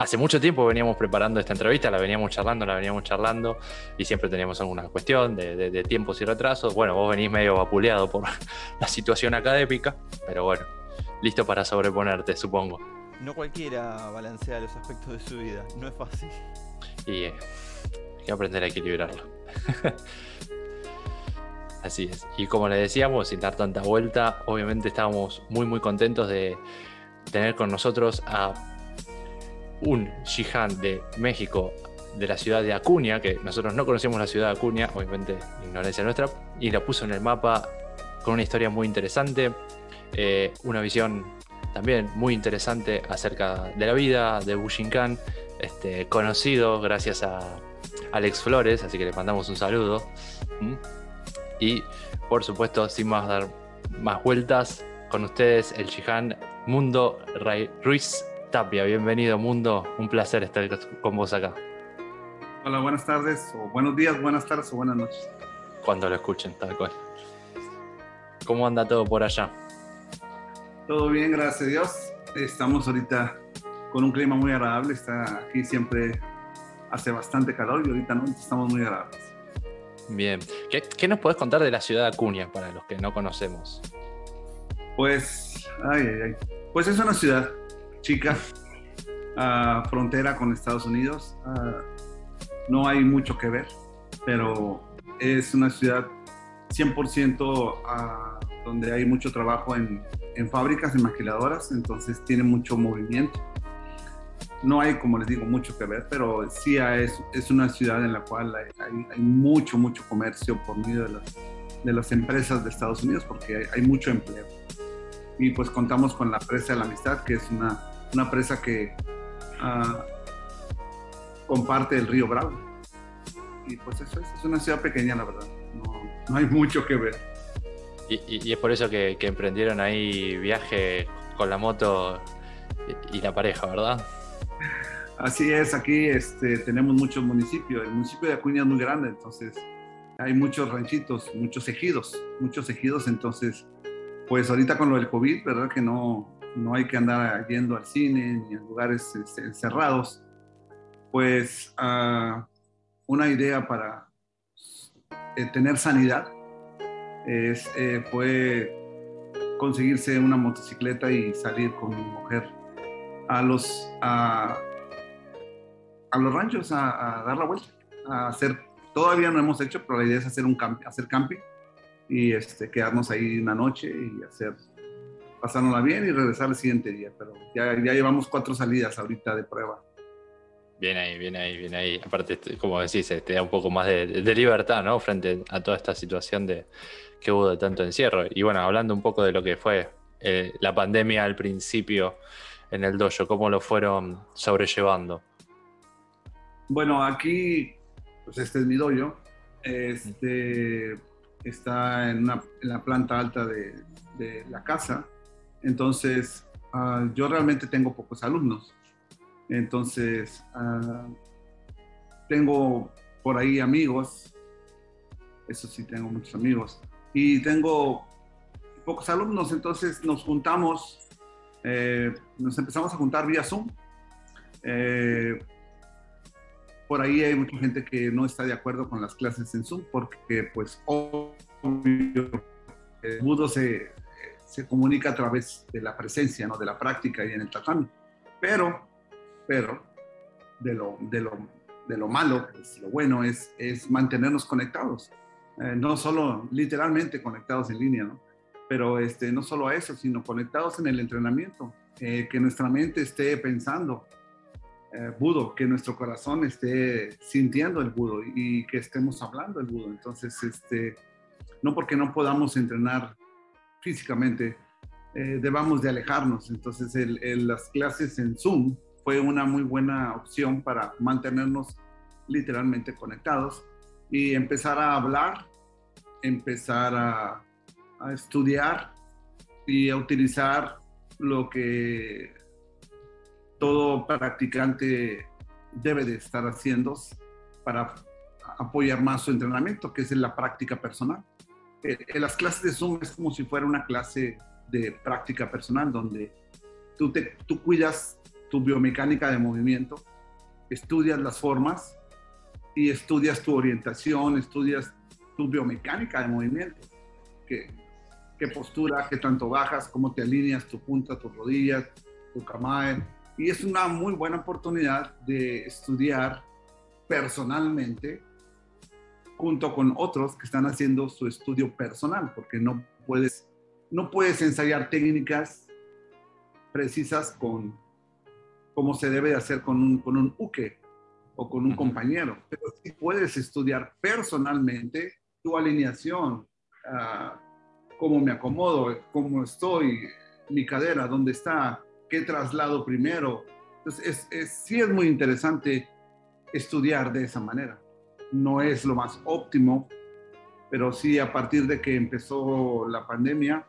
hace mucho tiempo veníamos preparando esta entrevista, la veníamos charlando, la veníamos charlando y siempre teníamos alguna cuestión de, tiempos y retrasos. Bueno, vos venís medio vapuleado por la situación académica, pero bueno, listo para sobreponerte, supongo. No cualquiera balancea los aspectos de su vida, no es fácil. Y eh, hay que aprender a equilibrarlo. Así es. Y como le decíamos, sin dar tanta vuelta, obviamente estábamos muy muy contentos de tener con nosotros a un Shihan de México, de la ciudad de Acuña, que nosotros no conocemos la ciudad de Acuña, obviamente ignorancia nuestra, y la puso en el mapa con una historia muy interesante, eh, una visión también muy interesante acerca de la vida de Bushinkan, este, conocido gracias a Alex Flores, así que le mandamos un saludo. Y por supuesto, sin más dar más vueltas, con ustedes el Shihan Mundo Ruiz Tapia. Bienvenido Mundo, un placer estar con vos acá. Hola, buenas tardes, o buenos días, buenas tardes o buenas noches. Cuando lo escuchen, tal cual. ¿Cómo anda todo por allá? Todo bien, gracias a Dios. Estamos ahorita con un clima muy agradable. Está aquí siempre hace bastante calor y ahorita no, estamos muy agradables. Bien. ¿Qué, nos puedes contar de la ciudad de Acuña para los que no conocemos? Pues, ay, ay, ay. Pues es una ciudad chica, frontera con Estados Unidos. no hay mucho que ver, pero es una ciudad 100% donde hay mucho trabajo en, en fábricas, en maquiladoras, entonces tiene mucho movimiento no hay, como les digo, mucho que ver, pero sí es, es una ciudad en la cual hay, mucho, mucho comercio por medio de las, de las empresas de Estados Unidos porque hay, mucho empleo. Y pues contamos con la presa de la amistad, que es una, una presa que uh, comparte el río Bravo. Y pues eso es, es una ciudad pequeña, la verdad. No, no hay mucho que ver. Y, y, es por eso que, que emprendieron ahí viaje con la moto y la pareja, ¿verdad? Así es, aquí este, tenemos muchos municipios. El municipio de Acuña es muy grande, entonces hay muchos ranchitos, muchos ejidos, muchos ejidos. Entonces, pues ahorita con lo del COVID, ¿verdad? Que no, no hay que andar yendo al cine ni a lugares este, cerrados. Pues uh, una idea para eh, tener sanidad es, eh, fue conseguirse una motocicleta y salir con mi mujer a los, a, a los ranchos a, dar la vuelta, a hacer, todavía no hemos hecho, pero la idea es hacer un camp, hacer camping y este, quedarnos ahí una noche y hacer, pasárnosla bien y regresar el siguiente día, pero ya, ya llevamos cuatro salidas ahorita de prueba. Bien ahí, bien ahí, bien ahí. Aparte, como decís, te da un poco más de, libertad, ¿no? Frente a toda esta situación de que hubo de tanto encierro. Y bueno, hablando un poco de lo que fue eh, la pandemia al principio, en el dojo? ¿Cómo lo fueron sobrellevando? Bueno, aquí, pues este es mi dojo. Este está en, la planta alta de, la casa. Entonces, ah, yo realmente tengo pocos alumnos. Entonces, ah, tengo por ahí amigos. Eso sí, tengo muchos amigos. Y tengo pocos alumnos, entonces nos juntamos eh, nos empezamos a juntar vía Zoom. Eh, por ahí hay mucha gente que no está de acuerdo con las clases en Zoom porque pues el mundo se, se comunica a través de la presencia, ¿no? de la práctica y en el tatami. Pero, pero, de lo, de lo, de lo malo, pues, lo bueno es, es mantenernos conectados. Eh, no solo literalmente conectados en línea, ¿no? pero este, no solo a eso, sino conectados en el entrenamiento, eh, que nuestra mente esté pensando eh, budo, que nuestro corazón esté sintiendo el budo y que estemos hablando el budo. Entonces, este, no porque no podamos entrenar físicamente, eh, debamos de alejarnos. Entonces, las clases en Zoom fue una muy buena opción para mantenernos literalmente conectados y empezar a hablar, empezar a a estudiar y a utilizar lo que todo practicante debe de estar haciendo para apoyar más su entrenamiento, que es la práctica personal. Eh, eh, las clases de Zoom es como si fuera una clase de práctica personal, donde tú, te, tú cuidas tu biomecánica de movimiento, estudias las formas y estudias tu orientación, estudias tu biomecánica de movimiento. Qué, qué postura, qué tanto bajas, cómo te alineas tu punta, tus rodillas, tu camae. Y es una muy buena oportunidad de estudiar personalmente junto con otros que están haciendo su estudio personal, porque no puedes, no puedes ensayar técnicas precisas con como se debe de hacer con un, con un uke o con un compañero, pero sí puedes estudiar personalmente tu alineación, uh, cómo me acomodo, cómo estoy, mi cadera, dónde está, qué traslado primero. Entonces, es, es, sí es muy interesante estudiar de esa manera. No es lo más óptimo, pero sí a partir de que empezó la pandemia,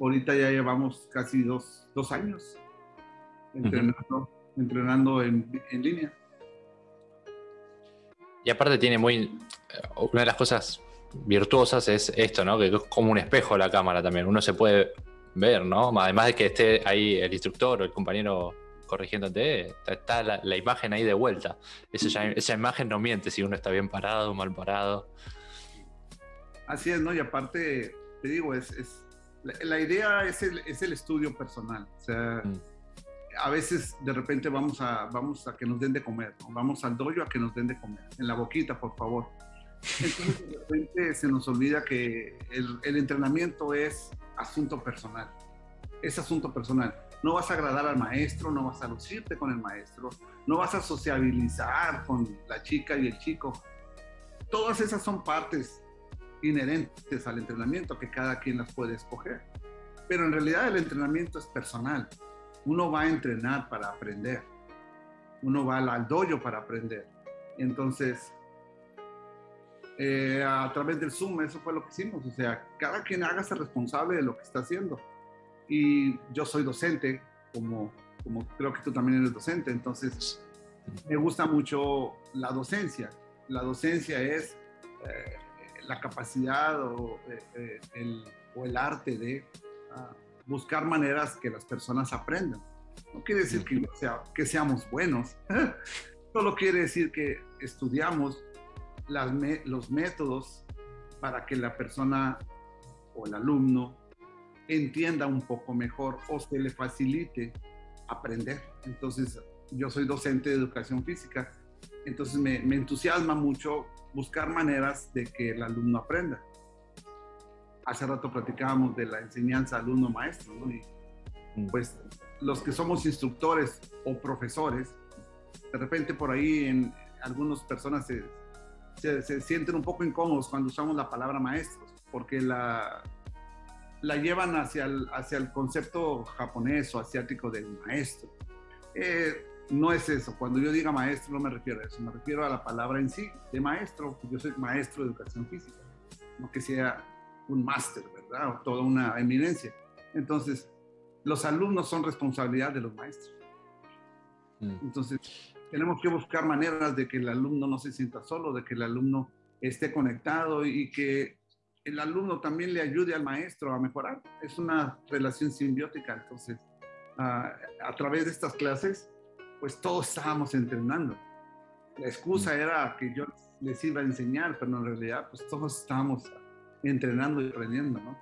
ahorita ya llevamos casi dos, dos años entrenando, entrenando en, en, línea. Y aparte tiene muy, una de las cosas virtuosas es esto, ¿no? Que es como un espejo la cámara también, uno se puede ver, ¿no? Además de que esté ahí el instructor o el compañero corrigiéndote, está, la, la, imagen ahí de vuelta. Esa, esa imagen no miente si uno está bien parado o mal parado. Así es, ¿no? Y aparte, te digo, es, es la, la, idea es el, es el, estudio personal. O sea, mm. a veces de repente vamos a, vamos a que nos den de comer, ¿no? vamos al dojo a que nos den de comer, en la boquita, por favor. Entonces de repente se nos olvida que el, el entrenamiento es asunto personal. Es asunto personal no vas a agradar al maestro, no vas a lucirte con el maestro, no vas a sociabilizar con la chica y el chico. Todas esas son partes inherentes al entrenamiento que cada quien las puede escoger. Pero en realidad el entrenamiento es personal. Uno va a entrenar para aprender. Uno va al dojo para aprender. Entonces, eh, a través del Zoom, eso fue lo que hicimos. O sea, cada quien hágase responsable de lo que está haciendo y yo soy docente, como, como creo que tú también eres docente, entonces me gusta mucho la docencia. La docencia es eh, la capacidad o, eh, eh el, o, el, arte de uh, buscar maneras que las personas aprendan. No quiere decir que, que seamos buenos, solo quiere decir que estudiamos los métodos para que la persona o el alumno entienda un poco mejor o se le facilite aprender. Entonces, yo soy docente de educación física, entonces me, me entusiasma mucho buscar maneras de que el alumno aprenda. Hace rato platicábamos de la enseñanza alumno-maestro, ¿no? Y mm. pues los que somos instructores o profesores, de repente por ahí en algunas personas se, se, se sienten un poco incómodos cuando usamos la palabra maestros, porque la, la llevan hacia el, hacia el concepto japonés o asiático del maestro. Eh, no es eso. Cuando yo diga maestro no me refiero a eso, me refiero a la palabra en sí, de maestro. Yo soy maestro de educación física, no que sea un máster, ¿verdad? O toda una eminencia. Entonces, los alumnos son responsabilidad de los maestros. Mm. Entonces, tenemos que buscar maneras de que el alumno no se sienta solo, de que el alumno esté conectado y que el alumno también le ayude al maestro a mejorar. Es una relación simbiótica. Entonces, uh, a través de estas clases, pues todos estábamos entrenando. La excusa mm. era que yo les iba a enseñar, pero en realidad, pues todos estábamos entrenando y aprendiendo, ¿no?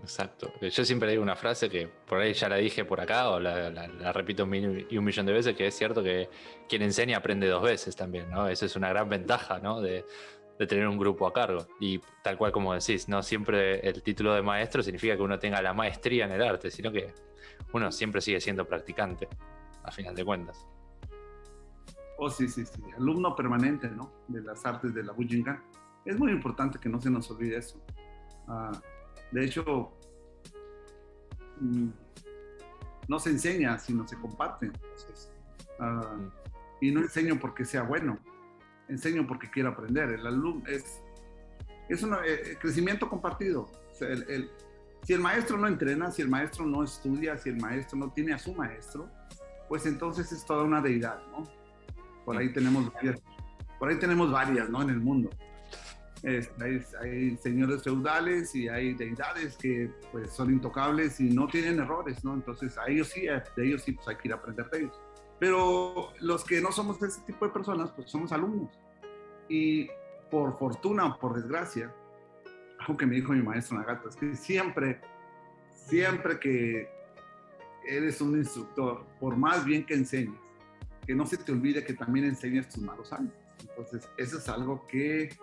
Exacto. Yo siempre digo una frase que por ahí ya la dije por acá o la, la, la repito un, mil, y un millón de veces, que es cierto que quien enseña aprende dos veces también, ¿no? Esa es una gran ventaja, ¿no? De, de tener un grupo a cargo. Y tal cual como decís, no siempre el título de maestro significa que uno tenga la maestría en el arte, sino que uno siempre sigue siendo practicante, a final de cuentas. Oh, sí, sí, sí. Alumno permanente, ¿no? De las artes de la Bujinkan. Es muy importante que no se nos olvide eso. Uh, de hecho, mm, no se enseña, sino se comparte. Entonces, uh, y no enseño porque sea bueno, enseño porque quiero aprender. El alumno es, es un eh, crecimiento compartido. El, si el maestro no entrena, si el maestro no estudia, si el maestro no tiene a su maestro, pues entonces es toda una deidad, ¿no? Por ahí tenemos varias, por ahí tenemos varias, ¿no? En el mundo. hay, señores feudales y hay deidades que pues son intocables y no tienen errores, ¿no? Entonces a sí, de ellos sí pues hay que ir a aprender de ellos. Pero los que no somos ese tipo de personas, pues somos alumnos. Y por fortuna o por desgracia, algo que me dijo mi maestro Nagata es que siempre, siempre que eres un instructor, por más bien que enseñes, que no se te olvide que también enseñas tus malos años. Entonces, eso es algo que,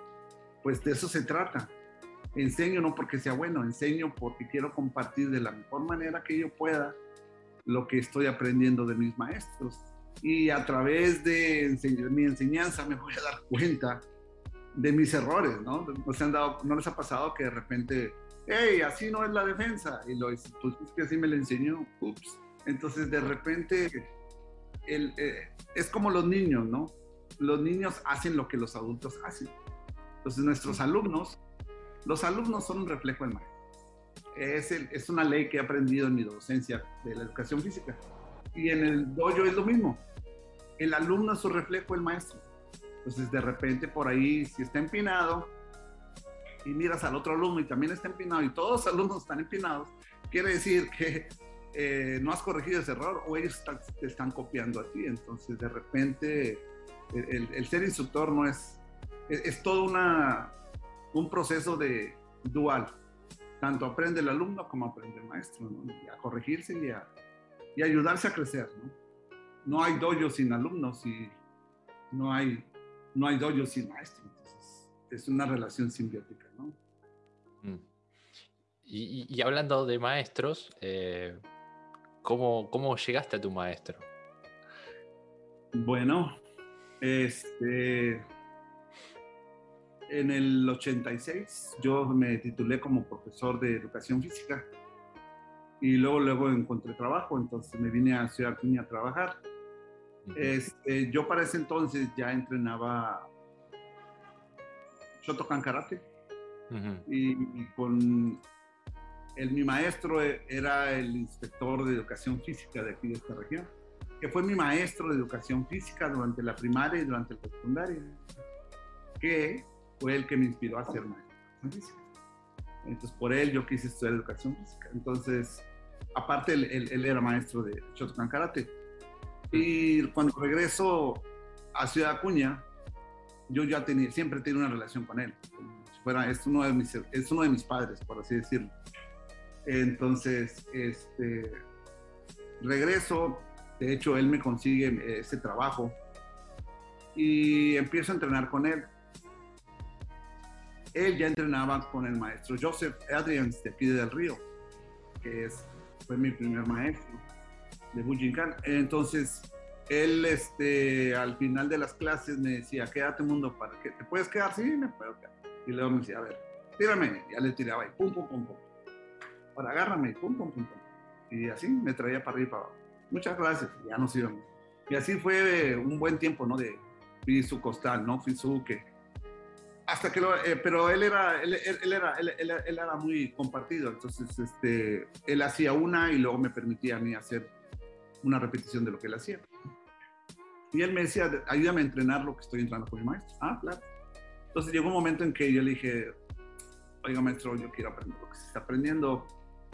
pues de eso se trata. Enseño no porque sea bueno, enseño porque quiero compartir de la mejor manera que yo pueda lo que estoy aprendiendo de mis maestros. Y a través de mi enseñanza me voy a dar cuenta de mis errores, ¿no? ¿No, se han dado, ¿No les ha pasado que de repente, hey, así no es la defensa? Y lo pues es que así me lo enseñó, ups. Entonces de repente el, eh, es como los niños, ¿no? Los niños hacen lo que los adultos hacen. Entonces nuestros alumnos, los alumnos son un reflejo del maestro. Es, es una ley que he aprendido en mi docencia de la educación física. Y en el dojo es lo mismo. El alumno es un reflejo del maestro. Entonces, de repente, por ahí, si está empinado y miras al otro alumno y también está empinado y todos los alumnos están empinados, quiere decir que eh, no has corregido ese error o ellos te están copiando a ti. Entonces, de repente, el, ser instructor no es, es, todo una, un proceso de dual. Tanto aprende el alumno como aprende el maestro, ¿no? a corregirse y a, y ayudarse a crecer. ¿no? no hay dojo sin alumnos y no hay no hay dojo sin maestro. Entonces, es una relación simbiótica, ¿no? Mm. Y, hablando de maestros, eh, ¿cómo, ¿cómo, llegaste a tu maestro? Bueno, este, en el 86 yo me titulé como profesor de educación física. Y luego luego encontré trabajo, entonces me vine a Ciudad Acuña a trabajar. Este, yo para ese entonces ya entrenaba Shotokan Karate. y, con el, mi maestro era el inspector de educación física de aquí de esta región, que fue mi maestro de educación física durante la primaria y durante la secundaria, que fue el que me inspiró a ser maestro física. Entonces, por él yo quise estudiar educación física. Entonces, aparte, él, él era maestro de Shotokan Karate. Y cuando regreso a Ciudad Acuña, yo ya tenía, siempre tenido una relación con él. Fuera, es, uno de mis, es uno de mis padres, por así decirlo. Entonces, este, regreso, de hecho, él me consigue ese trabajo y empiezo a entrenar con él. Él ya entrenaba con el maestro Joseph Adrians de aquí de Del Río, que es, fue mi primer maestro de Bujinkan. Entonces, él este, al final de las clases me decía, quédate mundo, ¿para que ¿Te puedes quedar? Sí, me puedo quedar. Y luego me decía, a ver, tírame. Ya le tiraba y pum, pum, pum, pum. Ahora agárrame, pum, pum, pum, pum. Y así me traía para arriba y para abajo. Muchas gracias, ya nos íbamos. Y así fue un buen tiempo, ¿no? De su Costal, ¿no? que hasta que lo, eh, pero él era, él, él, era, él, él, era muy compartido, entonces este, él hacía una y luego me permitía a mí hacer una repetición de lo que él hacía. Y él me decía, ayúdame a entrenar lo que estoy entrenando con mi maestro. Ah, claro. Entonces llegó un momento en que yo le dije, oiga maestro, yo quiero aprender lo que se está aprendiendo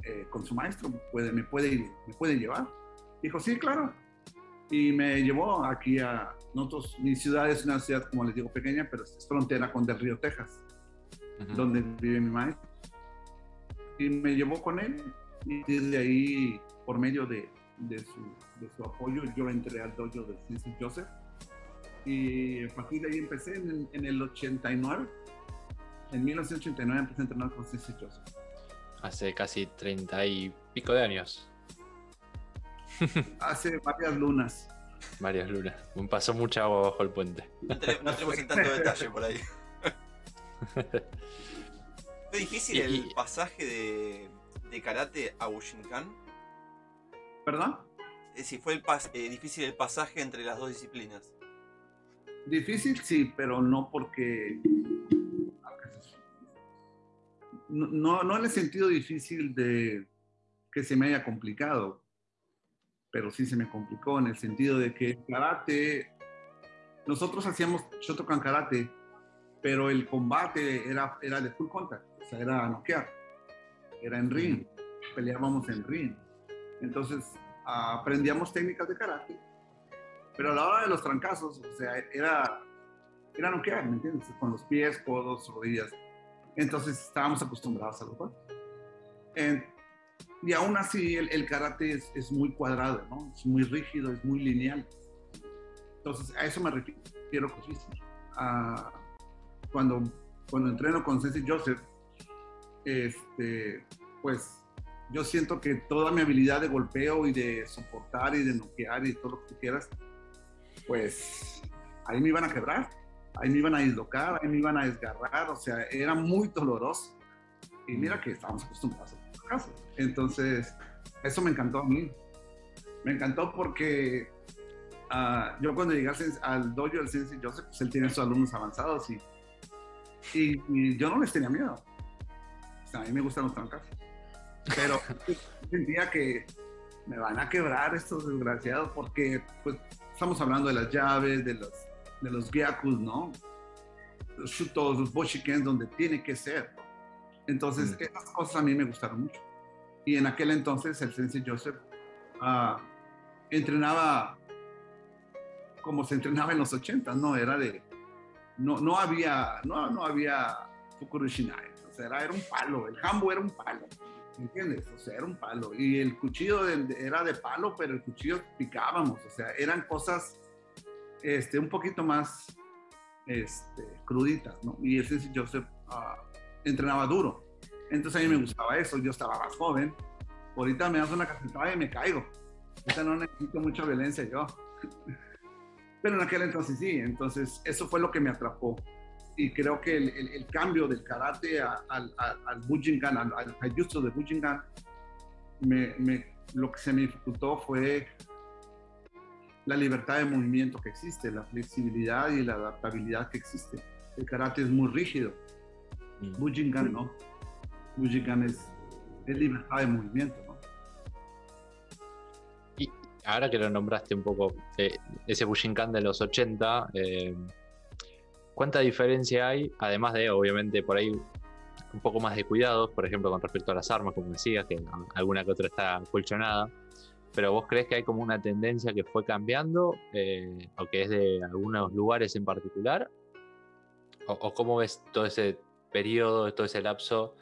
eh, con su maestro, ¿Puede, me, puede, ¿me puede llevar? Dijo, sí, claro. Y me llevó aquí a nosotros, mi ciudad es una ciudad, como les digo, pequeña, pero es frontera con Del Río, Texas, donde vive mi maestro. Y me llevó con él y desde ahí, por medio de, de su, de su apoyo, yo entré al dojo de Sensei Joseph y a partir de ahí empecé en, en, el 89. En 1989 empecé a entrenar con Sensei Joseph. Hace casi 30 y pico de años. Hace varias lunas. Varias lunas. Pasó mucha agua bajo el puente. No, tenemos, en tanto detalle por ahí. ¿Fue difícil el pasaje de, de karate a Bushinkan? ¿Perdón? Si fue eh, difícil el pasaje entre las dos disciplinas. Difícil sí, pero no porque... No, no en el sentido difícil de que se me haya complicado, pero sí se me complicó en el sentido de que karate, nosotros hacíamos Shotokan karate pero el combate era, era de full contact, o sea, era noquear, era en ring, peleábamos en ring. Entonces aprendíamos técnicas de karate, pero a la hora de los trancazos, o sea, era, era noquear, ¿me entiendes? Con los pies, codos, rodillas. Entonces estábamos acostumbrados a los golpes. Y aún así el, el karate es, es, muy cuadrado, ¿no? Es muy rígido, es muy lineal. Entonces a eso me refiero muchísimo. A, cuando, cuando entreno con Sensei Joseph, este, pues yo siento que toda mi habilidad de golpeo y de soportar y de noquear y todo lo que quieras, pues ahí me iban a quebrar, ahí me iban a dislocar, ahí me iban a desgarrar, o sea, era muy doloroso. Y mira que estábamos acostumbrados a caso. Entonces, eso me encantó a mí. Me encantó porque uh, yo cuando llegué al, dojo del Sensei Joseph, pues él tiene sus alumnos avanzados y, y, yo no les tenía miedo. O sea, a mí me gustan los trancas. Pero sentía que me van a quebrar estos desgraciados porque pues estamos hablando de las llaves, de los, de los gyakus, ¿no? Los shutos, los boshikens, donde tiene que ser. Entonces, mm. esas cosas a mí me gustaron mucho. Y en aquel entonces el sensei Joseph uh, entrenaba como se entrenaba en los 80, ¿no? Era de, no, no había, no, no había Fukuro Shinai, o sea, era, era un palo, el jambo era un palo. ¿Me entiendes? O sea, era un palo. Y el cuchillo era de palo, pero el cuchillo picábamos. O sea, eran cosas este, un poquito más este, cruditas, ¿no? Y ese Joseph uh, entrenaba duro. Entonces a mí me gustaba eso. Yo estaba más joven. Ahorita me das una cachetada y me caigo. Ahorita no necesito mucha violencia yo. Pero en aquel entonces sí. Entonces eso fue lo que me atrapó y creo que el, el, cambio del karate al, al, al Bujinkan, al, al de Bujinkan, me, me, lo que se me dificultó fue la libertad de movimiento que existe, la flexibilidad y la adaptabilidad que existe. El karate es muy rígido. Bujinkan no. Bujinkan es, es libertad de movimiento. ¿no? Y ahora que lo nombraste un poco, eh, ese Bujinkan de los 80, eh, ¿Cuánta diferencia hay, además de, obviamente, por ahí un poco más de cuidados, por ejemplo, con respecto a las armas, como decías, que alguna que otra está colchonada, pero vos crees que hay como una tendencia que fue cambiando, eh, o que es de algunos lugares en particular? ¿O, cómo ves todo ese periodo, todo ese lapso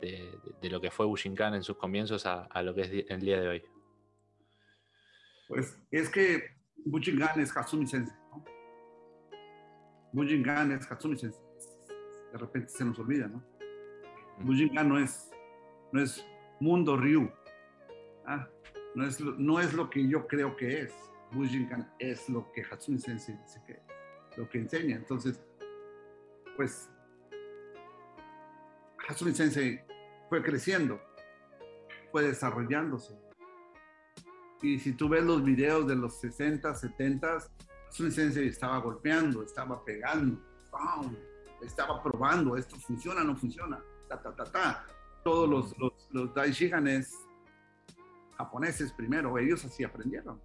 de, lo que fue Bushinkan en sus comienzos a, lo que es el día de hoy? Pues es que Bushinkan es Hatsumi Sensei. Bujinkan es Hatsumi Sensei. De repente se nos olvida, ¿no? Bujinkan no es, no es Mundo Ryu. ¿ah? No, es, no es lo que yo creo que es. Bujinkan es lo que Hatsumi Sensei dice que lo que enseña. Entonces, pues, Hatsumi Sensei fue creciendo, fue desarrollándose. Y si tú ves los videos de los 60, 70, su licencia estaba golpeando, estaba pegando, estaba probando, esto funciona, no funciona, ta, ta, ta, ta. Todos los, los, los japoneses primero, ellos así aprendieron.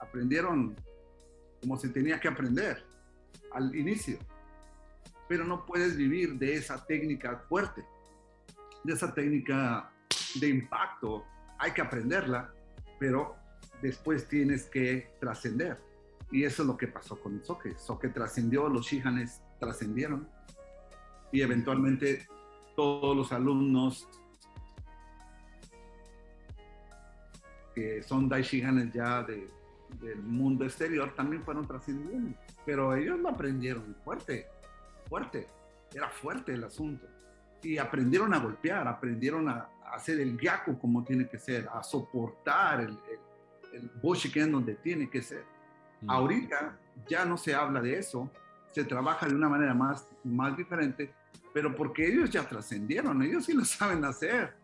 Aprendieron como se tenía que aprender al inicio. Pero no puedes vivir de esa técnica fuerte, de esa técnica de impacto. Hay que aprenderla, pero después tienes que trascender y eso es lo que pasó con Soke. Soke trascendió, los Shihanes trascendieron y eventualmente todos los alumnos que son Daishihanes ya de, del mundo exterior también fueron trascendiendo. Pero ellos lo aprendieron fuerte, fuerte. Era fuerte el asunto. Y aprendieron a golpear, aprendieron a, hacer el gyaku como tiene que ser, a soportar el, el, el boshiken donde tiene que ser Mm. Ahorita ya no se habla de eso, se trabaja de una manera más, más diferente, pero porque ellos ya trascendieron, ellos sí lo saben hacer.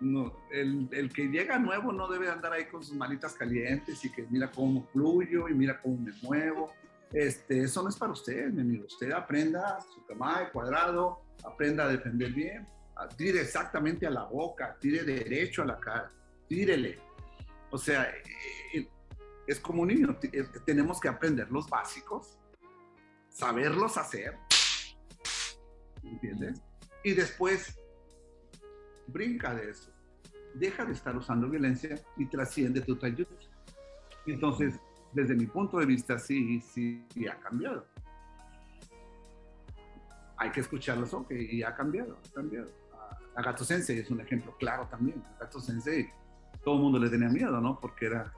No, el, el, que llega nuevo no debe andar ahí con sus manitas calientes y que mira cómo fluyo y mira cómo me muevo. Este, eso no es para usted, mi amigo. Usted aprenda su cama de cuadrado, aprenda a defender bien, tire exactamente a la boca, tire derecho a la cara, tírele. O sea, eh, es como un niño, tenemos que aprender los básicos, saberlos hacer ¿entiendes? Y después brinca de eso, deja de estar usando violencia y trasciende tu taiyutsu. Entonces, desde mi punto de vista, sí, sí, ha cambiado. Hay que escucharlos, ok, y ha cambiado, ha cambiado. Gato Sensei es un ejemplo claro también. Gato Sensei, todo el mundo le tenía miedo, ¿no? Porque era,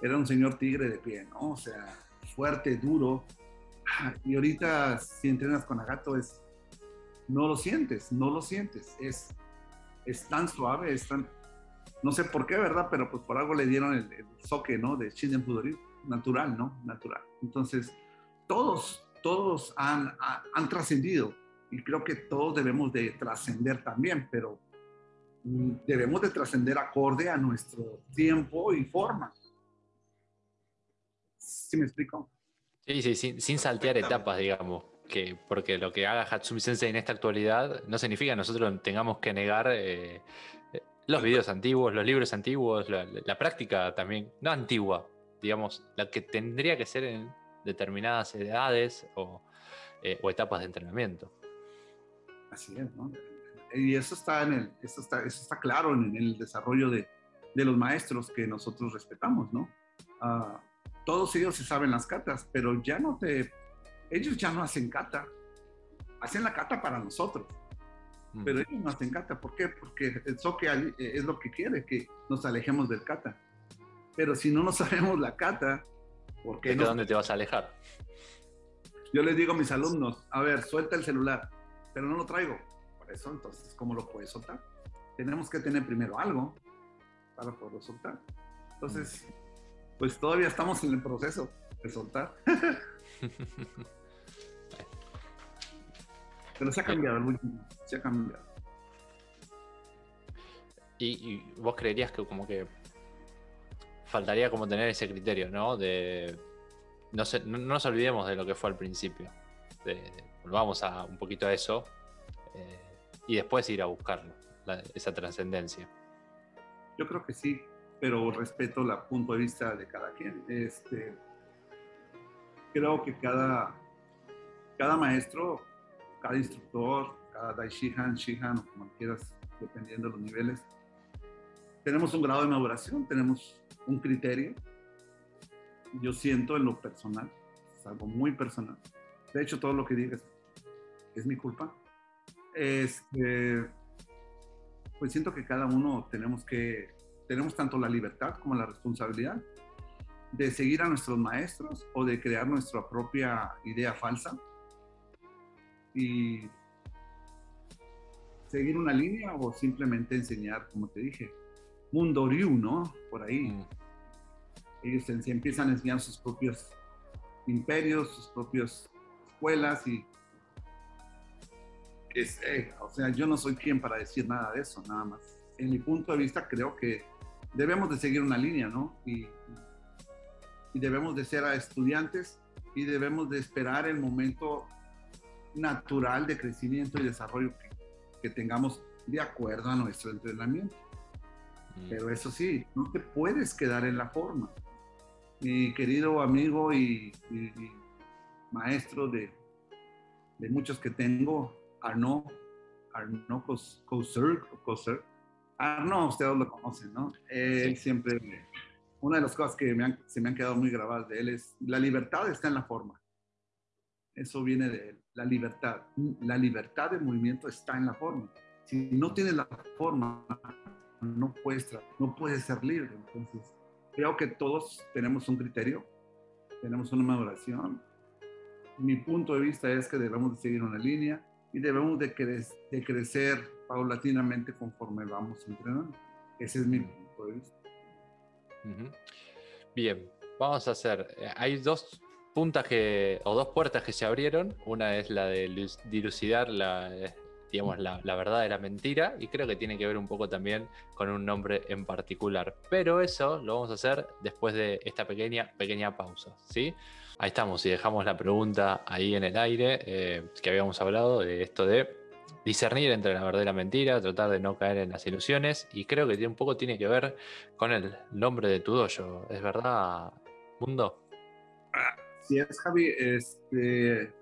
era un señor tigre de pie, ¿no? O sea, fuerte, duro. Y ahorita, si entrenas con Agato, es, no lo sientes, no lo sientes. Es, es tan suave, es tan, no sé por qué, ¿verdad? Pero pues por algo le dieron el, el soque, ¿no? De Shinden Fudori, natural, ¿no? Natural. Entonces, todos, todos han, han, trascendido y creo que todos debemos de trascender también, pero mm, debemos de trascender acorde a nuestro tiempo y forma. ¿Sí me explico? Sí, sí, sin, sin saltear etapas, digamos. Que, porque lo que haga Hatsumi Sensei en esta actualidad no significa que nosotros tengamos que negar eh, los videos antiguos, los libros antiguos, la, práctica también, no antigua, digamos, la que tendría que ser en determinadas edades o, eh, etapas de entrenamiento. Así es, ¿no? Y eso está, en el, eso está, eso está claro en, el desarrollo de, de, los maestros que nosotros respetamos, ¿no? Ah, todos ellos se saben las catas, pero ya no te, ellos ya no hacen cata, hacen la cata para nosotros. Pero ellos nos hacen kata. ¿Por qué? Porque el soque eh, es lo que quiere, que nos alejemos del kata. Pero si no nos sabemos la kata, ¿por qué ¿De dónde te vas a alejar? Yo les digo a mis alumnos, a ver, suelta el celular, pero no lo traigo. Por eso, entonces, ¿cómo lo puedes soltar? Tenemos que tener primero algo para poderlo soltar. Entonces, pues todavía estamos en el proceso de soltar. Pero se ha cambiado se ha cambiado. Y, vos creerías que como que faltaría como tener ese criterio, ¿no? De no, no, nos olvidemos de lo que fue al principio. volvamos a un poquito a eso eh, y después ir a buscarlo, esa trascendencia. Yo creo que sí, pero respeto el punto de vista de cada quien. Este, creo que cada, cada maestro cada instructor, cada Daishihan, Shihan o como quieras, dependiendo de los niveles, tenemos un grado de maduración, tenemos un criterio. Yo siento en lo personal, es algo muy personal. De hecho, todo lo que digas es mi culpa. Este, pues siento que cada uno tenemos que, tenemos tanto la libertad como la responsabilidad de seguir a nuestros maestros o de crear nuestra propia idea falsa y seguir una línea o simplemente enseñar, como te dije, mundo Ryu, ¿no? Por ahí. Mm. Ellos empiezan a enseñar sus propios imperios, sus propias escuelas y eh, o sea, yo no soy quien para decir nada de eso, nada más. En mi punto de vista creo que debemos de seguir una línea, ¿no? Y, y debemos de ser a estudiantes y debemos de esperar el momento natural de crecimiento y desarrollo que, tengamos de acuerdo a nuestro entrenamiento. Mm. Pero eso sí, no te puedes quedar en la forma. Mi querido amigo y, maestro de, de, muchos que tengo, Arnaud, Arnaud Couser, Arnaud, ustedes lo conocen, ¿no? Él siempre, una de las cosas que se me han quedado muy grabadas de él es, la libertad está en la forma. Eso viene de él, la libertad. La libertad de movimiento está en la forma. Si no tienes la forma, no puedes, no puedes ser libre. Entonces, creo que todos tenemos un criterio, tenemos una maduración. Mi punto de vista es que debemos de seguir una línea y debemos de, de crecer paulatinamente conforme vamos entrenando. Ese es mi punto de vista. Bien, vamos a hacer, eh, hay dos puntas que, o dos puertas que se abrieron. Una es la de dilucidar la, digamos, la, verdad de la mentira y creo que tiene que ver un poco también con un nombre en particular. Pero eso lo vamos a hacer después de esta pequeña, pequeña pausa, ¿sí? Ahí estamos y dejamos la pregunta ahí en el aire eh, que habíamos hablado de esto de discernir entre la verdad y la mentira, tratar de no caer en las ilusiones y creo que un poco tiene que ver con el nombre de tu dojo. ¿Es verdad, Mundo? Si es, Javi. Este,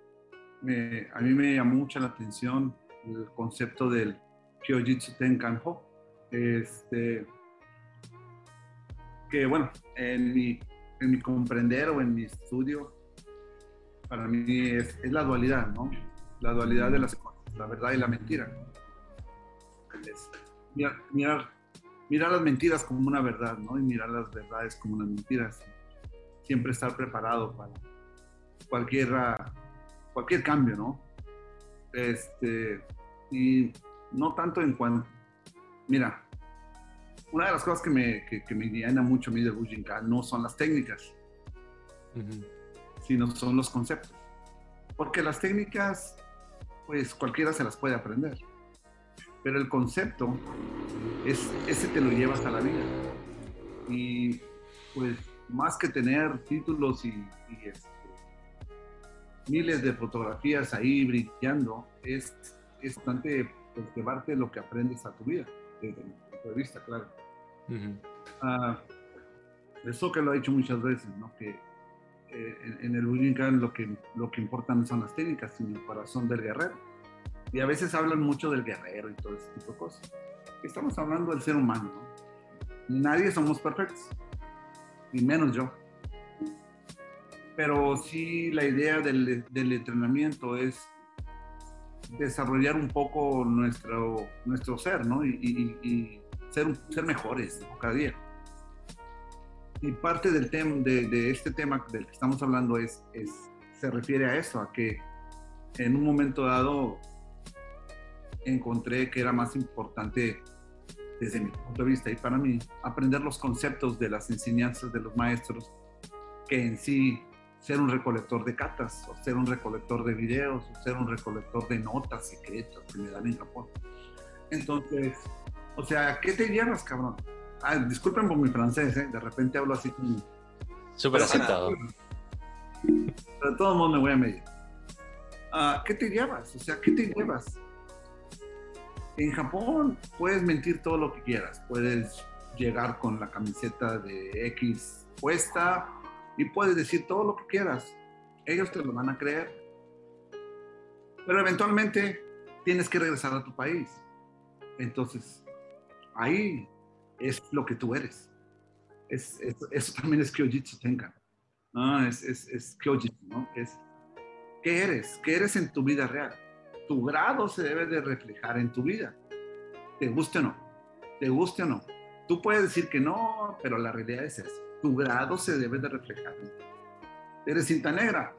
a mí me llamó mucho la atención el concepto del Kyojitsu Tenkan-ho. Este, que bueno, en mi, en mi comprender o en mi estudio, para mí es, es la dualidad, ¿no? La dualidad de las cosas, la verdad y la mentira. mirar, mirar, mirar, las mentiras como una verdad, ¿no? Y mirar las verdades como unas mentiras. Siempre estar preparado para cualquier, cualquier cambio, ¿no? Este, y no tanto en cuanto, mira, una de las cosas que me, que, me llena mucho a mí de Bujinkan no son las técnicas, sino son los conceptos. Porque las técnicas, pues cualquiera se las puede aprender. Pero el concepto, es, ese te lo llevas a la vida. Y pues más que tener títulos y, este, miles de fotografías ahí brillando, es, es importante pues, llevarte lo que aprendes a tu vida, desde mi punto de vista, claro. Ah, eso que lo he dicho muchas veces, ¿no? que eh, en, el Bujinkan lo que, lo que importa no son las técnicas, sino el corazón del guerrero. Y a veces hablan mucho del guerrero y todo ese tipo de cosas. Estamos hablando del ser humano. ¿no? Nadie somos perfectos, ni menos yo. Pero sí la idea del, del entrenamiento es desarrollar un poco nuestro, nuestro ser, ¿no? Y, y, ser, ser mejores cada día. Y parte del tema, de, de, este tema del que estamos hablando es, es, se refiere a eso, a que en un momento dado encontré que era más importante desde mi punto de vista y para mí aprender los conceptos de las enseñanzas de los maestros que en sí ser un recolector de catas, o ser un recolector de videos, o ser un recolector de notas secretas que me dan en Japón. Entonces, o sea, ¿qué te llevas, cabrón? Ah, disculpen por mi francés, ¿eh? de repente hablo así como... Súper aceptado. Pero de todos modos me voy a medir. Ah, ¿Qué te llevas? O sea, ¿qué te llevas? En Japón puedes mentir todo lo que quieras. Puedes llegar con la camiseta de X puesta, y puedes decir todo lo que quieras. Ellos te lo van a creer. Pero eventualmente tienes que regresar a tu país. Entonces, ahí es lo que tú eres. Es, eso también es Kyojitsu Tenkan. ¿no? Es, es, es Kyojitsu, ¿no? Es qué eres, qué eres en tu vida real. Tu grado se debe de reflejar en tu vida. Te guste o no, te guste o no. Tú puedes decir que no, pero la realidad es esa tu grado se debe de reflejar. ¿Eres cinta negra?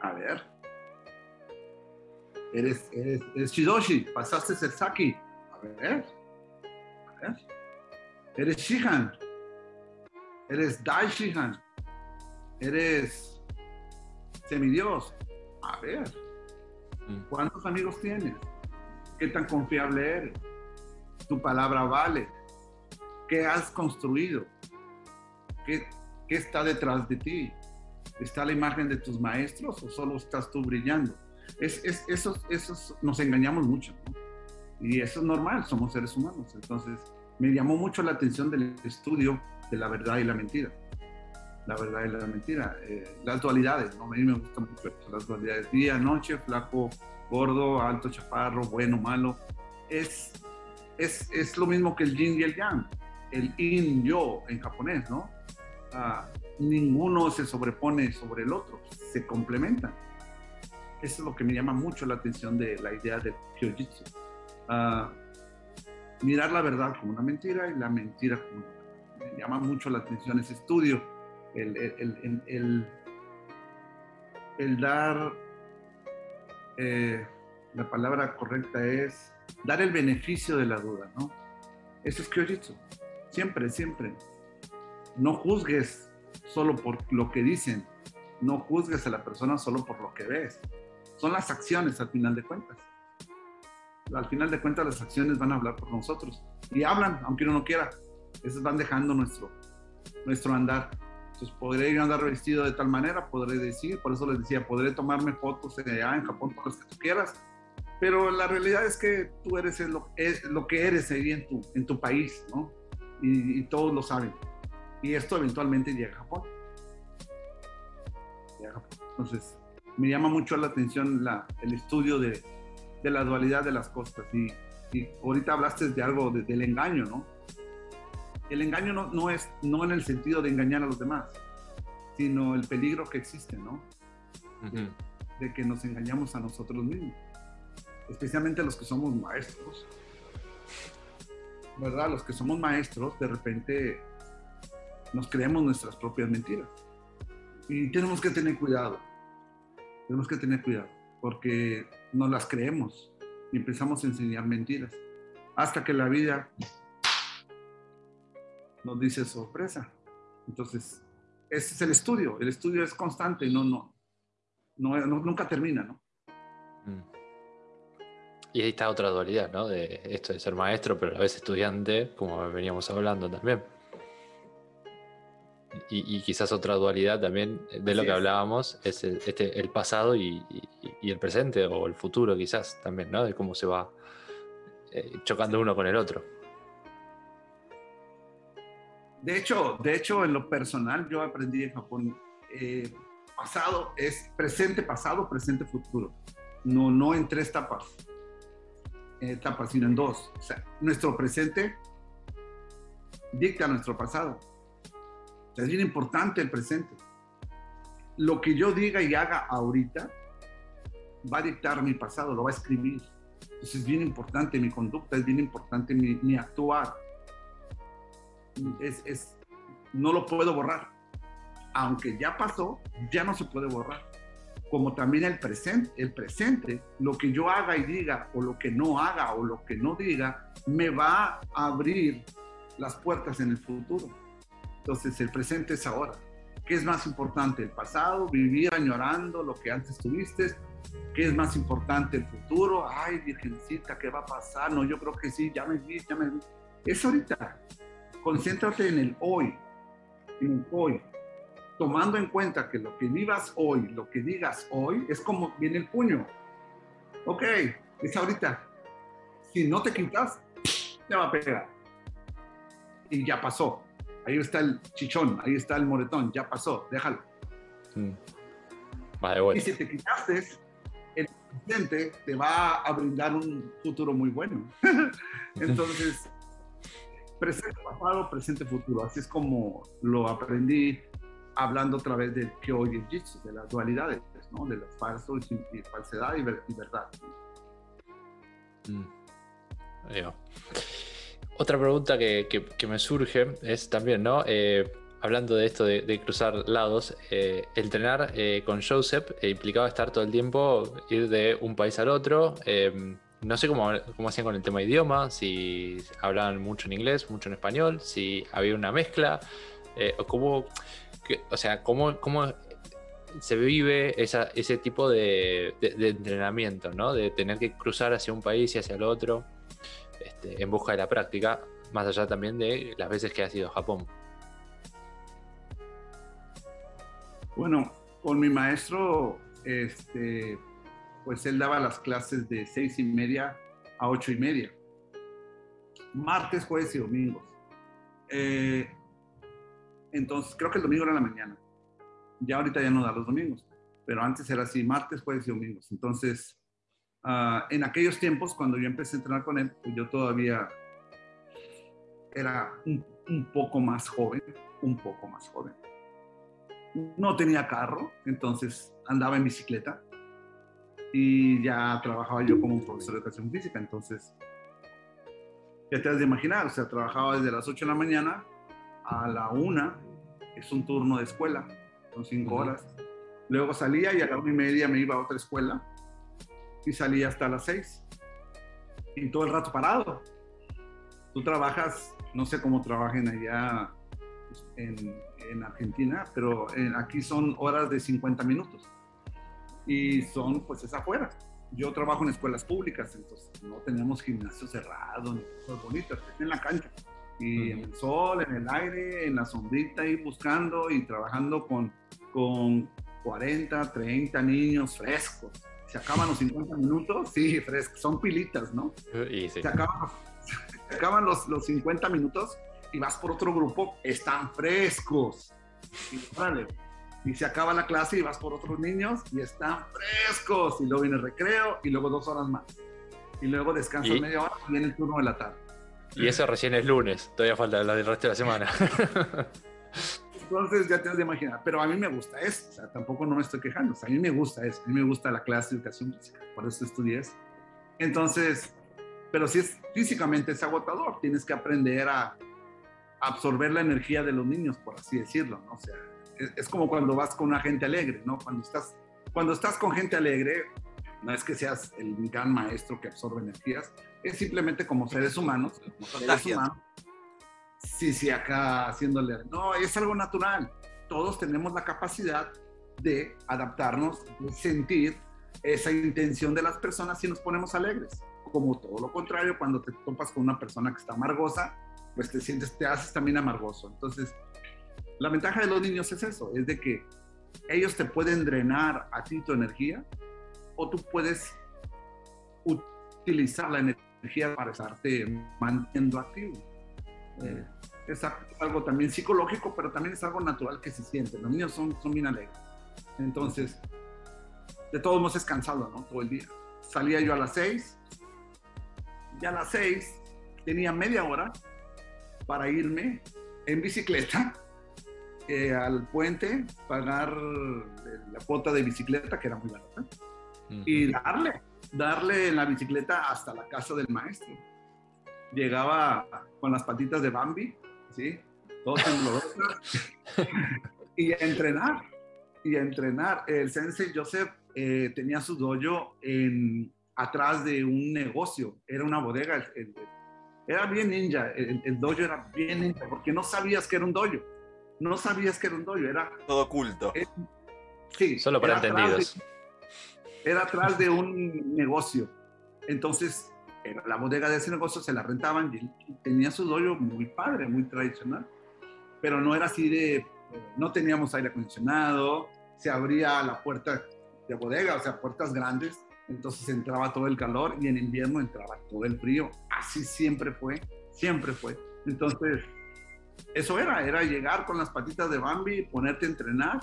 A ver. ¿Eres, eres, eres Shidoshi? ¿Pasaste el Saki? A ver. A ver. ¿Eres Shihan? ¿Eres Dai Shihan? ¿Eres semidios? A ver. Mm. ¿Cuántos amigos tienes? ¿Qué tan confiable eres? ¿Tu palabra vale? ¿Qué has construido? ¿Qué, está detrás de ti? ¿Está la imagen de tus maestros o solo estás tú brillando? Es, es, esos, nos engañamos mucho, Y eso es normal, somos seres humanos. Entonces, me llamó mucho la atención del estudio de la verdad y la mentira. La verdad y la mentira. Eh, las dualidades, ¿no? A mí me gustan mucho las dualidades. Día, noche, flaco, gordo, alto, chaparro, bueno, malo. Es, es, es lo mismo que el yin y el yang. El in, yo, en japonés, ¿no? Ninguno se sobrepone sobre el otro, se complementan. Eso es lo que me llama mucho la atención de la idea del Kyojitsu. mirar la verdad como una mentira y la mentira como una verdad. Me llama mucho la atención ese estudio, el, el, el, dar, eh, la palabra correcta es dar el beneficio de la duda, ¿no? Eso es Kyojitsu. Siempre, siempre no juzgues solo por lo que dicen, no juzgues a la persona solo por lo que ves. Son las acciones al final de cuentas. Al final de cuentas las acciones van a hablar por nosotros y hablan, aunque uno no quiera. Esas van dejando nuestro, nuestro andar. Entonces podré ir a andar vestido de tal manera, podré decir, por eso les decía, podré tomarme fotos allá en Japón, todas las que tú quieras, pero la realidad es que tú eres lo, es lo que eres ahí en tu, en tu país, ¿no? y todos lo saben y esto eventualmente llega a Japón. Entonces, me llama mucho la atención la, el estudio de, de, la dualidad de las cosas. Y, y ahorita hablaste de algo del engaño, ¿no? El engaño no, no, es no en el sentido de engañar a los demás, sino el peligro que existe, ¿no? de, que nos engañamos a nosotros mismos, especialmente los que somos maestros. ¿Verdad? Los que somos maestros, de repente nos creemos nuestras propias mentiras. Y tenemos que tener cuidado. Tenemos que tener cuidado, porque nos las creemos y empezamos a enseñar mentiras. Hasta que la vida nos dice sorpresa. Entonces, ese es el estudio. El estudio es constante y no, no, no, nunca termina, ¿no? Mm. Y ahí está otra dualidad, ¿no? De esto de ser maestro, pero a la vez estudiante, como veníamos hablando también. Y, quizás otra dualidad también de lo que hablábamos es el, este, el pasado y, el presente o el futuro quizás también, ¿no? De cómo se va eh, chocando uno con el otro. De hecho, de hecho, en lo personal, yo aprendí en Japón, eh, pasado es presente, pasado, presente, futuro. No, no en tres etapas, etapas, sino en dos. O sea, nuestro presente dicta nuestro pasado. Sea, es bien importante el presente. Lo que yo diga y haga ahorita va a dictar mi pasado, lo va a escribir. Entonces es bien importante mi conducta, es bien importante mi, mi actuar. Es, es, no lo puedo borrar aunque ya pasó, ya no se puede borrar. Como también el presente, el presente, lo que yo haga y diga, o lo que no haga, o lo que no diga, me va a abrir las puertas en el futuro. Entonces, el presente es ahora. ¿Qué es más importante? ¿El pasado? ¿Vivir añorando lo que antes tuviste? ¿Qué es más importante? ¿El futuro? Ay, virgencita, ¿qué va a pasar? No, yo creo que sí, ya me vi, ya me vi. Es ahorita. Concéntrate en el hoy, en el hoy tomando en cuenta que lo que vivas hoy, lo que digas hoy, es como viene el puño. Ok, es ahorita. Si no te quitas, te va a pegar. Y ya pasó. Ahí está el chichón, ahí está el moretón, ya pasó, déjalo. Mm. y si te quitaste, el presente te va a brindar un futuro muy bueno. Entonces, presente, pasado, presente, futuro. Así es como lo aprendí hablando otra vez del que hoy es Jitsu, de las dualidades, ¿no? de las falsos y, falsedad y, verdad. Mm. Otra pregunta que, que, me surge es también, ¿no? Eh, hablando de esto de, cruzar lados, eh, entrenar eh, con Joseph implicaba estar todo el tiempo, ir de un país al otro. no sé cómo, cómo hacían con el tema de idioma, si hablaban mucho en inglés, mucho en español, si había una mezcla, o cómo, o sea, cómo, cómo se vive ese tipo de, entrenamiento, ¿no? De tener que cruzar hacia un país y hacia el otro este, en busca de la práctica, más allá también de las veces que has ido a Japón. Bueno, con mi maestro, este, pues él daba las clases de seis y media a ocho y media, martes, jueves y domingos. Eh, entonces, creo que el domingo era la mañana. Ya ahorita ya no da los domingos, pero antes era así, martes, jueves y domingos. Entonces, ah, en aquellos tiempos, cuando yo empecé a entrenar con él, pues yo todavía era un, poco más joven, un poco más joven. No tenía carro, entonces andaba en bicicleta y ya trabajaba yo como un profesor de educación física, entonces ya te has de imaginar, o sea, trabajaba desde las 8 de la mañana a la una, es un turno de escuela, son cinco horas. Luego salía y a la una y media me iba a otra escuela y salía hasta las seis. Y todo el rato parado. Tú trabajas, no sé cómo trabajen allá en, en Argentina, pero aquí son horas de 50 minutos. Y son, pues es afuera. Yo trabajo en escuelas públicas, entonces no tenemos gimnasio cerrado, ni cosas bonitas, en la cancha y en el sol, en el aire, en la sombrita, y buscando y trabajando con, con 40, 30 niños frescos. Se acaban los 50 minutos, sí, son pilitas, ¿no? Se acaban, se acaban los, los 50 minutos y vas por otro grupo, están frescos. Y se acaba la clase y vas por otros niños y están frescos y luego viene el recreo y luego dos horas más. Y luego descansas Y- media hora y viene el turno de la tarde. Y eso recién es lunes, todavía falta la del resto de la semana. Entonces ya tienes de imaginar, pero a mí me gusta eso, o sea, tampoco no me estoy quejando, o sea, a mí me gusta eso, a mí me gusta la clase de educación física, por eso estudié eso. Entonces, pero si es físicamente es agotador, tienes que aprender a absorber la energía de los niños, por así decirlo, ¿no? O sea, es, es como cuando vas con una gente alegre, ¿no? Cuando estás, cuando estás con gente alegre, no es que seas el gran maestro que absorbe energías, es simplemente como seres humanos, como seres humanos, sí, sí, acá haciéndole, no, es algo natural. Todos tenemos la capacidad de adaptarnos, de sentir esa intención de las personas si nos ponemos alegres. Como todo lo contrario, cuando te topas con una persona que está amargosa, pues te sientes, te haces también amargoso. Entonces, la ventaja de los niños es eso, es de que ellos te pueden drenar a ti tu energía o tú puedes utilizar la energía para estarte manteniendo activo. Eh, es algo también psicológico, pero también es algo natural que se siente. Los niños son, son bien alegres. Entonces, de todos modos es cansado, ¿no? Todo el día. Salía yo a las seis, y a las seis tenía media hora para irme en bicicleta eh, al puente, pagar eh, la cuota de bicicleta, que era muy barata, y darle, darle en la bicicleta hasta la casa del maestro. Llegaba con las patitas de Bambi, ¿sí? Todo y a entrenar, y a entrenar. El sensei Joseph eh, tenía su dojo en, atrás de un negocio, era una bodega. el- el- era bien ninja, el, el dojo era bien ninja, porque no sabías que era un dojo. No sabías que era un dojo, era... Todo oculto. eh, sí, Solo para era atrás de- entendidos. era atrás de un negocio. Entonces, era la bodega de ese negocio se la rentaban y tenía su dojo muy padre, muy tradicional. Pero no era así de, no teníamos aire acondicionado, se abría la puerta de bodega, o sea, puertas grandes, entonces entraba todo el calor y en invierno entraba todo el frío. Así siempre fue, siempre fue. Entonces, eso era, era llegar con las patitas de Bambi, ponerte a entrenar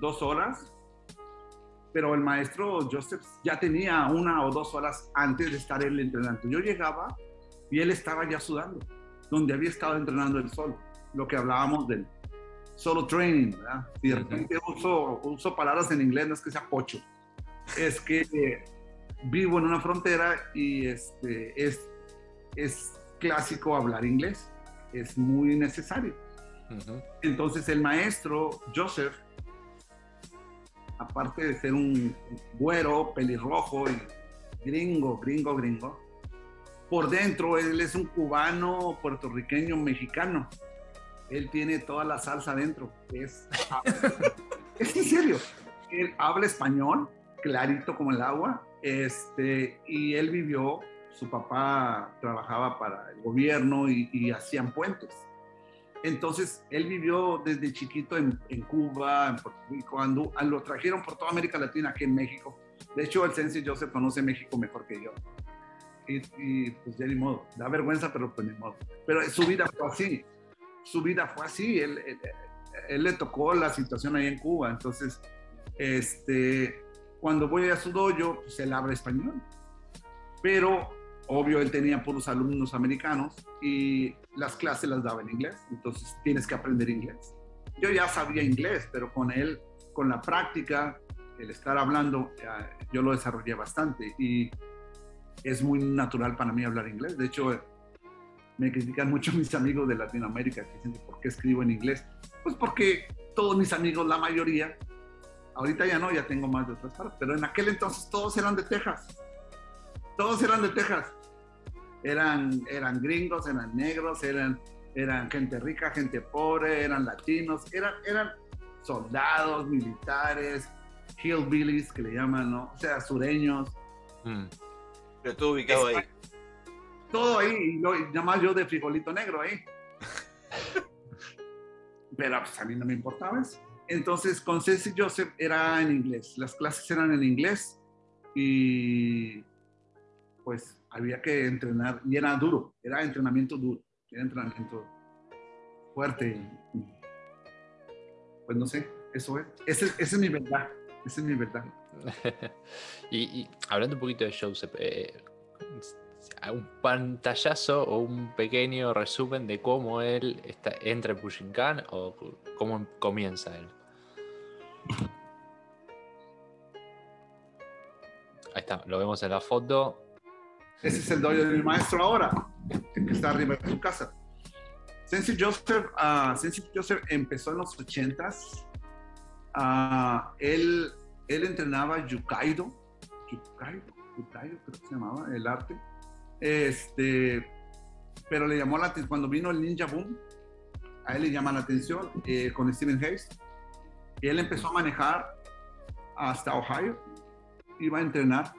dos horas pero el maestro Joseph ya tenía una o dos horas antes de estar él entrenando. Yo llegaba y él estaba ya sudando, donde había estado entrenando él solo, lo que hablábamos del solo training, ¿verdad? Si de repente uso, uso palabras en inglés, no es que sea pocho, es que eh, vivo en una frontera y este, es, es clásico hablar inglés, es muy necesario. Entonces el maestro Joseph, aparte de ser un güero, pelirrojo y gringo, gringo, gringo, por dentro él es un cubano, puertorriqueño, mexicano. Él tiene toda la salsa dentro. Es, es en serio. Él habla español, clarito como el agua, este, y él vivió, su papá trabajaba para el gobierno y, y hacían puentes. Entonces, él vivió desde chiquito en, Cuba, en Puerto Rico, andu- a- lo trajeron por toda América Latina, aquí en México. De hecho, el Sensei Joseph conoce México mejor que yo. Y, y, pues ya ni modo, da vergüenza, pero pues ni modo. Pero su vida fue así, su vida fue así, él le tocó la situación ahí en Cuba, entonces, este, cuando voy a su dojo, pues él habla español. Pero, obvio, él tenía puros alumnos americanos y las clases las daba en inglés, entonces tienes que aprender inglés. Yo ya sabía inglés, pero con él, con la práctica, el estar hablando, eh, yo lo desarrollé bastante y es muy natural para mí hablar inglés. De hecho, me critican mucho mis amigos de Latinoamérica que dicen, ¿por qué escribo en inglés? Pues porque todos mis amigos, la mayoría, ahorita ya no, ya tengo más de otras partes, pero en aquel entonces todos eran de Texas. Todos eran de Texas. Eran, eran gringos, eran negros, eran, eran gente rica, gente pobre, eran latinos, eran, eran soldados, militares, hillbillies que le llaman, ¿no? O sea, sureños, Mm. Pero todo ubicado ahí. todo ahí, y, lo- nada más yo de frijolito negro ahí. Pero pues, a mí no me importaba eso. Entonces, con Ceci Joseph era en inglés, las clases eran en inglés y pues había que entrenar, y era duro, era entrenamiento duro, era entrenamiento fuerte. y- Pues no sé, Eso es. Esa es mi verdad. Esa es mi verdad. y, hablando un poquito de Joseph, eh, un pantallazo o un pequeño resumen de cómo él está, entra en Pushinkan o cómo comienza él. Ahí está, lo vemos en la foto. Ese es el doyo de mi maestro ahora, que está arriba de su casa. Sensei Joseph, uh, Joseph empezó en los 80s. Uh, él, él entrenaba Yukaido, Yukaido, Yukaido creo que se llamaba, el arte. Este, pero le llamó la cuando vino el Ninja Boom, a él le llama la atención eh, con Stephen Hayes. Él empezó a manejar hasta Ohio, iba a entrenar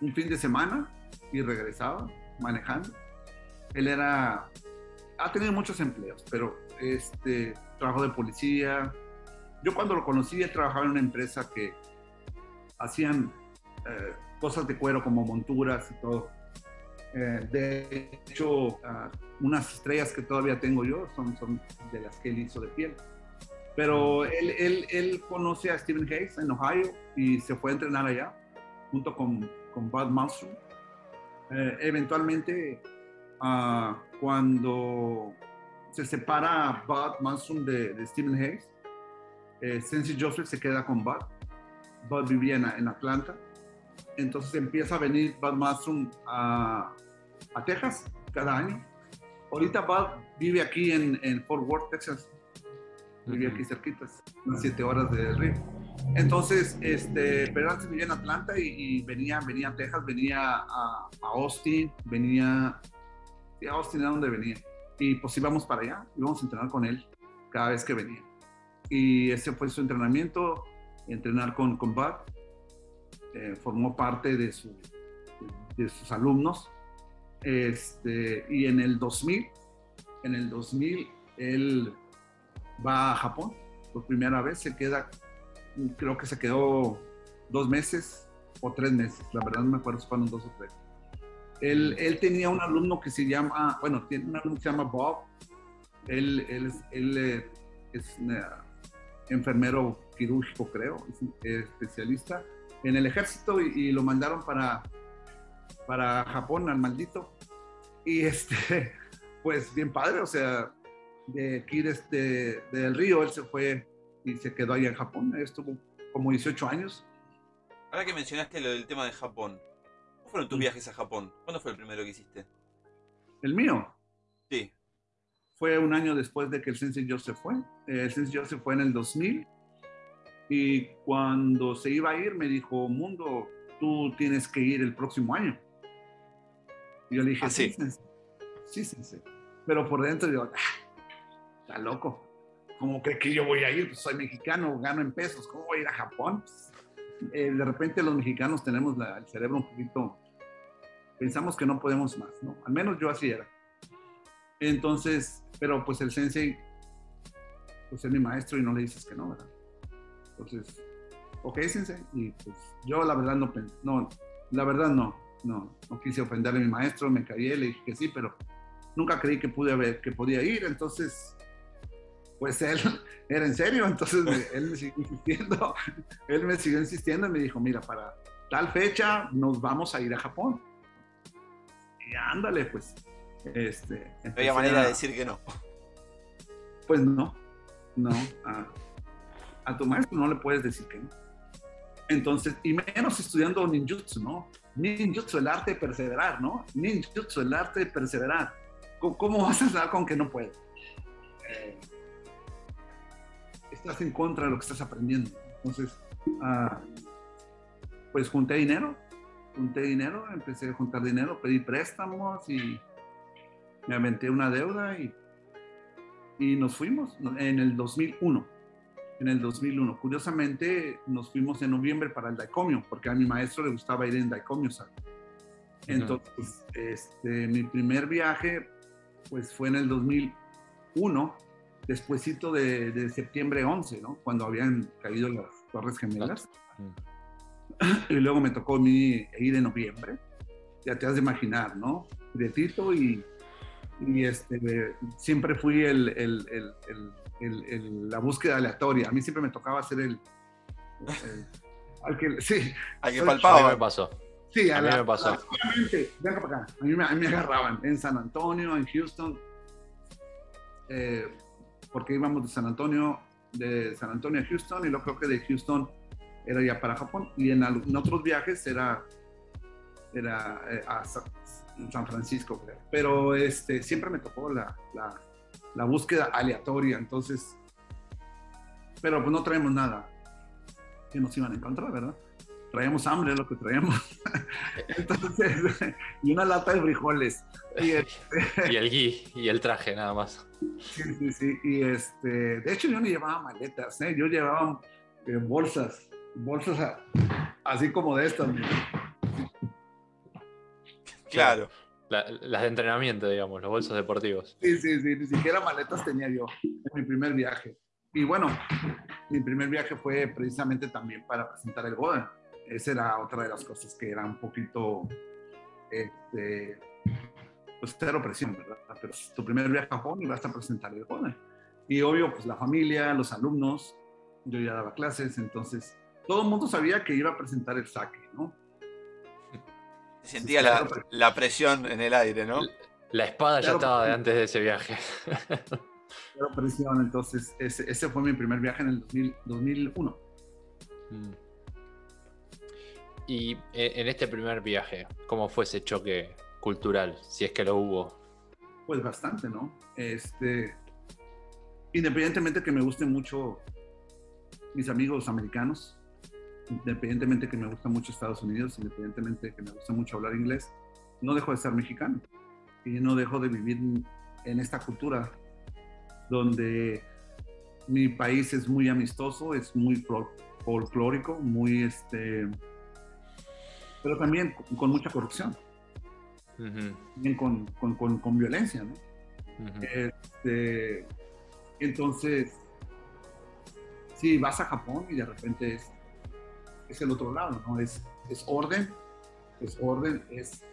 un fin de semana y regresaba manejando. Él era ha tenido muchos empleos, pero este, trabajo de policía. Yo cuando lo conocí, él trabajaba en una empresa que hacían eh, cosas de cuero como monturas y todo. Eh, de hecho, ah, unas estrellas que todavía tengo yo son, son de las que él hizo de piel. Pero él, él, él conoce a Stephen Hayes en Ohio y se fue a entrenar allá junto con, con Bud Monstrum. Eh, eventualmente uh, cuando se separa Bud Manson de, de Stephen Hayes, eh, Sensei Joseph se queda con Bud. Bud vivía en, Atlanta. Entonces empieza a venir Bud Manson a, a, Texas cada año. Ahorita Bud vive aquí en, en Fort Worth, Texas. Vive aquí cerquitas, unas siete horas del río. Entonces, este, pero antes vivía en Atlanta y, venía, venía a Texas, venía a, a Austin, venía a Austin, ¿a dónde venía? Y pues íbamos para allá, íbamos a entrenar con él cada vez que venía. Y ese fue su entrenamiento, entrenar con, con Bud. Eh, formó parte de, su, de sus alumnos. Este, y en el 2000, en el 2000, él va a Japón por primera vez, se queda, creo que se quedó dos meses o tres meses, la verdad no me acuerdo si fueron dos o tres. Él, él, tenía un alumno que se llama, bueno, tiene un alumno que se llama Bob. Él, él, él eh, es eh, enfermero quirúrgico, creo, es especialista en el ejército y, lo mandaron para, para Japón, al maldito. Y este, pues bien padre, o sea, de aquí desde del río, él se fue y se quedó ahí en Japón. Estuvo como 18 años. Ahora que mencionaste lo del tema de Japón, fueron tus viajes a Japón? ¿Cuándo fue el primero que hiciste? ¿El mío? Sí. Fue un año después de que el Sensei Joseph fue. El Sensei Joseph fue en el 2000 y cuando se iba a ir me dijo, Mundo, tú tienes que ir el próximo año. Y yo le dije, ¿Ah, sí, sí, Sensei. Pero por dentro digo, ah, está loco. ¿Cómo cree que yo voy a ir? Pues soy mexicano, gano en pesos. ¿Cómo voy a ir a Japón? Eh, de repente los mexicanos tenemos el cerebro un poquito pensamos que no podemos más, ¿no? Al menos yo así era. Entonces, pero pues el sensei, pues es mi maestro y no le dices que no, ¿verdad? Entonces, ok, sensei, y pues yo la verdad no, no la verdad no, no, no quise ofender a mi maestro, me callé, le dije que sí, pero nunca creí que pude haber, que podía ir, entonces, pues él era en serio, entonces él me siguió insistiendo, él me siguió insistiendo y me dijo, mira, para tal fecha nos vamos a ir a Japón ándale, pues. Este, no había manera de decir que no. Pues no, no. A, tu maestro no le puedes decir que no. Entonces, y menos estudiando ninjutsu, ¿no? Ninjutsu, el arte de perseverar, ¿no? Ninjutsu, el arte de perseverar. ¿Cómo, vas a estar con que no puedes? Eh, estás en contra de lo que estás aprendiendo. Entonces, ah, pues junté dinero, junté dinero, empecé a juntar dinero, pedí préstamos y me aventé una deuda y, y nos fuimos en el 2001. En el 2001. Curiosamente, nos fuimos en noviembre para el Daicomio, porque a mi maestro le gustaba ir en Daicomio, ¿sabes? Entonces, este, mi primer viaje, pues fue en el 2001, despuésito de, de septiembre 11, ¿no? Cuando habían caído las Torres Gemelas y luego me tocó a mí ir en noviembre. Ya te has de imaginar, ¿no? De Tito y, y este, siempre fui el, el, el, el- el- la búsqueda aleatoria. A mí siempre me tocaba hacer el... el- al que, sí, Al que A palpaba. me pasó. sí, A mí la- me pasó. Obviamente, venga para acá. A mí, me, a mí me agarraban en San Antonio, en Houston, eh, porque íbamos de San Antonio, de San Antonio a Houston y luego creo que de Houston era ya para Japón y en, otros viajes era, era eh, a Sa- San Francisco, creo. Pero este, siempre me tocó la, la búsqueda aleatoria, entonces, pero pues no traemos nada que nos iban a encontrar, ¿verdad? Traíamos hambre, lo que traíamos. Entonces, y una lata de frijoles. Y, este, Y el gui y el traje, nada más. sí, sí, sí. Y este, de hecho, yo no llevaba maletas, ¿eh? yo llevaba eh, bolsas, bolsas a- así como de estas. mira. Claro. La- las de entrenamiento, digamos, los bolsos deportivos. Sí, sí, sí, ni siquiera maletas tenía yo en mi primer viaje. Y bueno, mi primer viaje fue precisamente también para presentar el Golden. Esa era otra de las cosas que era un poquito, este, pues cero presión, ¿verdad? Pero es tu primer viaje a Japón y vas a presentar el Golden. Y obvio, pues la familia, los alumnos, yo ya daba clases, entonces todo el mundo sabía que iba a presentar el saque, ¿no? Sentía la, la presión en el aire, ¿no? La espada ya Claro, estaba de antes de ese viaje. Cero presión, entonces ese, ese fue mi primer viaje en el 2000 2001. Mm. Y eh, en este primer viaje, ¿cómo fue ese choque cultural? Si es que lo hubo. Pues bastante, ¿no? Este, independientemente que me gusten mucho mis amigos americanos, independientemente que me gusta mucho Estados Unidos, independientemente que me gusta mucho hablar inglés, no dejo de ser mexicano y no dejo de vivir en esta cultura donde mi país es muy amistoso, es muy fol- folclórico, muy este, pero también con- mucha corrupción, también con, con- con- con violencia, ¿no? Este, entonces, sí, vas a Japón y de repente es, es el otro lado, ¿no? Es, es orden, es orden, es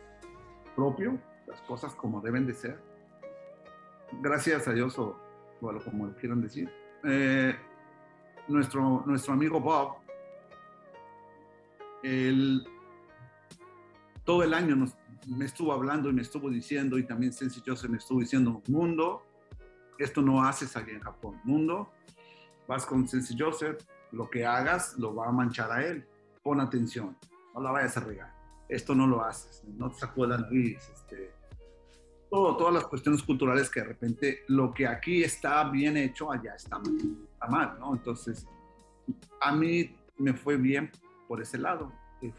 propio, las cosas como deben de ser. Gracias a Dios, o, o como quieran decir. Eh, nuestro, nuestro amigo Bob, él todo el año nos, me estuvo hablando y me estuvo diciendo, y también Sensei Joseph me estuvo diciendo, mundo, esto no haces aquí en Japón. Mundo, vas con Sensei Joseph, lo que hagas lo va a manchar a él. Pon atención, no la vayas a regar. Esto no lo haces, no te sacudas la. Este, todo, todas las cuestiones culturales que de repente lo que aquí está bien hecho, allá está mal, está mal ¿no? Entonces, a mí me fue bien por ese lado.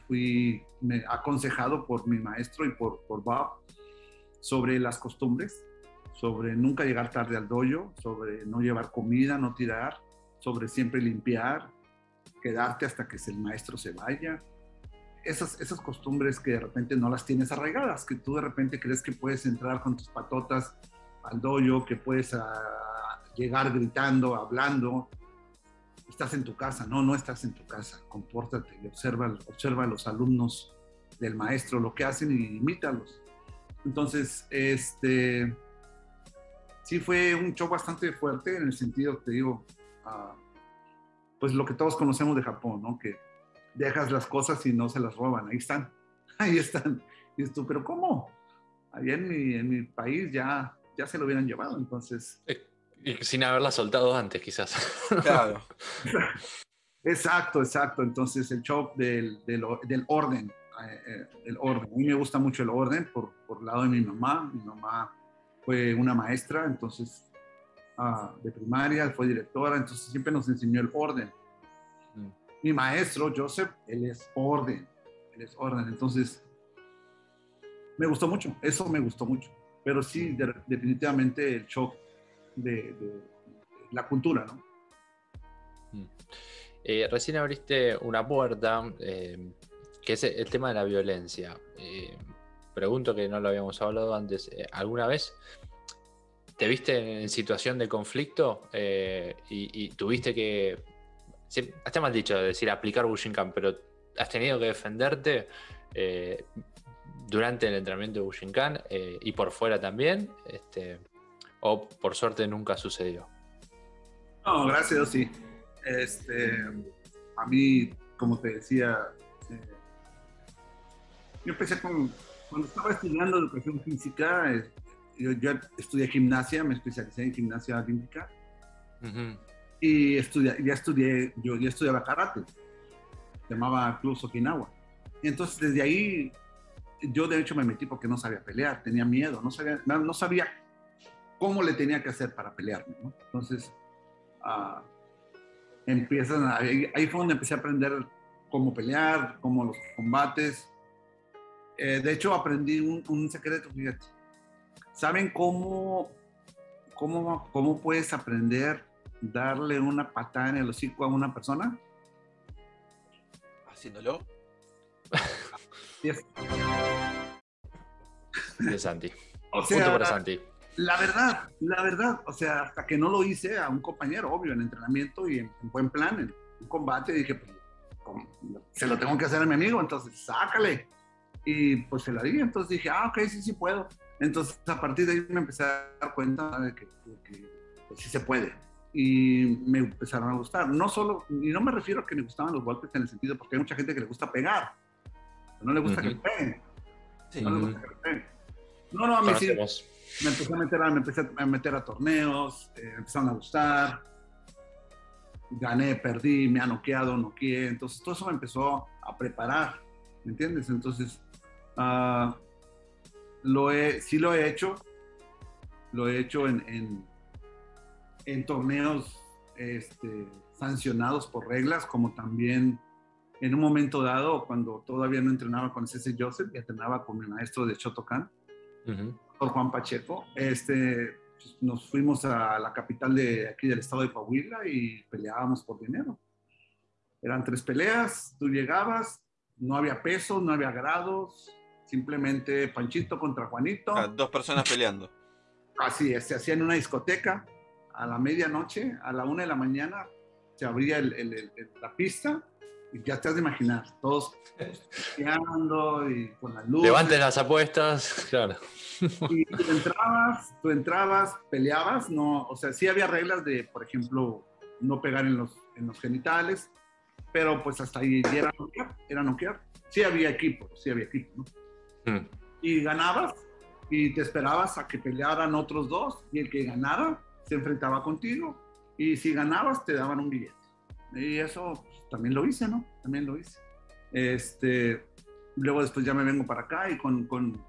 Fui aconsejado por mi maestro y por, por Bob sobre las costumbres, sobre nunca llegar tarde al dojo, sobre no llevar comida, no tirar, sobre siempre limpiar, quedarte hasta que el maestro se vaya. Esas, esas costumbres que de repente no las tienes arraigadas, que tú de repente crees que puedes entrar con tus patotas al dojo, que puedes ah, llegar gritando, hablando, estás en tu casa, no, no estás en tu casa, compórtate y observa, observa a los alumnos del maestro lo que hacen y imítalos. Entonces, este, sí fue un show bastante fuerte en el sentido, te digo, pues lo que todos conocemos de Japón, ¿no? Que dejas las cosas y no se las roban, ahí están, ahí están. Y tú, pero ¿cómo? Allá en mi, país ya, ya se lo hubieran llevado, entonces... Y sin haberla soltado antes, quizás. Claro. Exacto, exacto. Entonces el show del, del, del orden, eh, eh, el orden. A mí me gusta mucho el orden por, por el lado de mi mamá. Mi mamá fue una maestra, entonces, ah, de primaria, fue directora, entonces siempre nos enseñó el orden. Mm. Mi maestro, Joseph, él es orden, él es orden. Entonces, me gustó mucho, eso me gustó mucho. Pero sí, de- definitivamente el shock de, la cultura, ¿no? Eh, recién abriste una puerta, eh, que es el tema de la violencia. Eh, pregunto que no lo habíamos hablado antes. ¿Alguna vez te viste en situación de conflicto y, tuviste que, está mal dicho decir aplicar Bushinkan, pero has tenido que defenderte durante el entrenamiento de Bushinkan y por fuera también? Este, ¿O por suerte nunca sucedió? No, gracias Dios sí. Este, a mí, como te decía, eh, yo empecé con, cuando estaba estudiando educación física, eh, yo, yo estudié gimnasia, me especialicé en gimnasia olímpica y estudia, ya estudié, yo ya estudiaba karate, se llamaba Club Okinawa. Y entonces desde ahí yo de hecho me metí porque no sabía pelear, tenía miedo, no sabía, no sabía cómo le tenía que hacer para pelearme. ¿no? Entonces ah, empiezan a- ahí, fue donde empecé a aprender cómo pelear, cómo los combates. Eh, de hecho aprendí un, un secreto, fíjate. ¿Saben cómo, cómo, cómo puedes aprender darle una patada en el hocico a una persona? Haciéndolo. Y es- De Santi. o Punto para Santi. La verdad, la verdad, o sea, hasta que no lo hice a un compañero, obvio, en entrenamiento y en, en buen plan, en un combate, dije, pues, se lo tengo que hacer a mi amigo, entonces sácale. Y pues se la di, entonces dije, ah, ok, sí, sí puedo. Entonces a partir de ahí me empecé a dar cuenta de que, de que, pues, sí se puede. Y me empezaron a gustar. No solo, y no me refiero a que me gustaban los golpes en el sentido, porque hay mucha gente que le gusta pegar, no le gusta que le Ujú. peguen. Sí. No le gusta que le peguen. No, no, a mí sí. Me empecé a meter a, me empecé a meter a torneos, eh, empezaron a gustar, gané, perdí, me ha noqueado, noqueé, entonces todo eso me empezó a preparar, ¿me entiendes? Entonces, ah, lo he, sí lo he hecho, lo he hecho en, en, en torneos este, sancionados por reglas, como también en un momento dado, cuando todavía no entrenaba con C.C. Joseph, y entrenaba con mi maestro de Shotokan, Ujú. por Juan Pacheco. Este, pues, nos fuimos a la capital de aquí del estado de Coahuila y peleábamos por dinero. Eran tres peleas, tú llegabas, no había pesos, no había grados, simplemente Panchito contra Juanito. Ah, Dos personas peleando. Así es, se hacía en una discoteca a la medianoche, a la una de la mañana, se abría el- el- el- el- la pista y ya te has de imaginar, todos peleando y con la luz. Levanten las apuestas, claro. Y tú entrabas, tú entrabas, peleabas, no, o sea, sí había reglas de, por ejemplo, no pegar en los, en los genitales, pero pues hasta ahí era noquear, era noquear. Sí había equipo, sí había equipo, ¿no? Mm. Y ganabas y te esperabas a que pelearan otros dos y el que ganara se enfrentaba contigo y si ganabas te daban un billete. Y eso también lo hice, ¿no? También lo hice. Este, luego después ya me vengo para acá y con, con,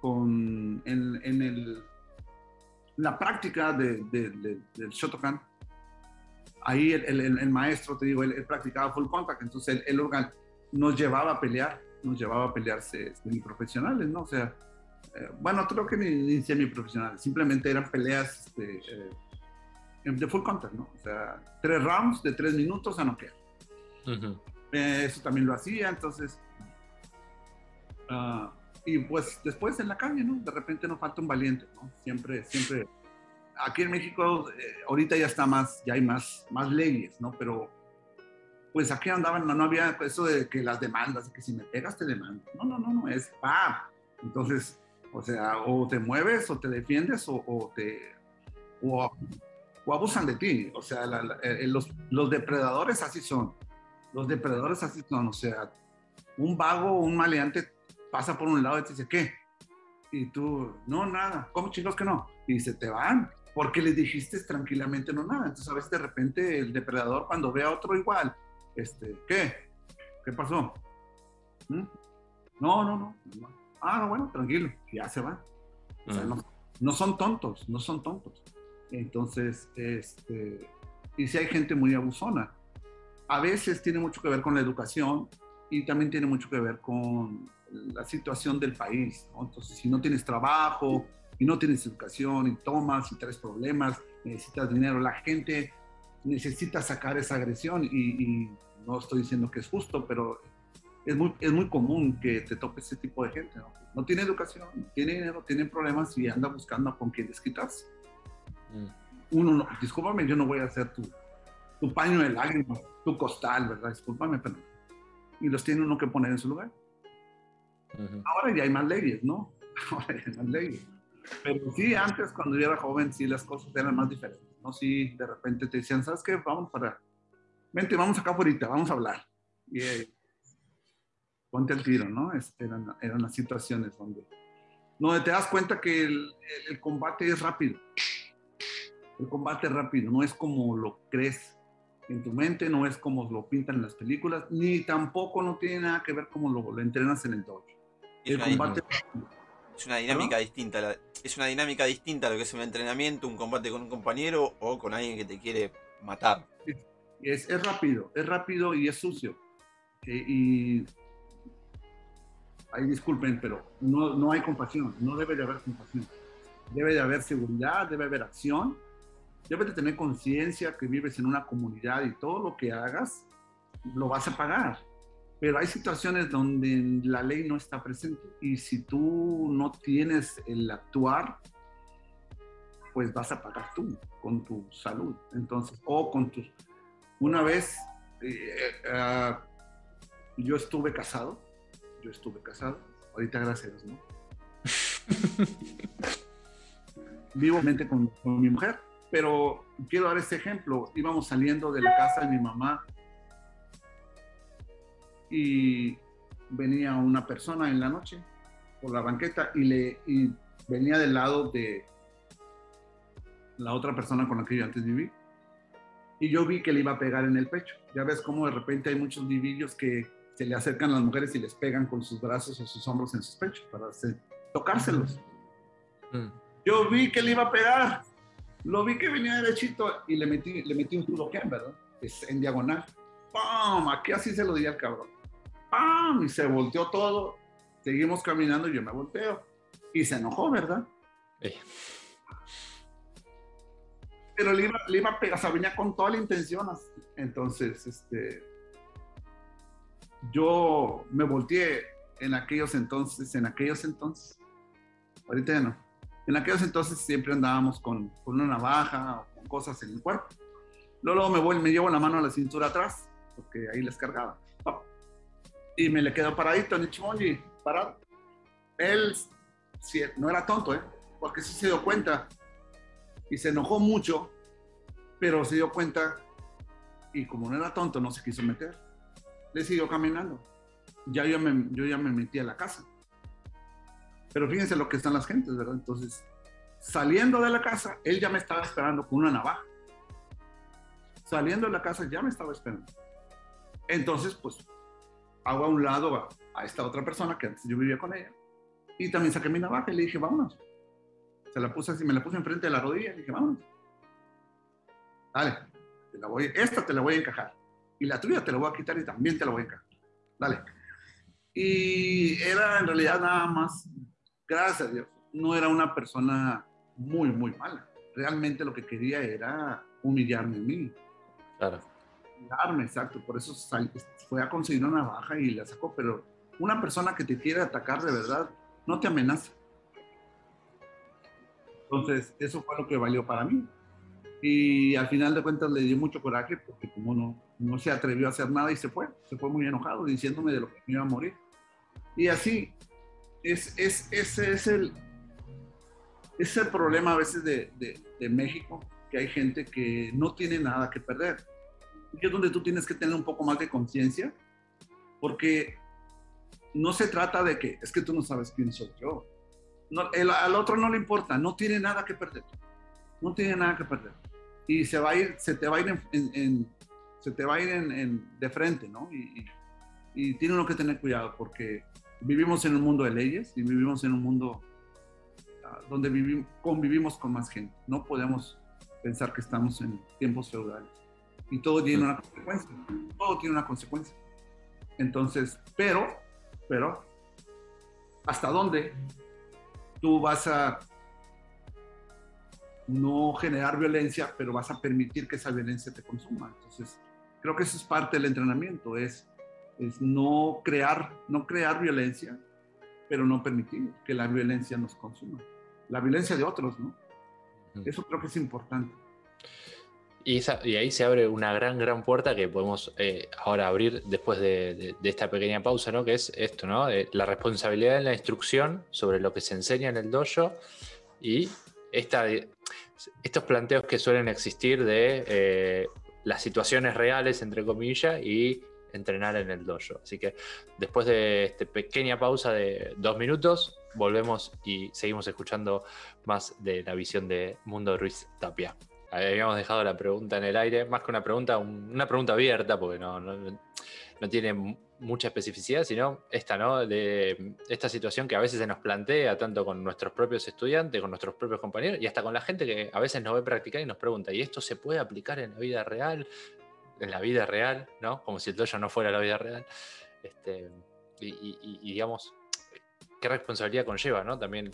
con en, en el, la práctica de, de- de- del Shotokan, ahí el, el- el maestro, te digo, él, practicaba full contact, entonces él, él organ- nos llevaba a pelear, nos llevaba a pelearse semiprofesionales, ¿no? O sea, eh, bueno, creo que ni, ni semiprofesionales, simplemente eran peleas este, eh, de full contact, ¿no? O sea, tres rounds de tres minutos a noquear. Ujú. Eh, eso también lo hacía, entonces. ah, y pues después en la calle, ¿no? De repente no falta un valiente, ¿no? Siempre, siempre. Aquí en México, eh, ahorita ya está más, ya hay más, más leyes, ¿no? Pero pues aquí andaban, no, no había eso de que las demandas, de que si me pegas te demando. No, no, no, no, es ¡pam! Entonces, o sea, o te mueves o te defiendes o, o te. O, o abusan de ti. O sea, la- la- eh, los, los depredadores así son los depredadores así son, o sea, un vago, un maleante pasa por un lado y te dice, ¿qué? Y tú, no, nada, ¿cómo chicos que no? Y se te van, porque les dijiste tranquilamente no nada. Entonces a veces de repente el depredador cuando ve a otro igual, este, ¿qué? ¿Qué pasó? ¿Mm? No, no, no. no. Ah, no, bueno, tranquilo, ya se van. O sea, no, no son tontos, no son tontos. Entonces, este, y si hay gente muy abusona. A veces tiene mucho que ver con la educación y también tiene mucho que ver con la situación del país. Entonces, si no tienes trabajo y no tienes educación y tomas y traes problemas, necesitas dinero, la gente necesita sacar esa agresión y, y no estoy diciendo que es justo, pero es muy, es muy común que te tope ese tipo de gente. ¿no? no tiene educación, no tiene dinero, tiene problemas y anda buscando con quién desquitarse. Mm. Uno, no, discúlpame, yo no voy a hacer tu, tu paño de lágrimas, tu costal, ¿verdad? Discúlpame, pero... Y los tiene uno que poner en su lugar. Ujú. Ahora ya hay más leyes, ¿no? Ahora ya hay más leyes. Pero sí, antes, cuando yo era joven, sí las cosas eran más diferentes. ¿no? Sí, de repente te decían, ¿sabes qué? Vamos para, vente, vamos acá ahorita, vamos a hablar. Y eh, ponte el tiro, ¿no? Es- eran, eran las situaciones donde, donde te das cuenta que el, el combate es rápido. El combate rápido, no es como lo crees en tu mente, no es como lo pintan en las películas, ni tampoco no tiene nada que ver como lo, lo entrenas en el dojo. Es El una, combate es una dinámica distinta. la- es una dinámica distinta a lo que es un entrenamiento, un combate con un compañero o con alguien que te quiere matar. es, es rápido, es rápido y es sucio. Eh, y ahí disculpen, pero no, no hay compasión, no debe de haber compasión. Debe de haber seguridad, debe haber acción, debe de tener conciencia que vives en una comunidad y todo lo que hagas lo vas a pagar. Pero hay situaciones donde la ley no está presente y si tú no tienes el actuar, pues vas a pagar tú con tu salud. Entonces, o con tus... Una vez eh, eh, yo estuve casado, yo estuve casado, ahorita gracias, ¿no? Vivamente con, con mi mujer, pero quiero dar este ejemplo. Íbamos saliendo de la casa de mi mamá y venía una persona en la noche por la banqueta y, le, y venía del lado de la otra persona con la que yo antes viví. Y yo vi que le iba a pegar en el pecho. Ya ves cómo de repente hay muchos vivillos que se le acercan a las mujeres y les pegan con sus brazos o sus hombros en sus pechos para hacer- tocárselos. Mm. Yo vi que le iba a pegar. Lo vi que venía derechito y le metí, le metí un Kudoken, ¿verdad? Es en diagonal. ¡Pam! Aquí así se lo di al cabrón. ¡Pam! Y se volteó todo. Seguimos caminando y yo me volteo. Y se enojó, ¿verdad? Pero le iba, le iba a pegar, o sea, venía con toda la intención. así. Entonces, este. Yo me volteé en aquellos entonces, en aquellos entonces. Ahorita ya no. En aquellos entonces siempre andábamos con, con una navaja o con cosas en el cuerpo. Luego, luego me voy, me llevo la mano a la cintura atrás, porque ahí les cargaba. ¡Pap! Y me le quedo paradito chimoji, parado. Él sí, no era tonto, ¿eh? Porque sí se dio cuenta y se enojó mucho, pero se dio cuenta y como no era tonto, no se quiso meter. Le siguió caminando. Ya yo, me, yo ya me metí a la casa. Pero fíjense lo que están las gentes, ¿verdad? Entonces, saliendo de la casa, él ya me estaba esperando con una navaja. Saliendo de la casa, ya me estaba esperando. Entonces, pues, hago a un lado a, a esta otra persona que antes yo vivía con ella. Y también saqué mi navaja y le dije, vámonos. Se la puse así, me la puse enfrente de la rodilla y dije, vámonos. Dale, te la voy, esta te la voy a encajar. Y la tuya te la voy a quitar y también te la voy a encajar. Dale. Y era en realidad nada más, gracias a Dios, no era una persona muy, muy mala. Realmente lo que quería era humillarme a mí. claro. Humillarme, exacto. Por eso sal- fue a conseguir una navaja y la sacó. Pero una persona que te quiere atacar de verdad no te amenaza. Entonces, eso fue lo que valió para mí. Y al final de cuentas le dio mucho coraje porque como no, no se atrevió a hacer nada y se fue, se fue muy enojado diciéndome de lo que me iba a morir. Y así, es, es, ese es el, es el problema a veces de, de, México, que hay gente que no tiene nada que perder. Y es donde tú tienes que tener un poco más de conciencia, porque no se trata de que es que tú no sabes quién soy yo. El- al otro no le importa, no tiene nada que perder. No tiene nada que perder. Y se va a ir, se te va a ir en, en- se te va a ir en, de frente, ¿no? Y, y, y que tener cuidado porque vivimos en un mundo de leyes y vivimos en un mundo ah, donde vivimos, convivimos con más gente. No podemos pensar que estamos en tiempos feudales. Y todo tiene una consecuencia. Todo tiene una consecuencia. Entonces, pero, pero, ¿hasta dónde tú vas a no generar violencia, pero vas a permitir que esa violencia te consuma? Entonces, creo que eso es parte del entrenamiento, es, es no, crear, no crear violencia, pero no permitir que la violencia nos consuma. La violencia de otros, ¿no? Eso creo que es importante. Y, esa- y ahí se abre una gran, gran puerta que podemos eh, ahora abrir después de, de- de esta pequeña pausa, ¿no? Que es esto, ¿no? Eh, la responsabilidad en la instrucción sobre lo que se enseña en el dojo y esta, estos planteos que suelen existir de eh, las situaciones reales, entre comillas, y entrenar en el dojo. Así que después de esta pequeña pausa de dos minutos, volvemos y seguimos escuchando más de la visión de Mundo Ruiz Tapia. Habíamos dejado la pregunta en el aire, más que una pregunta, una pregunta abierta, porque no, no, tiene mucha especificidad, sino esta, ¿no? De esta situación que a veces se nos plantea, tanto con nuestros propios estudiantes, con nuestros propios compañeros, y hasta con la gente que a veces nos ve practicar y nos pregunta, ¿y esto se puede aplicar en la vida real? En la vida real, ¿no? Como si el dojo no fuera la vida real. Este, y, digamos, qué responsabilidad conlleva, ¿no? También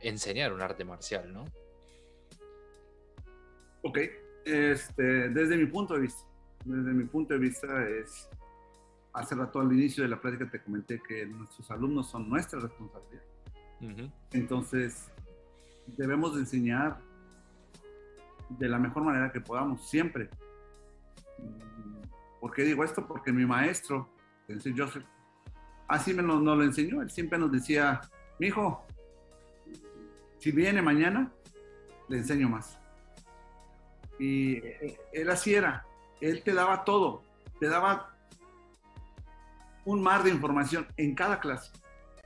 enseñar un arte marcial, ¿no? Ok, este, desde mi punto de vista, desde mi punto de vista es, hace rato al inicio de la plática te comenté que nuestros alumnos son nuestra responsabilidad. Entonces, debemos enseñar de la mejor manera que podamos, siempre. ¿Por qué digo esto? Porque mi maestro, Sensei Joseph, así me lo, nos lo enseñó. Él siempre nos decía, mi hijo, si viene mañana, le enseño más. Y él así era, él te daba todo, te daba un mar de información en cada clase,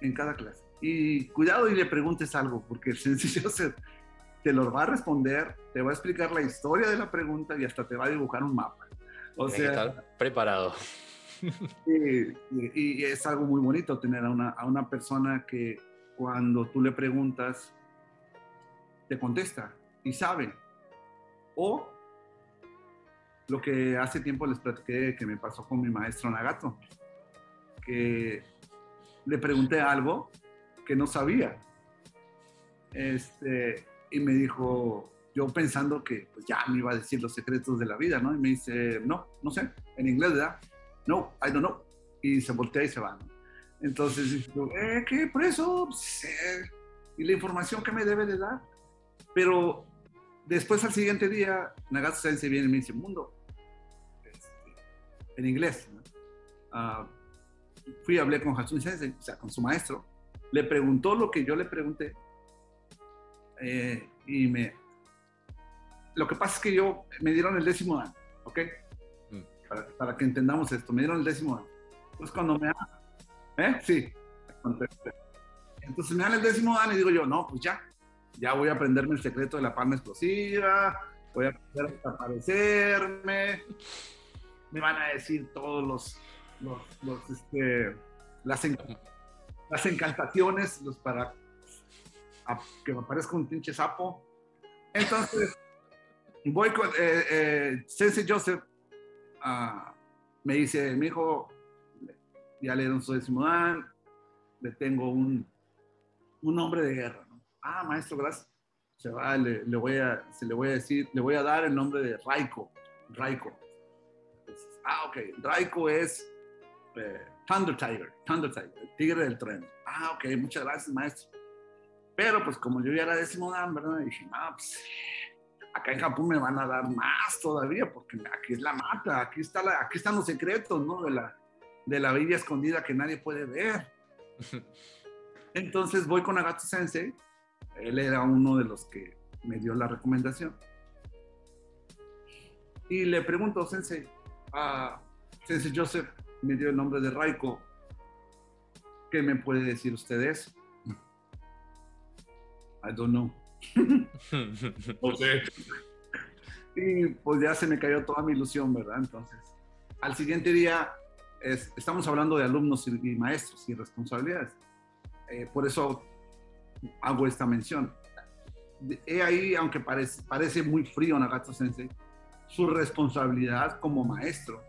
en cada clase. Y cuidado y le preguntes algo, porque el sencillo te lo va a responder, te va a explicar la historia de la pregunta y hasta te va a dibujar un mapa. O sea, estar preparado. Y, y, es algo muy bonito tener a una, a una persona que cuando tú le preguntas, te contesta y sabe o lo que hace tiempo les platiqué que me pasó con mi maestro Nagato, que le pregunté algo que no sabía. Este, y me dijo, yo pensando que pues, ya me iba a decir los secretos de la vida, ¿no? Y me dice, no, no sé, en inglés, ¿verdad? No, I don't know. Y se voltea y se va, Entonces, eh, ¿qué? Por eso, pues, eh, y la información que me debe de dar. Pero Después al siguiente día, Nagato Sensei viene y me dice, Mundo, este, en inglés. Uh, fui hablé con Hatsune Sensei, o sea, con su maestro. Le preguntó lo que yo le pregunté. Eh, y me... Lo que pasa es que yo, me dieron el décimo año, ¿ok? Mm. Para, para, que entendamos esto, me dieron el décimo año. Entonces cuando me... ¿Eh? Sí. Entonces me dan el décimo año y digo yo, no, pues ya, ya voy a aprenderme el secreto de la palma explosiva, voy a aprender a desaparecerme, me van a decir todos los, los, este, las, las encantaciones los para que me parezca un pinche sapo. Entonces, voy con eh, eh, Sensei Joseph, uh, me dice, mi hijo, ya le dieron su décimo dan, le tengo un, un hombre de guerra ah, maestro, gracias. Se va, le, voy a, se le voy a decir, le voy a dar el nombre de Raiko. Raiko. ah, ok. Raiko es eh, Thunder Tiger, Thunder Tiger, el tigre del tren. Ah, ok, muchas gracias, maestro. Pero pues como yo ya era décimo dan, ¿verdad? Y dije, no, pues acá en Japón me van a dar más todavía, porque aquí es la mata, aquí, está la, aquí están los secretos, ¿no? De la, de la villa escondida que nadie puede ver. Entonces voy con Agato Sensei él era uno de los que me dio la recomendación. Y le pregunto, Sensei, a Sensei Joseph me dio el nombre de Raiko. ¿Qué me puede decir usted de eso? I don't know. okay. Y pues ya se me cayó toda mi ilusión, ¿verdad? Entonces, al siguiente día, estamos hablando de alumnos y, maestros y responsabilidades. Eh, por eso hago esta mención. He ahí, aunque parece, parece muy frío Nagato Sensei, su responsabilidad como maestro.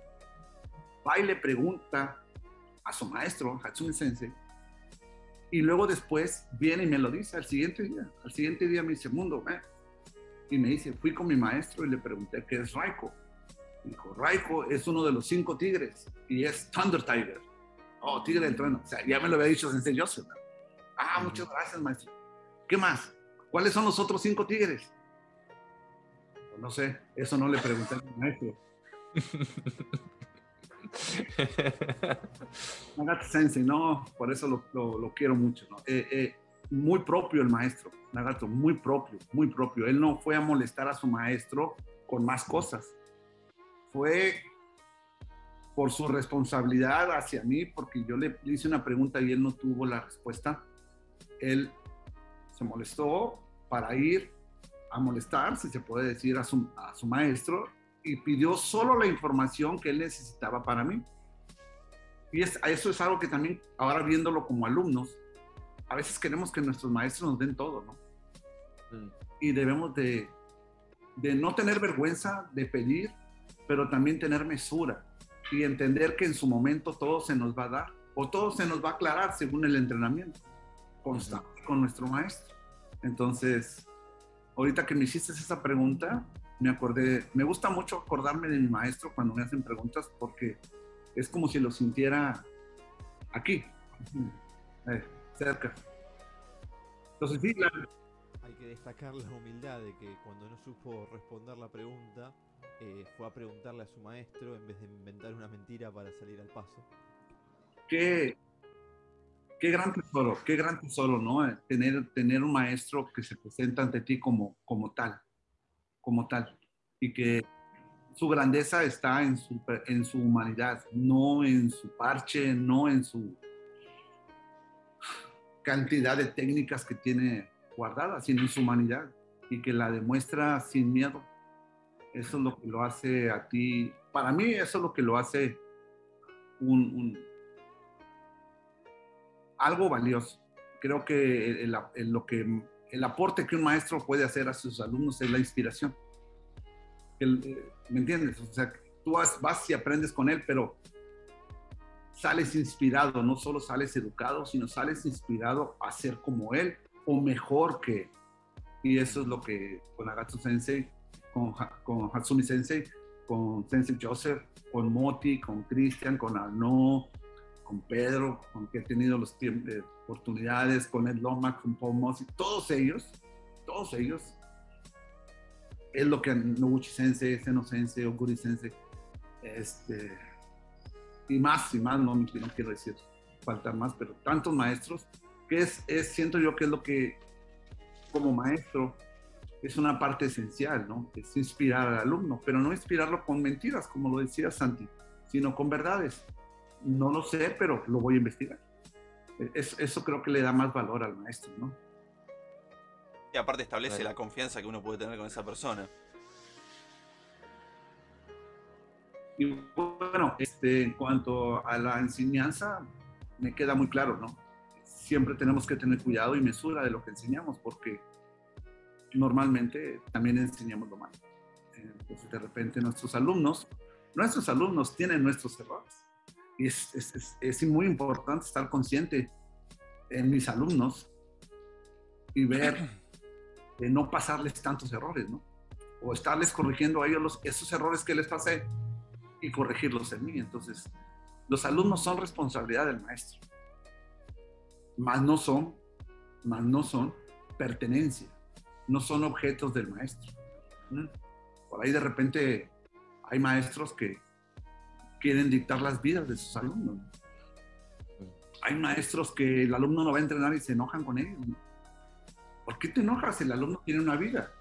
Va y le pregunta a su maestro, Hatsune Sensei, y luego después viene y me lo dice al siguiente día. Al siguiente día me dice, Mundo, ¿eh? Y me dice, fui con mi maestro y le pregunté qué es Raiko. Dijo, Raiko es uno de los cinco tigres y es Thunder Tiger. Oh, tigre del trueno. O sea, ya me lo había dicho Sensei Joseph. Ah, muchas gracias, maestro. ¿Qué más? ¿Cuáles son los otros cinco tigres? Pues no sé, eso no le pregunté al maestro. Nagata Sensei, no, por eso lo, quiero mucho. ¿no? Eh, eh, muy propio el maestro, Lagarto, muy propio, muy propio. Él no fue a molestar a su maestro con más cosas. Fue por su responsabilidad hacia mí, porque yo le hice una pregunta y él no tuvo la respuesta. Él se molestó para ir a molestar, si se puede decir, a su maestro y pidió solo la información que él necesitaba para mí. Y es, eso es algo que también, ahora viéndolo como alumnos, a veces queremos que nuestros maestros nos den todo, ¿no? Mm. Y debemos de, de no tener vergüenza de pedir, pero también tener mesura y entender que en su momento todo se nos va a dar o todo se nos va a aclarar según el entrenamiento constante con nuestro maestro. Entonces, ahorita que me hiciste esa pregunta, me acordé, me gusta mucho acordarme de mi maestro cuando me hacen preguntas porque es como si lo sintiera aquí, eh, cerca. Entonces, sí, Hay que destacar la humildad de que cuando no supo responder la pregunta, eh, fue a preguntarle a su maestro en vez de inventar una mentira para salir al paso. Qué, qué gran tesoro, qué gran tesoro, ¿no? Eh, tener, tener un maestro que se presenta ante ti como, como tal, como tal, y que su grandeza está en su, en su humanidad, no en su parche, no en su cantidad de técnicas que tiene guardadas, sino en su humanidad y que la demuestra sin miedo. Eso es lo que lo hace a ti, para mí eso es lo que lo hace un, algo valioso. Creo que el, lo que el aporte que un maestro puede hacer a sus alumnos es la inspiración. ¿Me entiendes? O sea, tú vas, vas y aprendes con él, pero sales inspirado, no solo sales educado, sino sales inspirado a ser como él o mejor que Y eso es lo que con Agatsu Sensei, con, con Hatsumi Sensei, con Sensei Joseph, con Moti, con Cristian, con Arnaud, con Pedro, con que he tenido las eh, oportunidades, con Ed Lomax, con Paul Mossy, todos ellos, todos ellos, es lo que Noguchi Sensei, Seno Sensei, Oguri Sensei, este, y más y más, no, no quiero decir falta más, pero tantos maestros, que es, es, siento yo que es lo que como maestro es una parte esencial, ¿no? Es inspirar al alumno, pero no inspirarlo con mentiras, como lo decía Santi, sino con verdades. No lo sé, pero lo voy a investigar. Es, eso creo que le da más valor al maestro, ¿no? Y aparte establece la confianza que uno puede tener con esa persona. Y bueno, este, en cuanto a la enseñanza, me queda muy claro, ¿no? Siempre tenemos que tener cuidado y mesura de lo que enseñamos, porque normalmente también enseñamos lo malo. Entonces, de repente, nuestros alumnos, nuestros alumnos tienen nuestros errores. Y es, es, es muy importante estar consciente en mis alumnos y ver de no pasarles tantos errores, ¿no? O estarles corrigiendo a ellos los, esos errores que les pasé y corregirlos en mí. Entonces, los alumnos son responsabilidad del maestro. Más no son, más no son pertenencia, no son objetos del maestro. Por ahí de repente hay maestros que quieren dictar las vidas de sus alumnos. Hay maestros que el alumno no va a entrenar y se enojan con ellos. ¿Por qué te enojas? El alumno tiene una vida.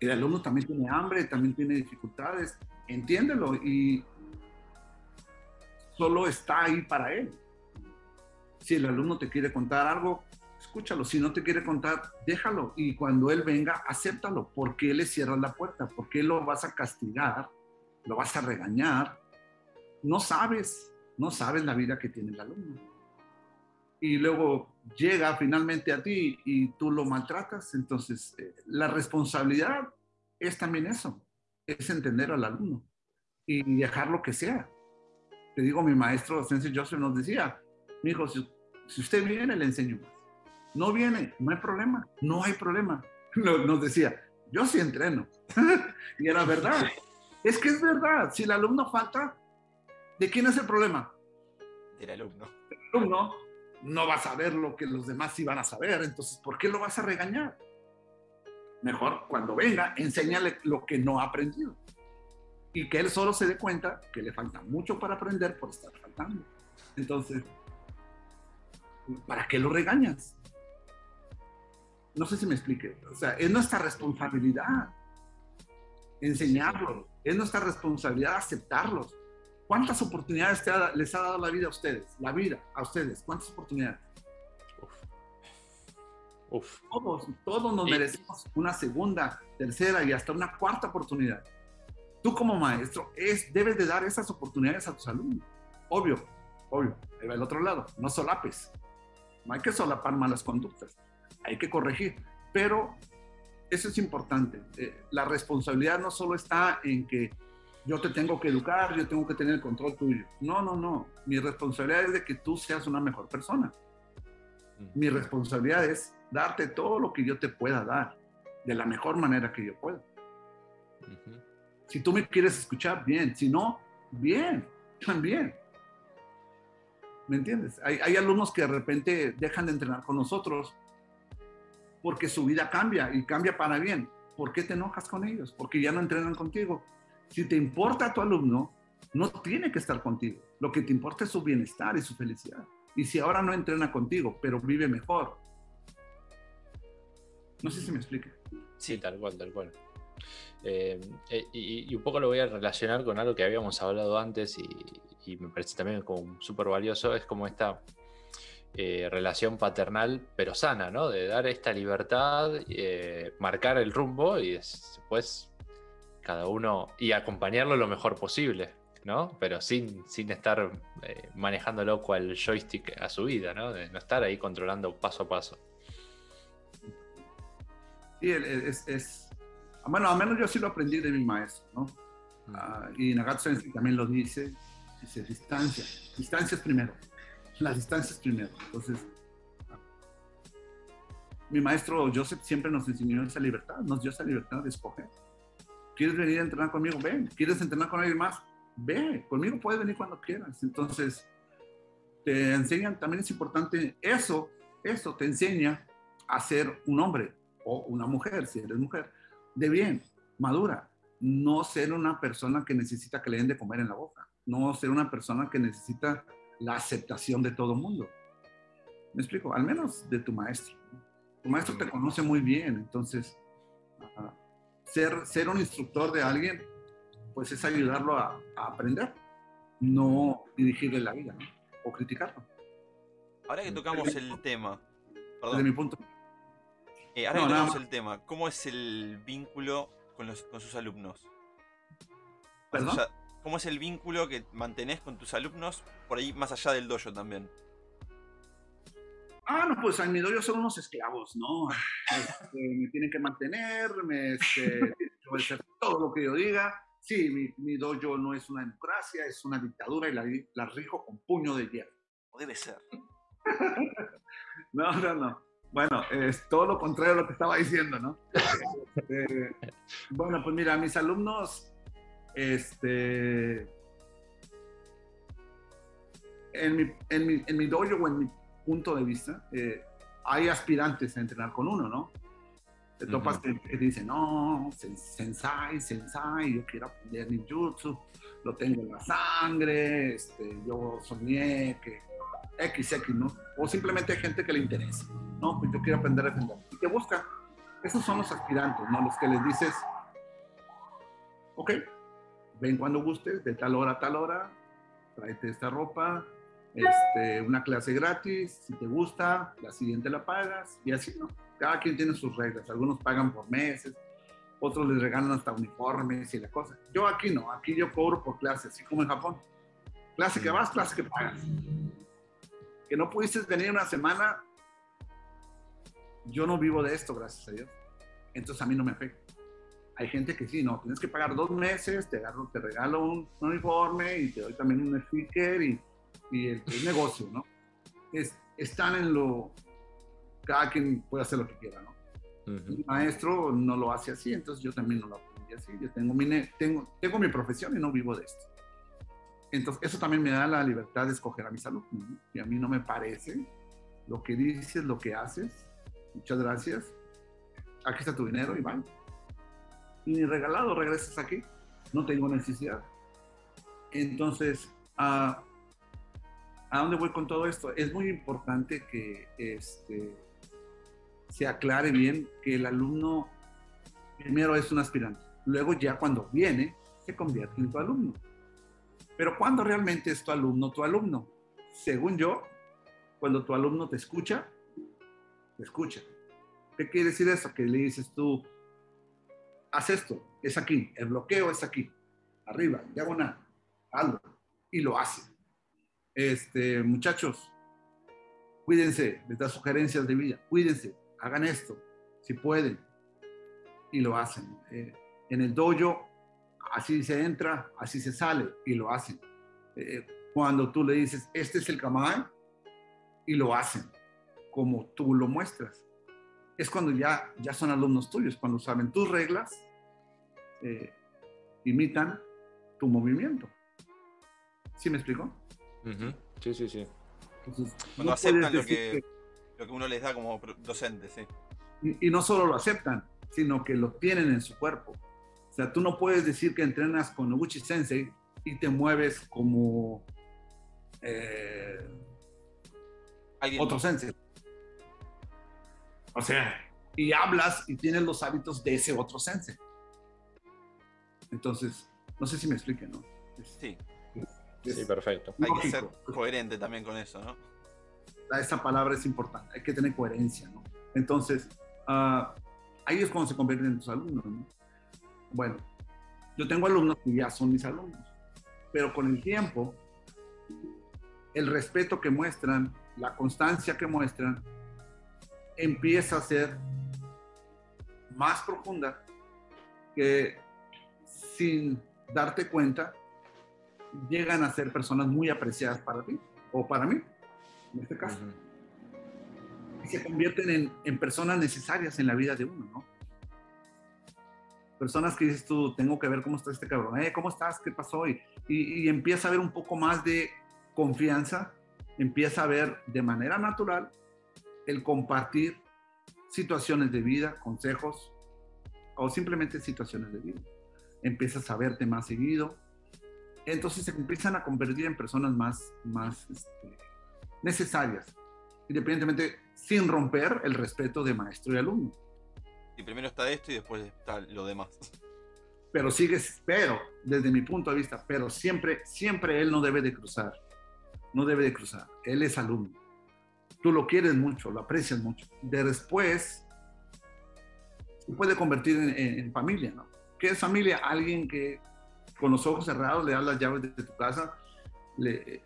El alumno también tiene hambre, también tiene dificultades, entiéndelo y solo está ahí para él. Si el alumno te quiere contar algo, escúchalo. Si no te quiere contar, déjalo. Y cuando él venga, acéptalo. ¿Por qué le cierras la puerta? ¿Por qué lo vas a castigar? ¿Lo vas a regañar? No sabes, no sabes la vida que tiene el alumno. Y luego llega finalmente a ti y tú lo maltratas. Entonces, eh, la responsabilidad es también eso es entender al alumno y dejar lo que sea. Te digo, mi maestro Sensei Joseph nos decía, mi hijo, si, usted viene, le enseño más. No viene, no hay problema, no hay problema. Nos decía, yo sí entreno. y era verdad. Es que es verdad, si el alumno falta, ¿de quién es el problema? Del alumno. El alumno no va a saber lo que los demás iban a saber, entonces, ¿por qué lo vas a regañar? mejor cuando venga, enséñale lo que no ha aprendido. Y que él solo se dé cuenta que le falta mucho para aprender por estar faltando. Entonces, ¿para qué lo regañas? no sé si me explique, o sea, es nuestra responsabilidad enseñarlos, es nuestra responsabilidad aceptarlos. ¿Cuántas oportunidades les ha dado la vida a ustedes? La vida a ustedes, ¿cuántas oportunidades? Uf. Todos, todos nos merecemos una segunda, tercera y hasta una cuarta oportunidad. Tú como maestro es, debes de dar esas oportunidades a tus alumnos. Obvio, obvio. Ahí va el otro lado, no solapes. No hay que solapar malas conductas. Hay que corregir. Pero eso es importante. Eh, la responsabilidad no solo está en que yo te tengo que educar, yo tengo que tener el control tuyo. No, no, no. Mi responsabilidad es de que tú seas una mejor persona. Mi responsabilidad es darte todo lo que yo te pueda dar, de la mejor manera que yo pueda. Si tú me quieres escuchar, bien. Si no, bien, también. ¿Me entiendes? Hay, hay alumnos que de repente dejan de entrenar con nosotros porque su vida cambia y cambia para bien. ¿Por qué te enojas con ellos? Porque ya no entrenan contigo. Si te importa tu alumno, no tiene que estar contigo. Lo que te importa es su bienestar y su felicidad. Y si ahora no entrena contigo, pero vive mejor. No sé si me explica. Sí, tal cual, tal cual. Eh, eh, y, un poco lo voy a relacionar con algo que habíamos hablado antes y, me parece también como súper valioso, es como esta eh, relación paternal, pero sana, ¿no? De dar esta libertad, eh, marcar el rumbo y después cada uno y acompañarlo lo mejor posible, ¿no? Pero sin, sin estar eh, manejándolo cual joystick a su vida, ¿no? De no estar ahí controlando paso a paso. Sí, es, bueno, al menos yo sí lo aprendí de mi maestro, ¿no? Mm. Ah, y Nagatsu también lo dice, dice distancia, distancia es primero las distancias primero. Entonces, mi maestro Joseph siempre nos enseñó esa libertad, nos dio esa libertad de escoger. ¿Quieres venir a entrenar conmigo? Ven. ¿Quieres entrenar con alguien más? Ve. Conmigo puedes venir cuando quieras. Entonces, te enseñan, también es importante eso, eso te enseña a ser un hombre o una mujer, si eres mujer, de bien, madura. No ser una persona que necesita que le den de comer en la boca. No ser una persona que necesita la aceptación de todo mundo. ¿Me explico? Al menos de tu maestro. Tu maestro te conoce muy bien, entonces ser, ser un instructor de alguien, pues es ayudarlo a, aprender, no dirigirle la vida o criticarlo. Ahora que tocamos el tema, perdón. Desde mi punto. Eh, ahora que tocamos el tema, ¿cómo es el vínculo con, los, con sus alumnos? ¿Perdón? ¿Cómo es el vínculo que mantenés con tus alumnos por ahí más allá del dojo también? Ah, no, pues en mi dojo son unos esclavos, ¿no? Este, me tienen que mantener, me este, hacer todo lo que yo diga. Sí, mi, mi, dojo no es una democracia, es una dictadura y la, la rijo con puño de hierro. O debe ser. no, no, no. Bueno, es todo lo contrario a lo que estaba diciendo, ¿no? Este, bueno, pues mira, mis alumnos este, en mi, en mi, en mi dojo o en mi punto de vista, eh, hay aspirantes a entrenar con uno, ¿no? Te topas que, dicen, no, sensai, sensai, yo quiero aprender ninjutsu, lo tengo en la sangre, este, yo soñé que XX, ¿no? O simplemente hay gente que le interesa, no, pues yo quiero aprender a defender. Y te busca. Esos son los aspirantes, ¿no? Los que les dices, ok, ven cuando gustes, de tal hora a tal hora, tráete esta ropa, este, una clase gratis, si te gusta, la siguiente la pagas, y así, ¿no? Cada quien tiene sus reglas, algunos pagan por meses, otros les regalan hasta uniformes y la cosa. Yo aquí no, aquí yo cobro por clase, así como en Japón. Clase que vas, clase que pagas. Que no pudiste venir una semana, yo no vivo de esto, gracias a Dios. Entonces a mí no me afecta. Hay gente que sí, no, tienes que pagar dos meses, te, agarro, te regalo un, uniforme y te doy también un sticker y, y el, negocio, ¿no? Es, están en lo, cada quien puede hacer lo que quiera, ¿no? Mi maestro no lo hace así, entonces yo también no lo aprendí así. Yo tengo mi, tengo, tengo mi profesión y no vivo de esto. Entonces, eso también me da la libertad de escoger a mis alumnos. Y a mí no me parece lo que dices, lo que haces. Muchas gracias. Aquí está tu dinero y vale y ni regalado regresas aquí. No tengo necesidad. Entonces, ¿a, ¿a dónde voy con todo esto? Es muy importante que este, se aclare bien que el alumno primero es un aspirante, luego ya cuando viene se convierte en tu alumno. Pero cuando realmente es tu alumno, tu alumno, según yo, cuando tu alumno te escucha, te escucha. ¿Qué quiere decir eso? Que le dices tú, haz esto, es aquí, el bloqueo es aquí, arriba, diagonal, hazlo, y lo hace. Este, muchachos, cuídense de estas sugerencias de vida, cuídense, hagan esto, si pueden, y lo hacen. Eh, en el dojo, así se entra, así se sale, y lo hacen. Eh, cuando tú le dices, este es el kamae, y lo hacen, como tú lo muestras. Es cuando ya, ya son alumnos tuyos, cuando saben tus reglas, eh, imitan tu movimiento. ¿Sí me explico? Sí, sí, sí. cuando aceptan lo que, lo que uno les da como docente, sí. Y, y no solo lo aceptan, sino que lo tienen en su cuerpo. O sea, tú no puedes decir que entrenas con Noguchi Sensei y te mueves como eh, otro sensei. O sea, y hablas y tienes los hábitos de ese otro sensei. Entonces, no sé si me explique, ¿no? sí. Sí, perfecto. Hay que ser coherente también con eso, ¿no? Esa palabra es importante, hay que tener coherencia, ¿no? Entonces, uh, ahí es cuando se convierten en tus alumnos, ¿no? Bueno, yo tengo alumnos que ya son mis alumnos, pero con el tiempo, el respeto que muestran, la constancia que muestran, empieza a ser más profunda que sin darte cuenta llegan a ser personas muy apreciadas para ti o para mí, en este caso. Y se convierten en, en, personas necesarias en la vida de uno, ¿no? Personas que dices tú, tengo que ver cómo está este cabrón, eh, ¿cómo estás? ¿Qué pasó? Y, y, y empieza a haber un poco más de confianza, empieza a ver de manera natural el compartir situaciones de vida, consejos o simplemente situaciones de vida. Empiezas a verte más seguido. Entonces se empiezan a convertir en personas más, más este, necesarias, independientemente sin romper el respeto de maestro y alumno. Y primero está esto y después está lo demás. Pero sigues, pero desde mi punto de vista, pero siempre, siempre él no debe de cruzar. No debe de cruzar. Él es alumno tú lo quieres mucho, lo aprecias mucho. Después, se puede convertir en, familia, ¿no? ¿Qué es familia? Alguien que con los ojos cerrados le das las llaves de, tu casa le,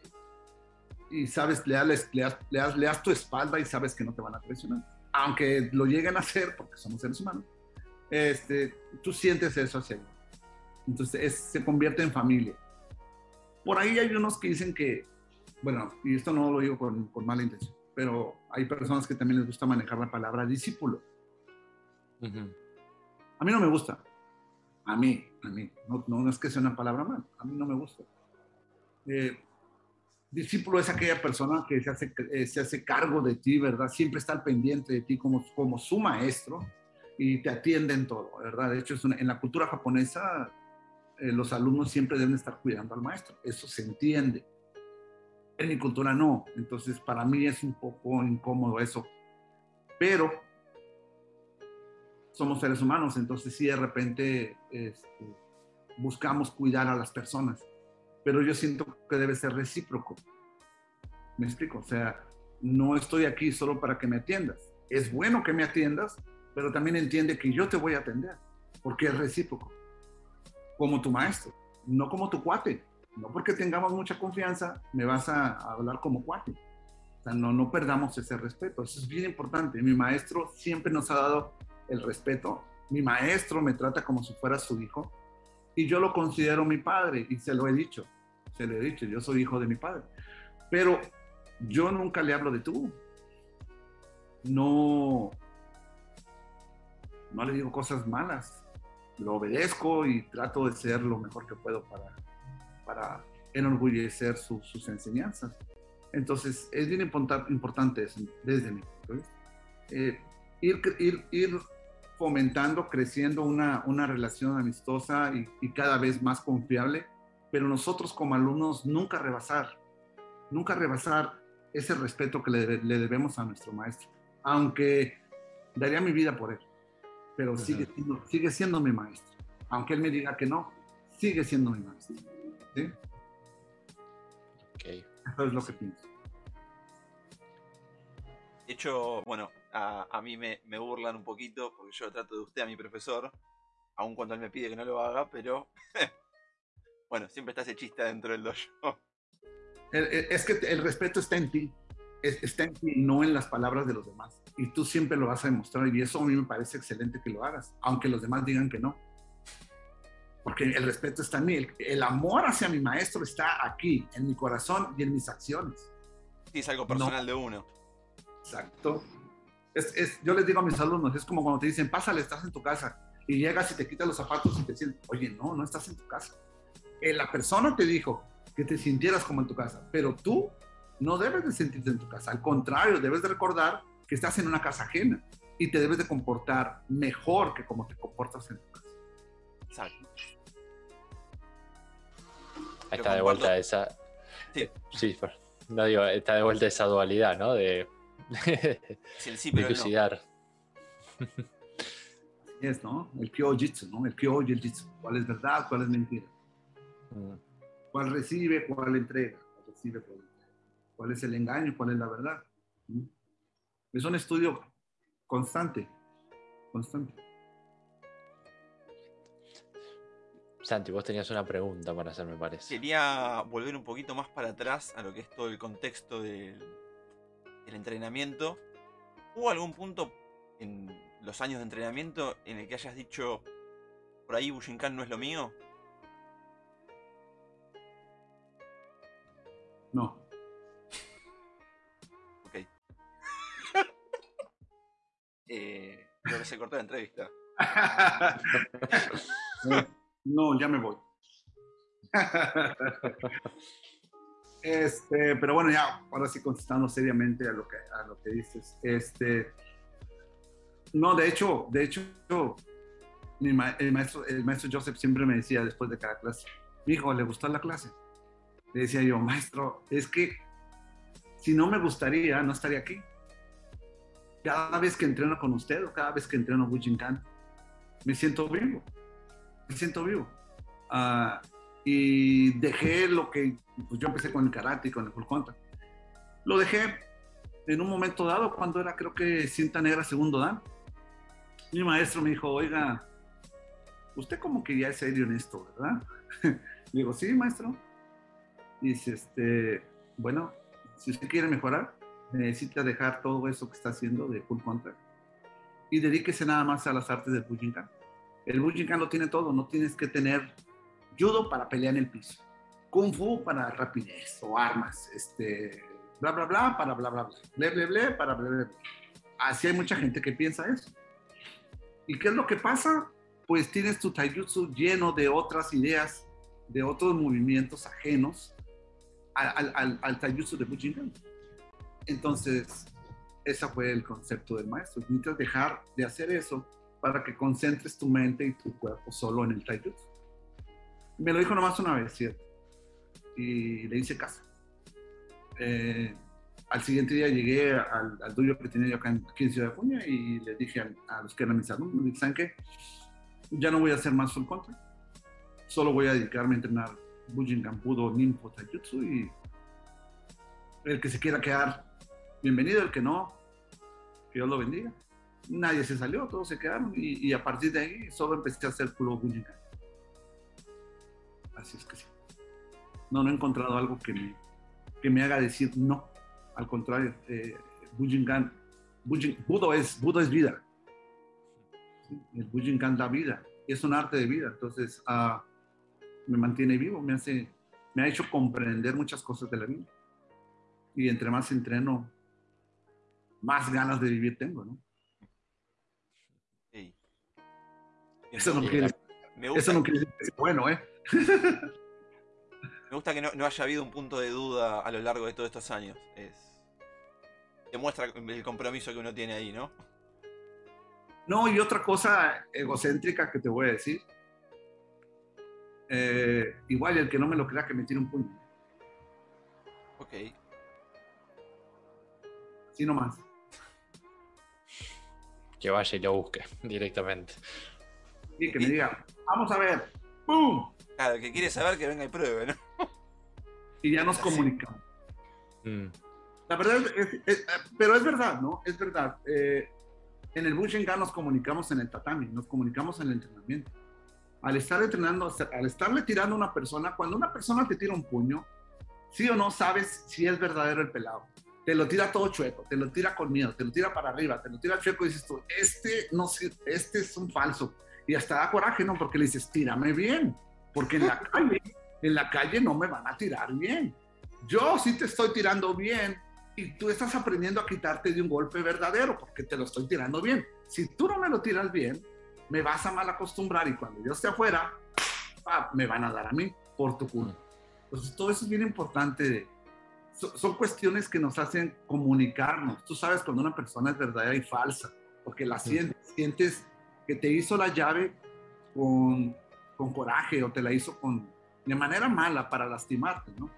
y sabes, le das, le, das, le, das, tu espalda y sabes que no te van a presionar. Aunque lo lleguen a hacer, porque somos seres humanos, este, tú sientes eso hacia ellos. Entonces se convierte en familia. Por ahí hay unos que dicen que, bueno, y esto no lo digo con, con mala intención, pero hay personas que también les gusta manejar la palabra discípulo. A mí no me gusta. A mí, a mí. No, no, es que sea una palabra mal. A mí no me gusta. Eh, discípulo es aquella persona que se hace, eh, se hace cargo de ti, ¿verdad? Siempre está al pendiente de ti como, como su maestro y te atiende en todo, ¿verdad? De hecho, es en la cultura japonesa, eh, los alumnos siempre deben estar cuidando al maestro. Eso se entiende en mi cultura no. Entonces, para mí es un poco incómodo eso. Pero somos seres humanos, entonces sí de repente este, buscamos cuidar a las personas. Pero yo siento que debe ser recíproco. ¿Me explico? O sea, no estoy aquí solo para que me atiendas. Es bueno que me atiendas, pero también entiende que yo te voy a atender, porque es recíproco. Como tu maestro, no como tu cuate no porque tengamos mucha confianza, me vas a, hablar como cuate. O sea, no, no perdamos ese respeto. Eso es bien importante. Mi maestro siempre nos ha dado el respeto. Mi maestro me trata como si fuera su hijo. Y yo lo considero mi padre. Y se lo he dicho. Se lo he dicho. Yo soy hijo de mi padre. Pero yo nunca le hablo de tú. No, no le digo cosas malas. Lo obedezco y trato de ser lo mejor que puedo para, para enorgullecer sus enseñanzas. Entonces, es bien importante desde mi. Eh, ir, ir, ir, fomentando, creciendo una, una relación amistosa y, y, cada vez más confiable, pero nosotros como alumnos nunca rebasar, nunca rebasar ese respeto que le, le debemos a nuestro maestro. Aunque daría mi vida por él, pero sigue, siendo, sigue siendo mi maestro. Aunque él me diga que no, sigue siendo mi maestro. ¿sí? Ok. Eso es lo que pienso. De hecho, bueno, a, a mí me, me burlan un poquito porque yo trato de usted a mi profesor, aun cuando él me pide que no lo haga, pero bueno, siempre está ese chiste dentro del dojo. Es que el respeto está en ti, es- está en ti, no en las palabras de los demás. Y tú siempre lo vas a demostrar y eso a mí me parece excelente que lo hagas, aunque los demás digan que no. Porque el respeto está en mí, el, el amor hacia mi maestro está aquí, en mi corazón y en mis acciones. Sí, es algo personal de uno. Exacto. Es, es- yo les digo a mis alumnos, es como cuando te dicen, pásale, estás en tu casa, y llegas y te quitas los zapatos y te dicen, oye, no, no estás en tu casa. Eh, la persona te dijo que te sintieras como en tu casa, pero tú no debes de sentirte en tu casa. Al contrario, debes de recordar que estás en una casa ajena y te debes de comportar mejor que como te comportas en tu casa. Exacto. Ahí está de vuelta esa. Sí. Sí, digo, está de vuelta esa dualidad, ¿no? De, Sí, el sí, pero no. es, ¿no? El kyo-jitsu, ¿no? El kyo y el jitsu. ¿Cuál es verdad? ¿Cuál es mentira? Mm, cuál recibe, cuál entrega, cuál recibe, cuál entrega, cuál es el engaño, cuál es la verdad. ¿Mm? Es un estudio constante, constante. Santi, vos tenías una pregunta para hacer, me parece. Quería volver un poquito más para atrás a lo que es todo el contexto del, del entrenamiento. ¿Hubo algún punto en los años de entrenamiento en el que hayas dicho, por ahí Bushinkan no es lo mío? No, Ok. eh, creo que se cortó la entrevista. no, ya me voy. Este, pero bueno, ya, ahora sí contestando seriamente a lo que, a lo que dices. Este, no, de hecho, de hecho, mi ma- el, maestro, el maestro Joseph siempre me decía después de cada clase, hijo, ¿le gustó la clase? Le decía yo, maestro, es que si no me gustaría, no estaría aquí. Cada vez que entreno con usted o cada vez que entreno Bujinkan, me siento vivo. Me siento vivo. Ah, y dejé lo que, pues yo empecé con el karate y con el full contact. Lo dejé en un momento dado cuando era creo que cinta negra segundo dan. Mi maestro me dijo, oiga, usted como que ya es serio en esto, ¿verdad? Le digo, sí, maestro. Dice, este, bueno, si usted quiere mejorar, necesita dejar todo eso que está haciendo de full contact y dedíquese nada más a las artes del Bujinkan. El Bujinkan lo tiene todo, no tienes que tener judo para pelear en el piso, kung fu para rapidez o armas, este, bla, bla, bla, para bla, bla, bla, ble, ble, ble, para ble, ble, ble. Así hay mucha gente que piensa eso. ¿Y qué es lo que pasa? Pues tienes tu taijutsu lleno de otras ideas, de otros movimientos ajenos al, al, al taijutsu de Bujinkan. Entonces, ese fue el concepto del maestro. Necesitas dejar de hacer eso para que concentres tu mente y tu cuerpo solo en el taijutsu. Me lo dijo nomás una vez, ¿cierto? Y le hice caso. Eh, al siguiente día llegué al, al que tenía yo acá en, aquí Ciudad de Acuña y le dije a, los que eran mis alumnos, ¿saben qué? Ya no voy a hacer más full contact. Solo voy a dedicarme a entrenar Bujinkan Budo, Ninpo, Taijutsu y el que se quiera quedar, bienvenido, el que no, que Dios lo bendiga. Nadie se salió, todos se quedaron y, y a partir de ahí solo empecé a hacer puro Bujinkan. Así es que sí. No, no he encontrado algo que me, que me haga decir no. Al contrario, eh, Bujinkan, Bujin, Budo, es, Budo es vida. Sí, El Bujinkan da vida. Es un arte de vida. Entonces, ah, me mantiene vivo, me, hace, me ha hecho comprender muchas cosas de la vida. Y entre más entreno, más ganas de vivir tengo, ¿no? Eso no Sí, quiere, Me gusta, eso no quiere decir que sea bueno, ¿eh? Me gusta que no, no haya habido un punto de duda a lo largo de todos estos años. Es, demuestra el compromiso que uno tiene ahí, ¿no? No, y otra cosa egocéntrica que te voy a decir. Eh, igual el que no me lo crea que me tire un puño. Ok. Así nomás. Que vaya y lo busque directamente. Y que me diga, vamos a ver, ¡pum! Claro, el que quiere saber que venga y pruebe, ¿no? Y ya nos comunicamos. Mm, La verdad, es, es- pero es verdad, ¿no? Es verdad. Eh, en el Bushinkan nos comunicamos en el tatami, nos comunicamos en el entrenamiento. Al estar entrenando, al estarle tirando a una persona, cuando una persona te tira un puño, sí o no sabes si es verdadero el pelado. Te lo tira todo chueco, te lo tira con miedo, te lo tira para arriba, te lo tira chueco y dices tú, este, no este es un falso. Y hasta da coraje, ¿no? Porque le dices, tírame bien, porque en la calle, en la calle no me van a tirar bien. Yo sí te estoy tirando bien, y tú estás aprendiendo a quitarte de un golpe verdadero porque te lo estoy tirando bien. Si tú no me lo tiras bien, me vas a mal acostumbrar y cuando yo esté afuera, ah, me van a dar a mí por tu culpa. Entonces, todo eso es bien importante. so- son cuestiones que nos hacen comunicarnos. Tú sabes cuando una persona es verdadera y falsa, porque la Sí. sientes, sientes que te hizo la llave con, con coraje o te la hizo con, de manera mala para lastimarte, ¿no?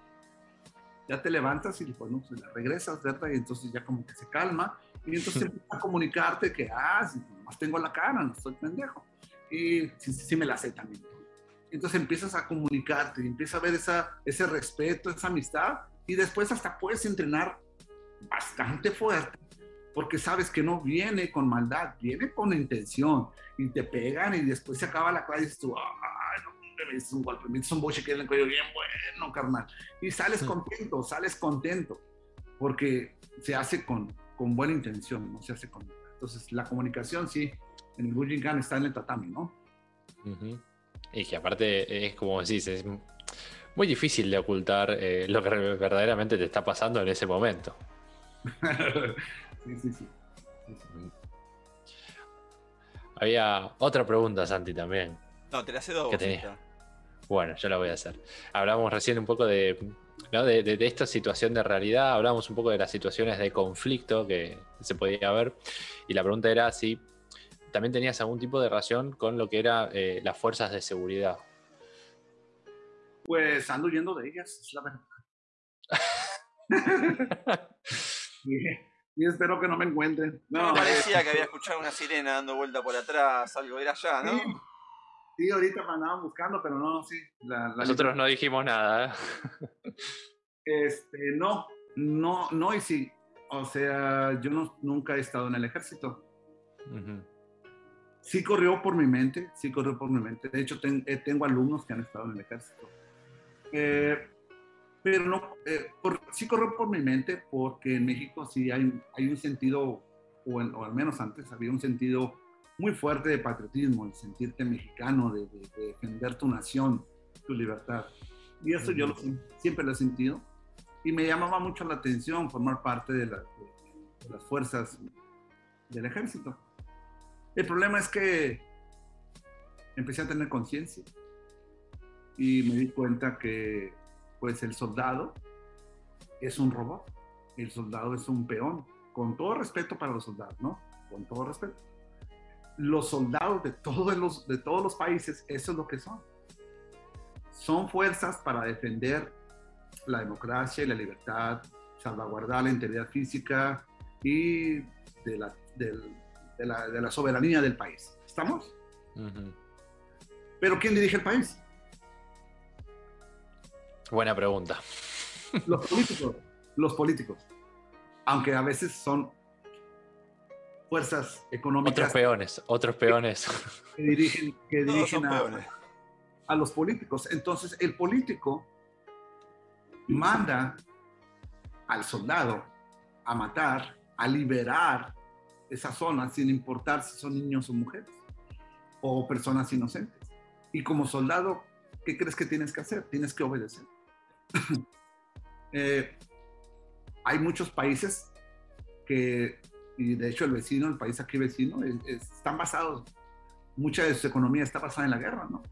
ya te levantas y bueno, pues, la regresas, ¿verdad? Y entonces ya como que se calma y entonces empieza a comunicarte que, ah, si nomás tengo la cara, no estoy pendejo. Y sí, sí me la sé también. Entonces empiezas a comunicarte y empieza a ver esa, ese respeto, esa amistad y después hasta puedes entrenar bastante fuerte porque sabes que no viene con maldad, viene con intención y te pegan y después se acaba la clase y tú, ay, no, me dices un golpe, me dices un boche que en el cuello bien bueno, carnal. Y sales Sí. contento, sales contento, porque se hace con, con buena intención, no se hace con... Entonces, la comunicación, sí, en el Bujinkan está en el tatami, ¿no? ujú. Y que aparte es como decís, es muy difícil de ocultar eh, lo que verdaderamente te está pasando en ese momento. sí, sí, sí. Había otra pregunta, Santi, también. No, te la cedo a ¿Qué vos. tenía? esta. Bueno, yo la voy a hacer. Hablamos recién un poco de, ¿no? de, de- de esta situación de realidad, hablamos un poco de las situaciones de conflicto que se podía ver, y la pregunta era si también tenías algún tipo de relación con lo que eran las fuerzas de seguridad. Pues ando huyendo de ellas, es la verdad. y, espero que no me encuentren. No, parecía que había escuchado una sirena dando vuelta por atrás, algo era allá, ¿no? Sí, sí, ahorita me andaban buscando, pero no, sí. La, la Nosotros no dijimos nada. ¿eh? Este, no, no, no, y sí. O sea, yo no, nunca he estado en el ejército. Sí corrió por mi mente, sí corrió por mi mente. De hecho, ten- eh, tengo alumnos que han estado en el ejército. Eh, pero no, eh, por- sí corrió por mi mente porque en México sí hay, hay un sentido, o, en- o al menos antes había un sentido muy fuerte de patriotismo, el sentirte mexicano, de, de- de defender tu nación, tu libertad. Y eso yo lo siempre lo he sentido. Y me llamaba mucho la atención formar parte de, la- de- de las fuerzas del ejército. El problema es que empecé a tener conciencia y me di cuenta que pues el soldado es un robot, el soldado es un peón, con todo respeto para los soldados, ¿no? Con todo respeto. Los soldados de todos los, de todos los países, eso es lo que son. Son fuerzas para defender la democracia y la libertad, salvaguardar la integridad física y de la, de la, de la soberanía del país. ¿Estamos? Ujú. Pero ¿quién dirige el país? Buena pregunta. Los políticos. Los políticos. Aunque a veces son fuerzas Otros económicas peones, otros peones. que dirigen, que dirigen a, a los políticos. Entonces, el político manda al soldado a matar, a liberar esa zona sin importar si son niños o mujeres o personas inocentes. Y como soldado, ¿qué crees que tienes que hacer? Tienes que obedecer. Eh, hay muchos países que, y de hecho el vecino, el país aquí vecino, es- es- están basados, mucha de su economía está basada en la guerra, ¿no?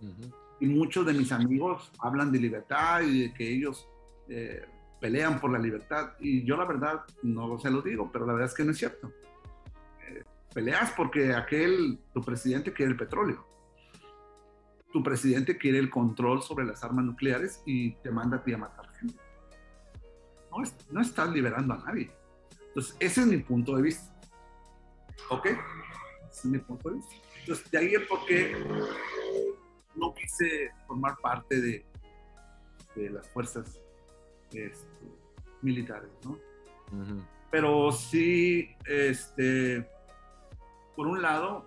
Ujú. y muchos de mis amigos hablan de libertad y de que ellos eh, pelean por la libertad y yo la verdad no se lo digo, pero la verdad es que no es cierto. Eh, peleas porque aquel, tu presidente quiere el petróleo. Tu presidente quiere el control sobre las armas nucleares y te manda a ti a matar gente. No, es- no estás liberando a nadie. Entonces, ese es mi punto de vista. ¿Ok? Ese es mi punto de vista. Entonces, de ahí el por qué no quise formar parte de, de las fuerzas este, militares, ¿no? Pero sí, este, por un lado,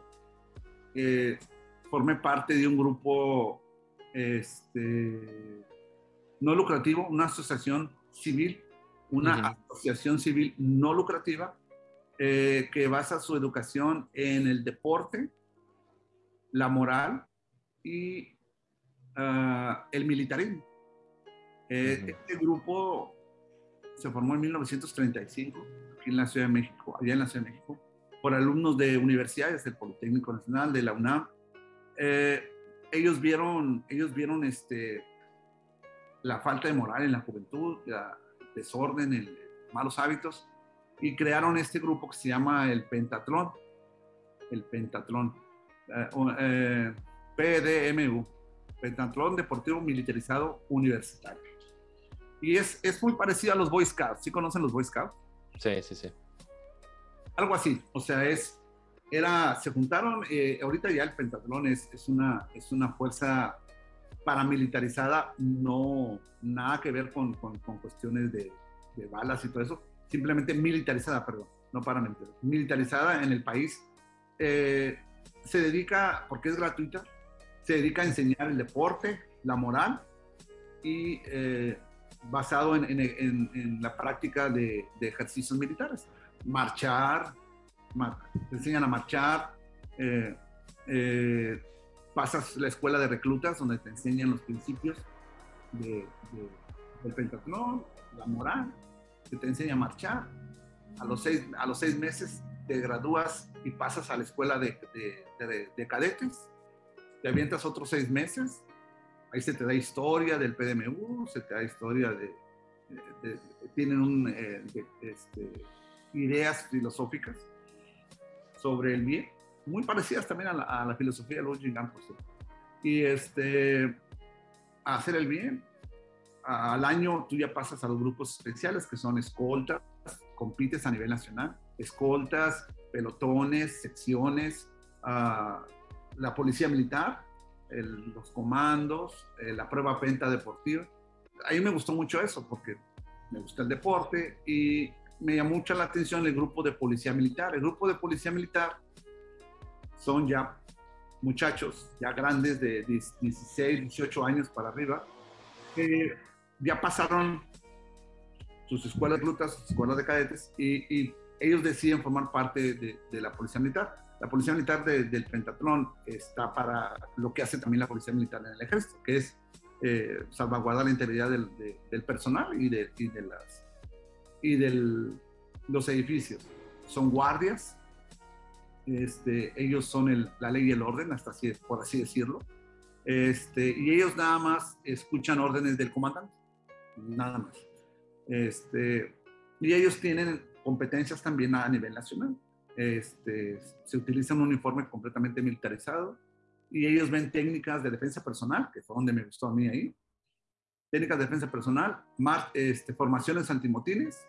eh, formé parte de un grupo este, no lucrativo, una asociación civil, una asociación civil no lucrativa eh, que basa su educación en el deporte, la moral y ah, el militarismo. Eh. Este grupo se formó en 1935 aquí en la Ciudad de México, allá en la Ciudad de México, por alumnos de universidades, del Politécnico Nacional, de la UNAM. Eh, ellos vieron, ellos vieron este, la falta de moral en la juventud, la desorden, el, malos hábitos, y crearon este grupo que se llama el Pentatlón, el Pentatlón, eh, eh, PDMU, Pentatlón Deportivo Militarizado Universitario. Y es, es muy parecido a los Boy Scouts, ¿sí conocen los Boy Scouts? Sí, sí, sí. algo así, o sea, es, era, se juntaron, eh, ahorita ya el pentatlón es, es, una, es una fuerza paramilitarizada, no, nada que ver con, con, con cuestiones de, de, balas y todo eso, simplemente militarizada, perdón, no paramilitarizada, militarizada en el país, eh, se dedica, porque es gratuita, se dedica a enseñar el deporte, la moral y eh, basado en, en, en, en, la práctica de, de ejercicios militares. Marchar, mar, te enseñan a marchar, eh, eh, pasas la escuela de reclutas donde te enseñan los principios de, de, del pentatlón, la moral, que te enseña a marchar. A los seis, a los seis meses te gradúas y pasas a la escuela de, de, de cadetes, te avientas otros seis meses, ahí se te da historia del PDMU, se te da historia de, tienen eh, este, ideas filosóficas sobre el bien, muy parecidas también a la, filosofía de los Jingampos. Y este, hacer el bien, al año tú ya pasas a los grupos especiales que son escoltas, compites a nivel nacional, escoltas, pelotones, secciones, uh, la policía militar, los comandos, eh, la prueba penta deportiva. A mí me gustó mucho eso porque me gusta el deporte y me llamó mucho la atención el grupo de policía militar. El grupo de policía militar son ya muchachos, ya grandes de 16, 18 años para arriba, que ya pasaron sus escuelas de rutas, sus escuelas de cadetes, y, y ellos deciden formar parte de, de, la policía militar. La policía militar de, del pentatlón está para lo que hace también la policía militar en el ejército, que es eh, salvaguardar la integridad del, de, del personal y y de las y de los edificios. Son guardias, este, ellos son el, la ley y el orden, hasta así, por así decirlo, este, y ellos nada más escuchan órdenes del comandante, nada más. Este, y ellos tienen competencias también a nivel nacional. Este, se utiliza un uniforme completamente militarizado y ellos ven técnicas de defensa personal, que fue donde me gustó a mí ahí, técnicas de defensa personal, mar, este, formaciones antimotines,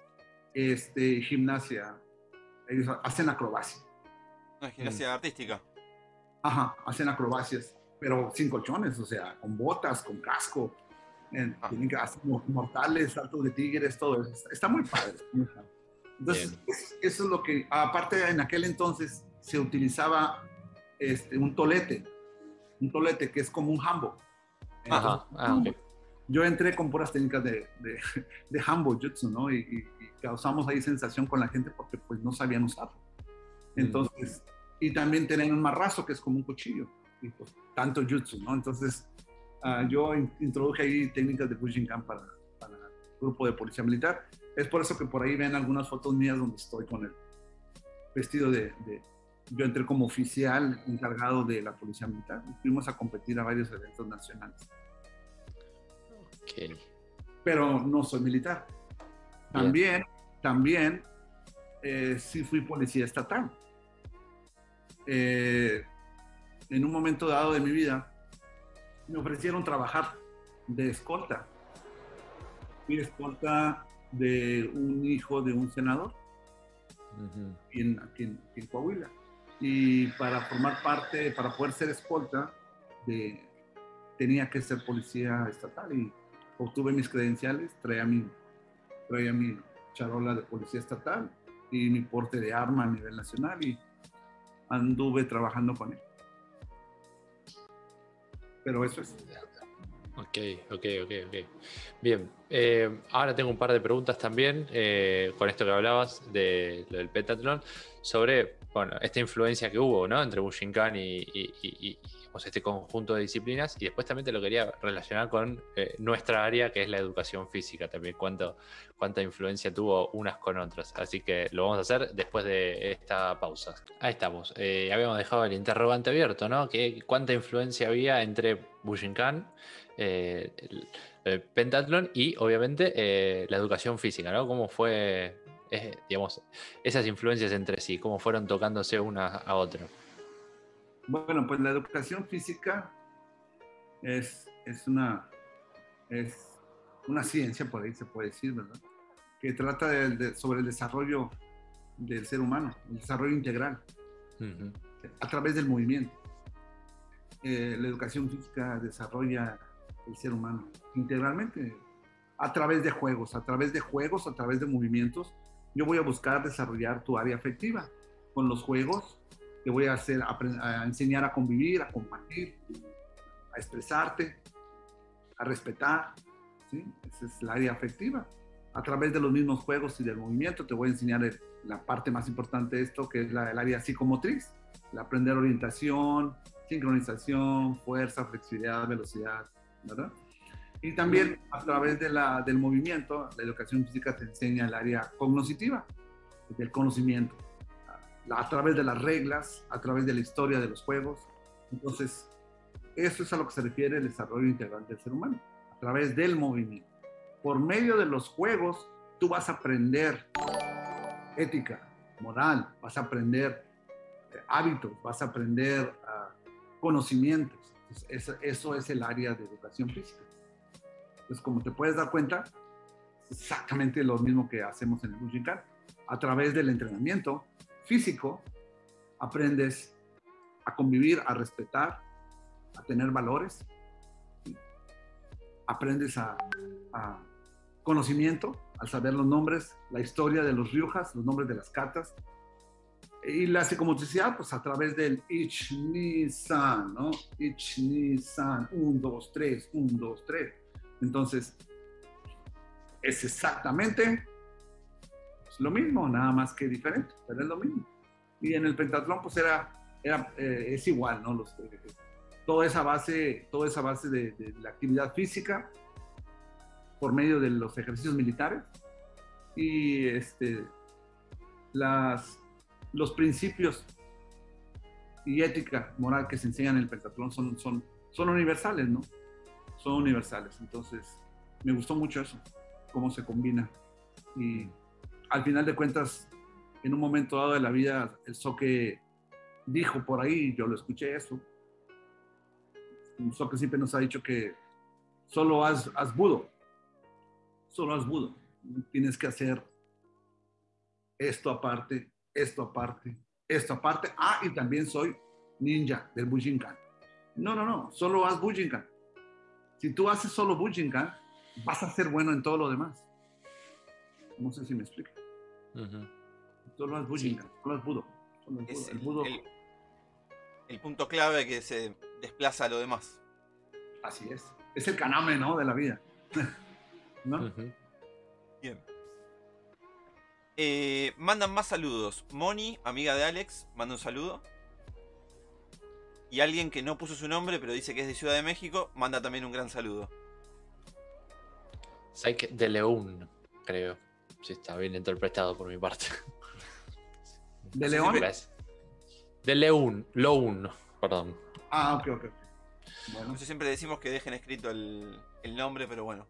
este, gimnasia. Ellos hacen acrobacia. No, gimnasia mm. artística. Ajá, hacen acrobacias, pero sin colchones, o sea, con botas, con casco. En, ah. Tienen que hacer mortales, saltos de tigres, todo eso. Está, está muy padre. Entonces, es, eso es lo que, aparte en aquel entonces se utilizaba este, un tolete, un tolete que es como un hambo. Ajá, ah, okay yo entré con puras técnicas de, de, de Hambo Jutsu, ¿no? Y, y, y, causamos ahí sensación con la gente porque pues no sabían usarlo. Entonces, mm. y también tenían un marrazo que es como un cuchillo, y pues tanto Jutsu, ¿no? Entonces, uh, yo in, introduje ahí técnicas de Bujinkan para, para el grupo de policía militar. Es por eso que por ahí ven algunas fotos mías donde estoy con el vestido de, de yo entré como oficial encargado de la policía militar. Fuimos a competir a varios eventos nacionales. Okay. Pero no soy militar. También, también, eh, sí fui policía estatal. Eh, en un momento dado de mi vida, me ofrecieron trabajar de escolta. Fui escolta de un hijo de un senador. Aquí en, aquí en- aquí en Coahuila. Y para formar parte, para poder ser escolta, de, tenía que ser policía estatal y obtuve mis credenciales, traía mi, traía mi charola de policía estatal y mi porte de arma a nivel nacional y anduve trabajando con él. Pero eso es. Ok, ok, ok, ok. Bien, eh, ahora tengo un par de preguntas también eh, con esto que hablabas de, lo del pentatlón, sobre bueno, esta influencia que hubo ¿no? entre Bushinkan y, y- y- digamos, este conjunto de disciplinas. Y después también te lo quería relacionar con eh, nuestra área, que es la educación física también, cuánto, cuánta influencia tuvo unas con otras. Así que lo vamos a hacer después de esta pausa. Ahí estamos. Eh, habíamos dejado el interrogante abierto, ¿no? ¿Qué, ¿Cuánta influencia había entre Bushinkan? eh, el, el pentatlón y obviamente eh, la educación física, ¿no? ¿Cómo fue, eh, digamos, esas influencias entre sí? ¿Cómo fueron tocándose una a otra? Bueno, pues la educación física es, es, una, es una ciencia, por ahí se puede decir, ¿verdad? Que trata de- de- sobre el desarrollo del ser humano, el desarrollo integral, a través del movimiento. Eh, la educación física desarrolla el ser humano integralmente, a través de juegos, a través de juegos, a través de movimientos. Yo voy a buscar desarrollar tu área afectiva. Con los juegos te voy a, hacer, apren- a enseñar a convivir, a compartir, a expresarte, a respetar. ¿sí? Esa es la área afectiva. A través de los mismos juegos y del movimiento te voy a enseñar el- la parte más importante de esto, que es la, el área psicomotriz. El aprender orientación, sincronización, fuerza, flexibilidad, velocidad, ¿verdad? Y también a través de la, del movimiento, la educación física te enseña el área cognoscitiva, del conocimiento, a, través de las reglas, a través de la historia de los juegos. Entonces, eso es a lo que se refiere el desarrollo integral del ser humano, a través del movimiento. Por medio de los juegos, tú vas a aprender ética, moral, vas a aprender eh, hábitos, vas a aprender ah, conocimientos. Entonces, eso, eso es el área de educación física. Entonces, como te puedes dar cuenta, exactamente lo mismo que hacemos en el Bujinkan. A través del entrenamiento físico, aprendes a convivir, a respetar, a tener valores, aprendes a, conocimiento, al saber los nombres, la historia de los ryujas, los nombres de las cartas, y la psicomotricidad, pues a través del ich, ni, san, ¿no? Ich, ni, san, un, dos, tres, un, dos, tres. Entonces, es exactamente lo mismo, nada más que diferente, pero es lo mismo. Y en el pentatlón, pues era, era eh, es igual, ¿no? Los, eh, toda esa base, toda esa base de, de la actividad física por medio de los ejercicios militares y este, las, los principios y ética moral que se enseñan en el pentatlón son, son, son universales, ¿no? Son universales. Entonces, me gustó mucho eso, cómo se combina. Y al final de cuentas, en un momento dado de la vida, el Soque dijo por ahí, yo lo escuché eso. El Soque siempre nos ha dicho que solo haz, haz budo, solo haz budo. Tienes que hacer esto aparte, esto aparte, esto aparte. Ah, y también soy ninja del Bujinkan. No, no, no, solo haz Bujinkan. Si tú haces solo Bujinkan, vas a ser bueno en todo lo demás. No sé si me explico. Ujú. Solo haz Bujinkan, solo haz Budo. Solo haz Es Budo. el, El Budo, el- el punto clave que se desplaza a lo demás. así es. Es el kaname, ¿no? De la vida. ¿No? Bien. Eh, mandan más saludos. Moni, amiga de Alex, manda un saludo. Y alguien que no puso su nombre, pero dice que es de Ciudad de México, manda también un gran saludo. Psyche de León, creo. Si está bien interpretado por mi parte. ¿De León? De León, Loun, perdón. Ah, ok, ok. Bueno, Nosotros siempre decimos que dejen escrito el, el nombre, pero bueno.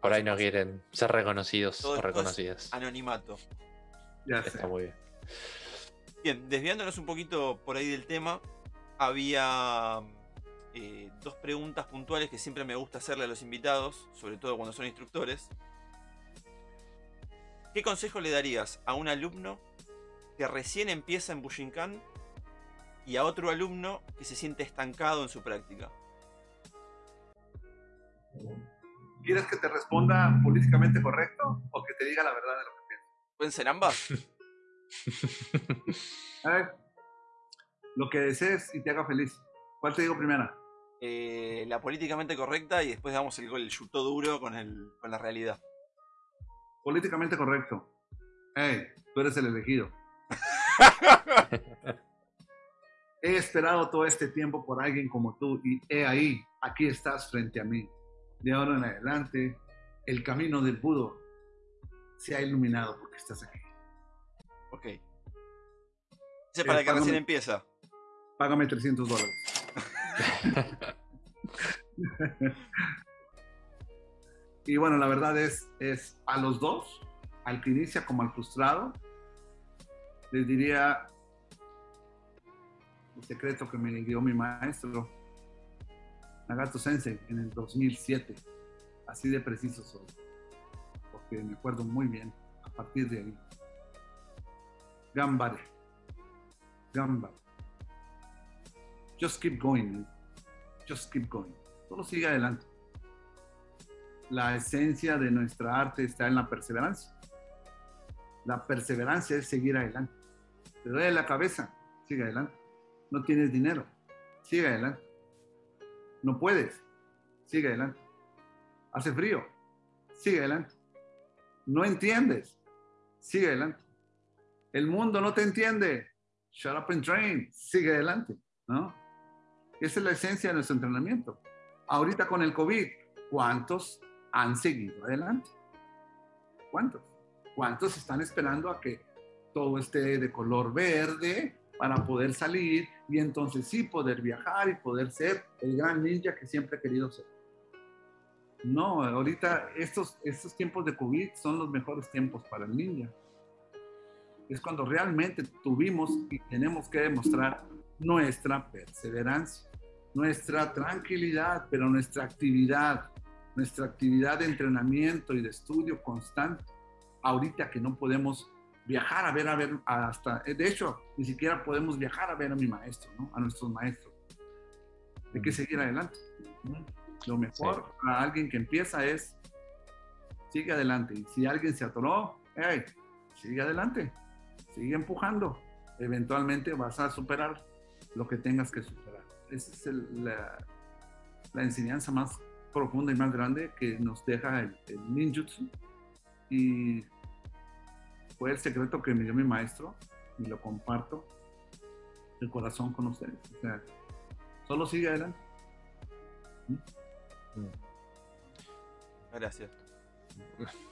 Por ahí no quieren ser reconocidos Todo o reconocidas. Anonimato. ya sé. Está muy bien. Bien, desviándonos un poquito por ahí del tema, había eh, dos preguntas puntuales que siempre me gusta hacerle a los invitados, sobre todo cuando son instructores. ¿Qué consejo le darías a un alumno que recién empieza en Bushinkan y a otro alumno que se siente estancado en su práctica? ¿Quieres que te responda políticamente correcto o que te diga la verdad de lo que pienso? ¿Pueden ser ambas? A ver, lo que desees y te haga feliz. ¿Cuál te digo primero? Eh, la políticamente correcta y después damos el gol, el chuto duro con, el, con la realidad. Políticamente correcto. Hey, tú eres el elegido. He esperado todo este tiempo por alguien como tú y he ahí, aquí estás frente a mí. De ahora en adelante, el camino del Budo se ha iluminado porque estás aquí. Ok. Ese para Eh, que recién págame- empieza. Págame 300 dólares. y bueno, la verdad es, es a los dos, al que inicia como al frustrado, les diría el secreto que me dio mi maestro, Nagato Sensei, en el 2007. Así de preciso soy, porque me acuerdo muy bien a partir de ahí. Gambare. Gambare. Just keep going. Just keep going. Solo sigue adelante. La esencia de nuestra arte está en la perseverancia. La perseverancia es seguir adelante. Te duele la cabeza, sigue adelante. No tienes dinero, sigue adelante. No puedes, sigue adelante. Hace frío, sigue adelante. No entiendes, sigue adelante. El mundo no te entiende. Shut up and train, sigue adelante, ¿no? Esa es la esencia de nuestro entrenamiento. Ahorita con el COVID, ¿cuántos han seguido adelante? ¿Cuántos? ¿Cuántos están esperando a que todo esté de color verde para poder salir y entonces sí poder viajar y poder ser el gran ninja que siempre he querido ser? No, ahorita estos, estos tiempos de COVID son los mejores tiempos para el ninja. Es cuando realmente tuvimos y tenemos que demostrar nuestra perseverancia, nuestra tranquilidad, pero nuestra actividad, nuestra actividad de entrenamiento y de estudio constante. Ahorita que no podemos viajar a ver, a ver, hasta, de hecho, ni siquiera podemos viajar a ver a mi maestro, ¿no? A nuestros maestros. Hay que seguir adelante. Lo mejor para alguien que empieza es, sigue adelante. Y si alguien se atoró, hey, sigue adelante, sigue empujando. Eventualmente vas a superar lo que tengas que superar. Esa es el- la, la enseñanza más profunda y más grande que nos deja el, el ninjutsu. Y fue el secreto que me dio mi maestro y lo comparto de corazón con ustedes. O sea, solo sigue adelante. Gracias.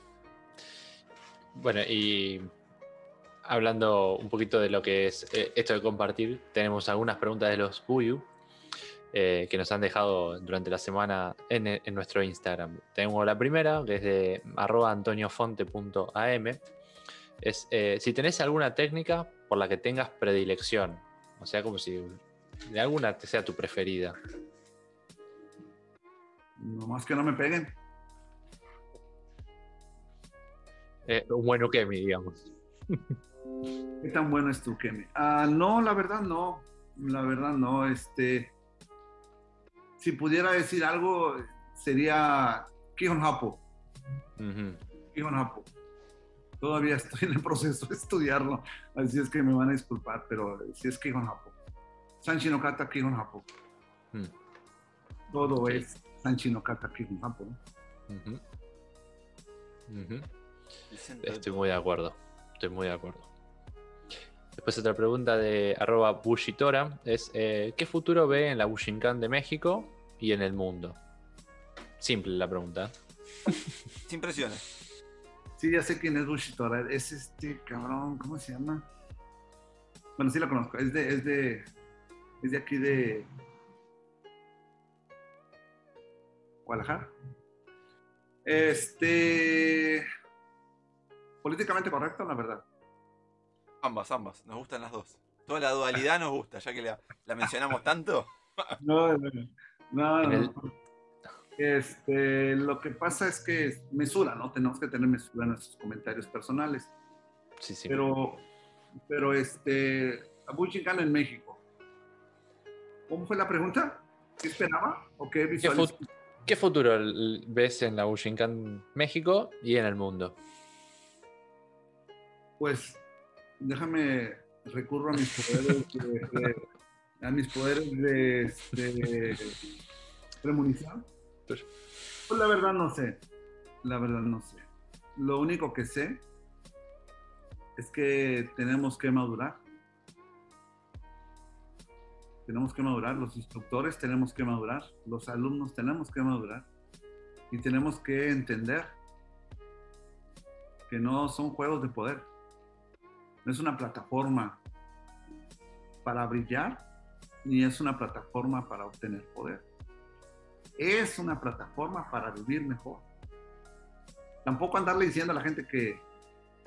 Bueno, y hablando un poquito de lo que es eh, esto de compartir, tenemos algunas preguntas de los Buyu eh, que nos han dejado durante la semana en, en nuestro Instagram. Tengo la primera, que es de arroba antoniofonte.am. Es eh, si tenés alguna técnica por la que tengas predilección. O sea, como si de alguna te sea tu preferida. No más que no me peguen. Eh, un buen ukemi, digamos. ¿Qué tan bueno es tu Kemi? Ah, no, la verdad no. La verdad no. Este, si pudiera decir algo, sería Kihon Hapo. Ujú. Kihon Hapo. Todavía estoy en el proceso de estudiarlo, así es que me van a disculpar, pero sí es Kihon Hapo. Sanchi no Kata Kihon Hapo. Mm. Todo es Sanchi no Kata Kihon Hapo. ¿no? Ujú. Ujú. El centro de Estoy muy de acuerdo. Estoy muy de acuerdo. Después otra pregunta de arroba Bushitora es eh, ¿qué futuro ve en la Bushinkan de México y en el mundo? Simple la pregunta. Sin presiones. Sí, ya sé quién es Bushitora. Es este cabrón, ¿cómo se llama? Bueno, sí lo conozco. Es de, es de, es de aquí de Guadalajara. Este, políticamente correcto, la verdad. Ambas, ambas. Nos gustan las dos. Toda la dualidad nos gusta, ya que la, la mencionamos tanto. No, no, no. Este, lo que pasa es que mesura, ¿no? Tenemos que tener mesura en nuestros comentarios personales. Sí, sí. Pero pero este, Bujinkan en México. ¿Cómo fue la pregunta? ¿Qué esperaba o qué ¿Qué, ¿Qué futuro ves en la Bujinkan México y en el mundo? Pues déjame recurro a mis poderes de, a mis poderes de, de premonición. Pues la verdad no sé. La verdad no sé. Lo único que sé es que tenemos que madurar. Tenemos que madurar, los instructores tenemos que madurar, los alumnos tenemos que madurar y tenemos que entender que no son juegos de poder. No es una plataforma para brillar ni es una plataforma para obtener poder. Es una plataforma para vivir mejor. Tampoco andarle diciendo a la gente que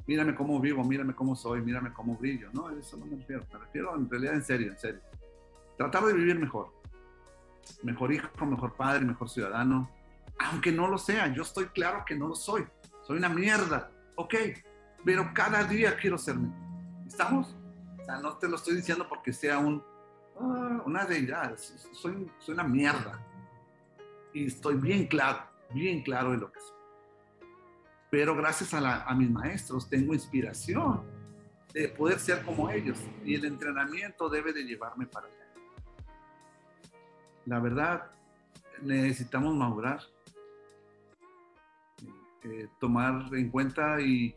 mírame cómo vivo, mírame cómo soy, mírame cómo brillo. No, eso no me refiero. Me refiero en realidad en serio, en serio. Tratar de vivir mejor. Mejor hijo, mejor padre, mejor ciudadano. Aunque no lo sea, yo estoy claro que no lo soy. Soy una mierda. Ok, pero cada día quiero ser mejor. ¿Estamos? O sea, no te lo estoy diciendo porque sea un, ah, una deidad. Soy, soy una mierda. Y estoy bien claro, bien claro en lo que soy pero gracias a, mis maestros tengo inspiración de poder ser como ellos y el entrenamiento debe de llevarme para allá. La verdad, necesitamos madurar, eh, tomar en cuenta y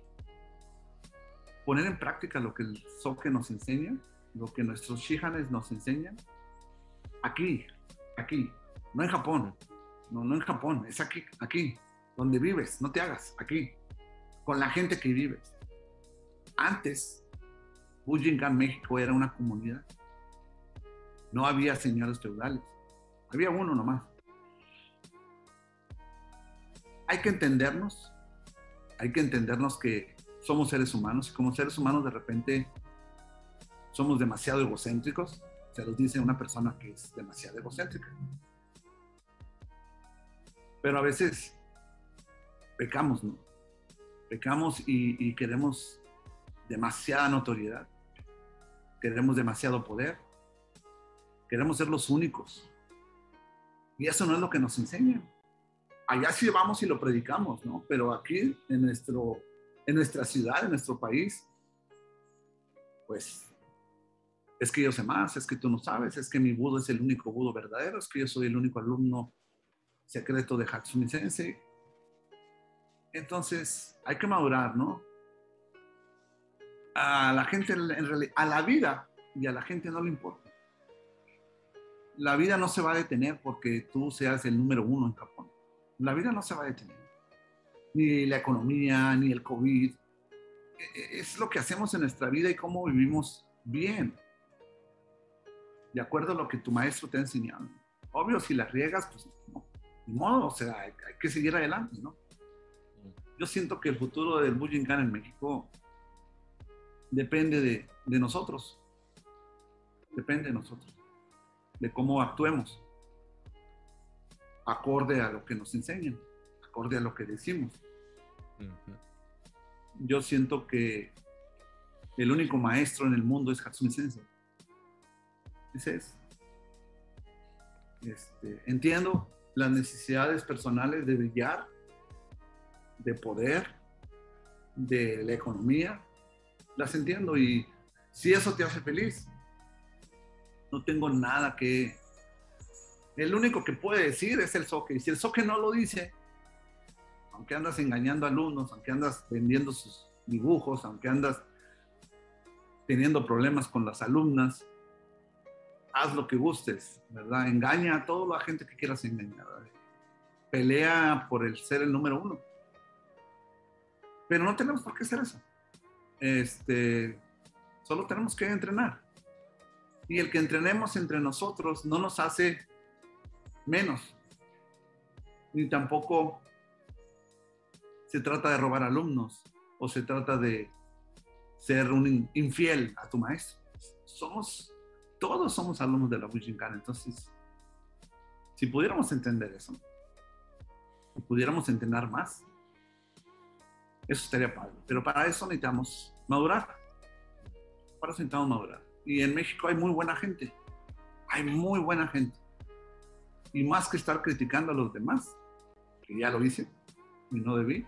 poner en práctica lo que el Soke nos enseña, lo que nuestros Shihanes nos enseñan, aquí, aquí, no en Japón, no, no en Japón, es aquí, aquí, donde vives, no te hagas, aquí, con la gente que vives. Antes, Bujinkan, México era una comunidad. No había señores feudales, había uno nomás. Hay que entendernos, hay que entendernos que somos seres humanos y como seres humanos de repente somos demasiado egocéntricos. Se los dice una persona que es demasiado egocéntrica. Pero a veces pecamos, ¿no? Pecamos y, queremos demasiada notoriedad, queremos demasiado poder, queremos ser los únicos. Y eso no es lo que nos enseñan. Allá sí vamos y lo predicamos, ¿no? Pero aquí, en, nuestro, en nuestra ciudad, en nuestro país, pues es que yo sé más, es que tú no sabes, es que mi budo es el único budo verdadero, es que yo soy el único alumno secreto de Hatsumi Sensei, entonces, hay que madurar, ¿no? A la gente, en realidad, a la vida y a la gente no le importa. La vida no se va a detener porque tú seas el número uno en Japón. La vida no se va a detener. Ni la economía, ni el COVID. E, e, es lo que hacemos en nuestra vida y cómo vivimos bien. De acuerdo a lo que tu maestro te ha enseñado. Obvio, si las riegas, pues no. Ni modo, o sea, hay, que seguir adelante, ¿no? yo siento que el futuro del Bujinkan en México depende de, de nosotros. Depende de nosotros. De cómo actuemos. Acorde a lo que nos enseñan. Acorde a lo que decimos. Yo siento que el único maestro en el mundo es Hatsumi Sensei. Ese es. Este, entiendo las necesidades personales de brillar de poder, de la economía, las entiendo y si eso te hace feliz, no tengo nada que... El único que puede decir es el soque. Y si el soque no lo dice, aunque andas engañando alumnos, aunque andas vendiendo sus dibujos, aunque andas teniendo problemas con las alumnas, haz lo que gustes, ¿verdad? Engaña a toda la gente que quieras engañar. Pelea por el ser el número uno. Pero no tenemos por qué hacer eso. Este, solo tenemos que entrenar. Y el que entrenemos entre nosotros no nos hace menos. Ni tampoco se trata de robar alumnos o se trata de ser un infiel a tu maestro. Somos, todos somos alumnos de la Bujinkan. Entonces, si pudiéramos entender eso, si pudiéramos entrenar más, eso estaría padre. Pero para eso necesitamos madurar. para eso necesitamos madurar. Y en México hay muy buena gente, hay muy buena gente. Y más que estar criticando a los demás, que ya lo hice y no debí,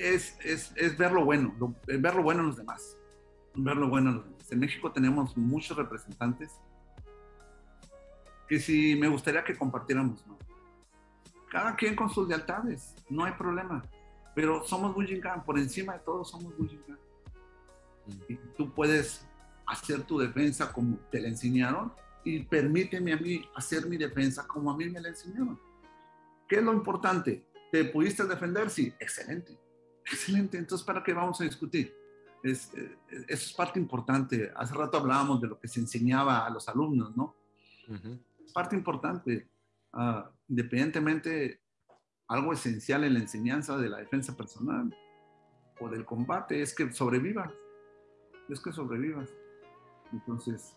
es, es, es ver lo bueno, lo, ver lo bueno en los demás. Ver lo bueno en los demás. En México tenemos muchos representantes que si me gustaría que compartiéramos más. Cada quien con sus lealtades, no hay problema. Pero somos Bujinkan, por encima de todo somos Bujinkan. Y tú puedes hacer tu defensa como te la enseñaron y permíteme a mí hacer mi defensa como a mí me la enseñaron. ¿Qué es lo importante? ¿Te pudiste defender? Sí, excelente. Excelente. Entonces, ¿para qué vamos a discutir? Es, eh, eso es parte importante. Hace rato hablábamos de lo que se enseñaba a los alumnos, ¿no? Es parte importante. Uh, independientemente, algo esencial en la enseñanza de la defensa personal o del combate es que sobrevivas. Es que sobrevivas. Entonces,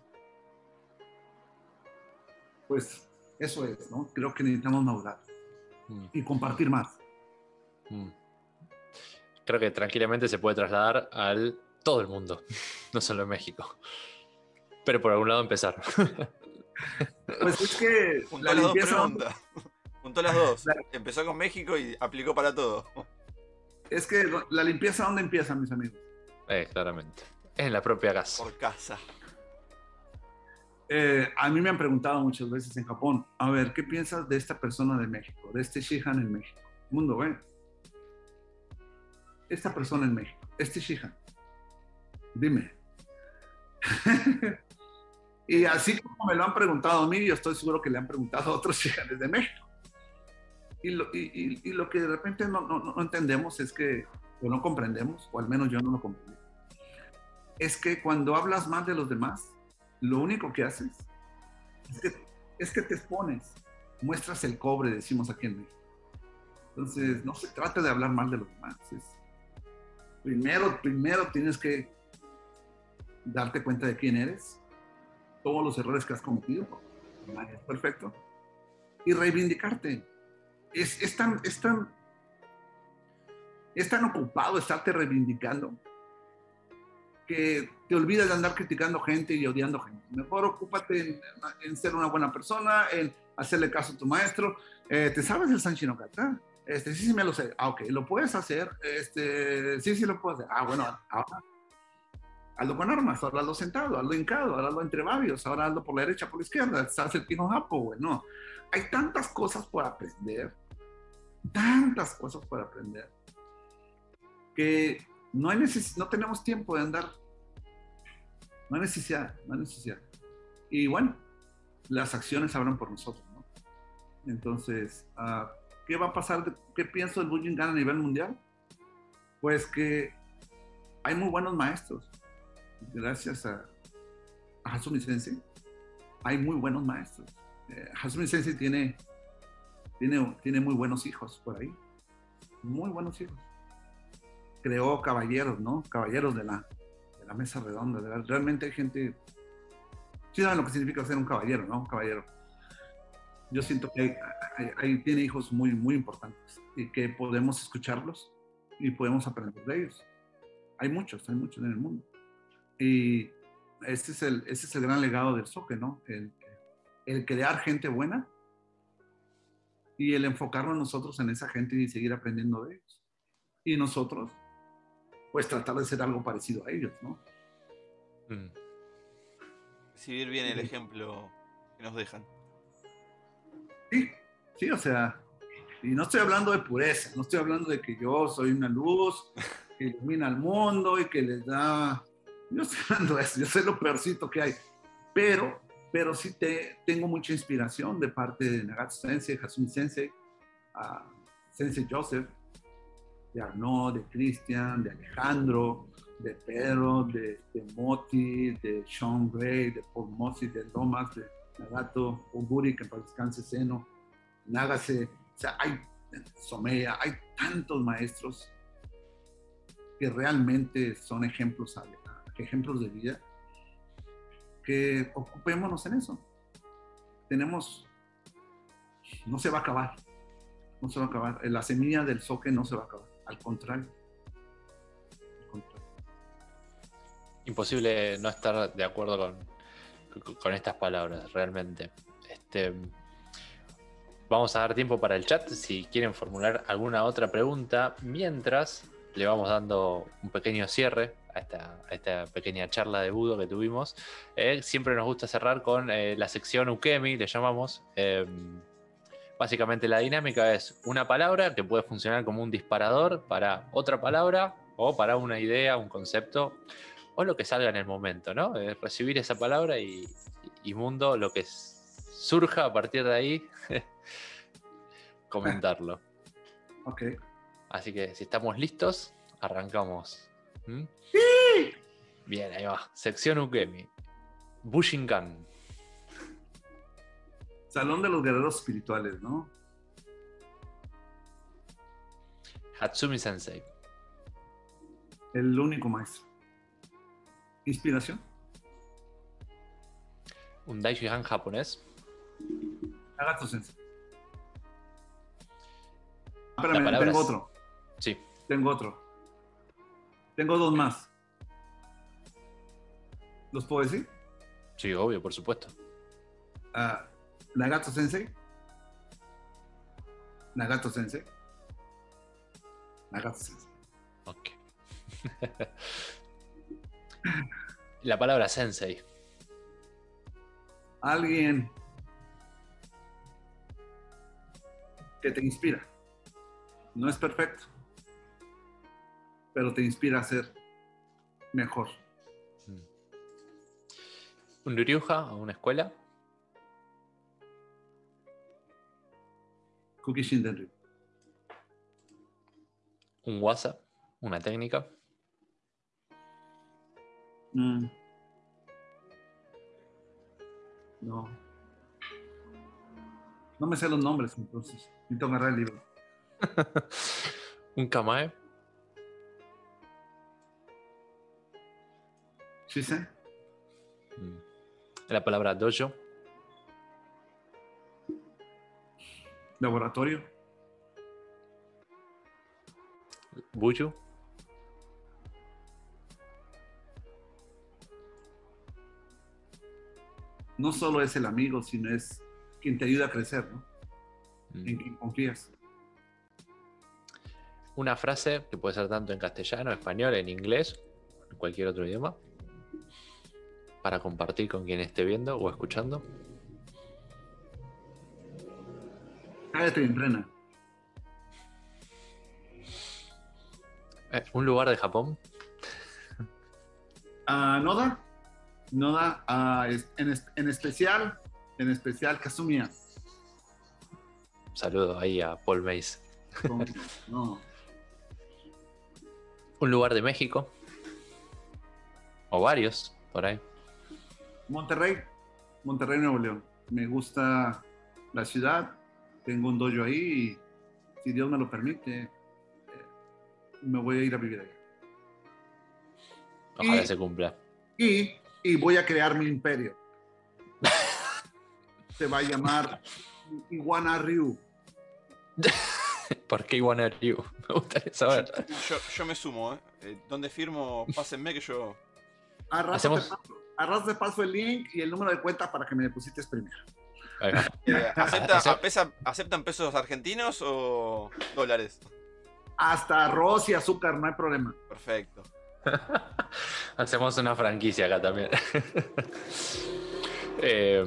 pues eso es, ¿no? Creo que necesitamos madurar mm. y compartir más. Mm creo que tranquilamente se puede trasladar al todo el mundo, no solo en México. Pero por algún lado empezar. Pues es que Juntó las dos preguntas. Juntó las dos. Empezó con México y aplicó para todo. Es que la limpieza, ¿dónde empieza, mis amigos? Eh, claramente. En la propia casa. Por casa. Eh, a mí me han preguntado muchas veces en Japón, a ver, ¿qué piensas de esta persona de México, de este Shihan en México? Mundo, ¿eh? Esta persona en México, este Shihan? Dime. y así como me lo han preguntado a mí, yo estoy seguro que le han preguntado a otros Shihanes de México. Y lo, y, lo, que de repente no, no, no, entendemos es que, o no comprendemos, o al menos yo no lo comprendí, es que cuando hablas mal de los demás, lo único que haces es que, es que te expones, muestras el cobre, decimos aquí en México. Entonces, no se trata de hablar mal de los demás, es, primero, primero tienes que darte cuenta de quién eres, todos los errores que has cometido, es perfecto, y reivindicarte. Es, es, tan, es, tan, es tan ocupado estarte reivindicando que te olvidas de andar criticando gente y odiando gente. Mejor ocúpate en, ser una buena persona, en hacerle caso a tu maestro. Eh, ¿Te sabes el Sanchino Kata? Este, sí, sí me lo sé. Ah, ok, lo puedes hacer. Este, sí, sí lo puedo hacer. Ah, bueno, ahora hazlo con armas, ahora hazlo sentado, hazlo hincado, ahora hazlo entre varios, ahora hazlo por la derecha, por la izquierda, sabes el pino japo, bueno. Hay tantas cosas por aprender, tantas cosas por aprender, que no, hay no tenemos tiempo de andar. No hay necesidad, no hay necesidad. Y bueno, las acciones hablan por nosotros, ¿no? Entonces, uh, ¿Qué va a pasar? ¿Qué pienso del Bujinkan a nivel mundial? Pues que hay muy buenos maestros. Gracias a, a Hasumi Sensei, hay muy buenos maestros. Eh, Hasumi Sensei tiene, tiene, tiene muy buenos hijos por ahí. Muy buenos hijos. Creó caballeros, ¿no? Caballeros de la, de la mesa redonda. Realmente hay gente. Sí saben lo que significa ser un caballero, ¿no? Caballero yo siento que ahí tiene hijos muy, muy importantes y que podemos escucharlos y podemos aprender de ellos. Hay muchos, hay muchos en el mundo. Y ese es el, ese es el gran legado del Soque, ¿no? El, el crear gente buena y el enfocarnos nosotros en esa gente y seguir aprendiendo de ellos. Y nosotros, pues tratar de ser algo parecido a ellos, ¿no? Mm. Recibir bien el ejemplo que nos dejan. Sí, sí, o sea, y no estoy hablando de pureza, no estoy hablando de que yo soy una luz que ilumina al mundo y que les da... Yo estoy hablando de eso, yo sé lo peorcito que hay, pero, pero sí te, tengo mucha inspiración de parte de Nagatsu Sensei, Hasumi Sensei, uh, Sensei Joseph, de Arnaud, de Cristian, de Alejandro, de Pedro, de, de Moti, de Sean Gray, de Paul Mossi, de Lomas, de Nagato, Oguri, que para descanse seno, Nagase, o sea, hay Someya, hay tantos maestros que realmente son ejemplos, ejemplos de vida, que ocupémonos en eso. Tenemos, no se va a acabar, no se va a acabar. La semilla del soque no se va a acabar, al contrario. imposible no estar de acuerdo con, con estas palabras, realmente. Este, vamos a dar tiempo para el chat si quieren formular alguna otra pregunta, mientras le vamos dando un pequeño cierre a esta, pequeña charla de Budo que tuvimos. Eh, siempre nos gusta cerrar con eh, la sección Ukemi, le llamamos. Em, básicamente la dinámica es una palabra que puede funcionar como un disparador para otra palabra o para una idea, un concepto o lo que salga en el momento, ¿no? recibir esa palabra y, y, mundo, lo que surja a partir de ahí, comentarlo. Ok. Así que si estamos listos, arrancamos. ¿Mm? Bien, ahí va. Sección Ukemi. Bushinkan. Salón de los guerreros espirituales, ¿no? Hatsumi Sensei. El único maestro. Inspiración. Un Daishihan japonés. Nagato Sensei. Espérame, tengo otro. Sí. Tengo otro. Tengo dos más. ¿Los puedo decir? Sí, obvio, por supuesto. Uh, Nagato Sensei. Nagato Sensei. Nagato Sensei. Ok. La palabra sensei. Alguien que te inspira. No es perfecto pero te inspira a ser mejor. Mm. ¿Un Ryuja o una escuela? Cookie Shindenryu. ¿Un WhatsApp? ¿Una técnica? Mm. No. No me sé los nombres, entonces. Necesito agarrar el libro. ¿Un Kamae? Sí sé. Mm. La palabra dojo. Laboratorio. Buju. No solo es el amigo, sino es quien te ayuda a crecer, ¿no? Mm. En quien confías. Una frase que puede ser tanto en castellano, español, en inglés, en cualquier otro idioma para compartir con quien esté viendo o escuchando? Cállate y entrena. Eh, ¿Un lugar de Japón? Uh, Noda. Noda. Uh, en, en, especial, en especial Kazumiya. Saludo ahí a Paul Mace. No. ¿Un lugar de México? O varios, por ahí. Monterrey, Monterrey, Nuevo León. Me gusta la ciudad, tengo un dojo ahí y si Dios me lo permite, eh, me voy a ir a vivir allá. Ojalá se cumpla. Y, y voy a crear mi imperio. se va a llamar Iguana Ryu. ¿Por qué Iguana Ryu? Me gustaría saber. Yo, me sumo, ¿eh? ¿eh? ¿Dónde firmo? Pásenme que yo. Hacemos arras de paso el link y el número de cuenta para que me deposites primero. Eh, ¿Aceptan pesos argentinos o dólares? Hasta arroz y azúcar, no hay problema. Perfecto. Hacemos una franquicia acá también. Eh,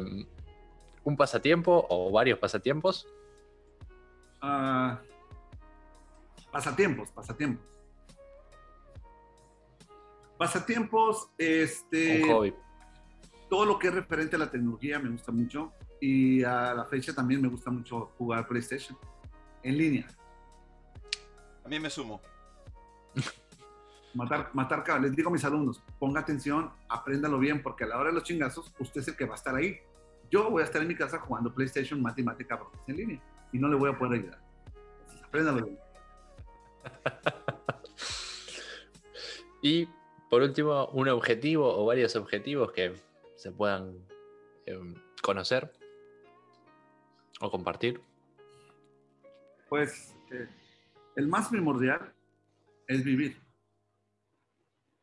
¿Un pasatiempo o varios pasatiempos? Ah, pasatiempos, pasatiempos. Pasatiempos, este. Un hobby. Todo lo que es referente a la tecnología me gusta mucho. Y a la fecha también me gusta mucho jugar PlayStation en línea. A mí me sumo. Matar, matar, les digo a mis alumnos, ponga atención, apréndalo bien, porque a la hora de los chingazos, usted es el que va a estar ahí. Yo voy a estar en mi casa jugando PlayStation, matemática, en línea, y no le voy a poder ayudar. apréndalo bien. y por último, un objetivo o varios objetivos que se puedan em, conocer o compartir. Pues eh, el más primordial es vivir.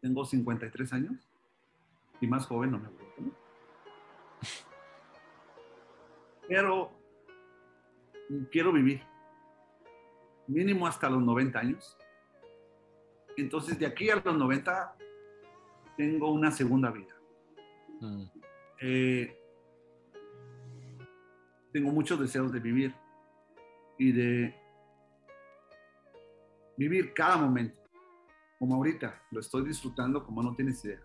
Tengo 53 años y más joven no me aburro. ¿no? Pero quiero vivir mínimo hasta los 90 años. Entonces, de aquí a los 90 tengo una segunda vida. Mm, Eh, tengo muchos deseos de vivir y de vivir cada momento, como ahorita, lo estoy disfrutando como no tienes idea.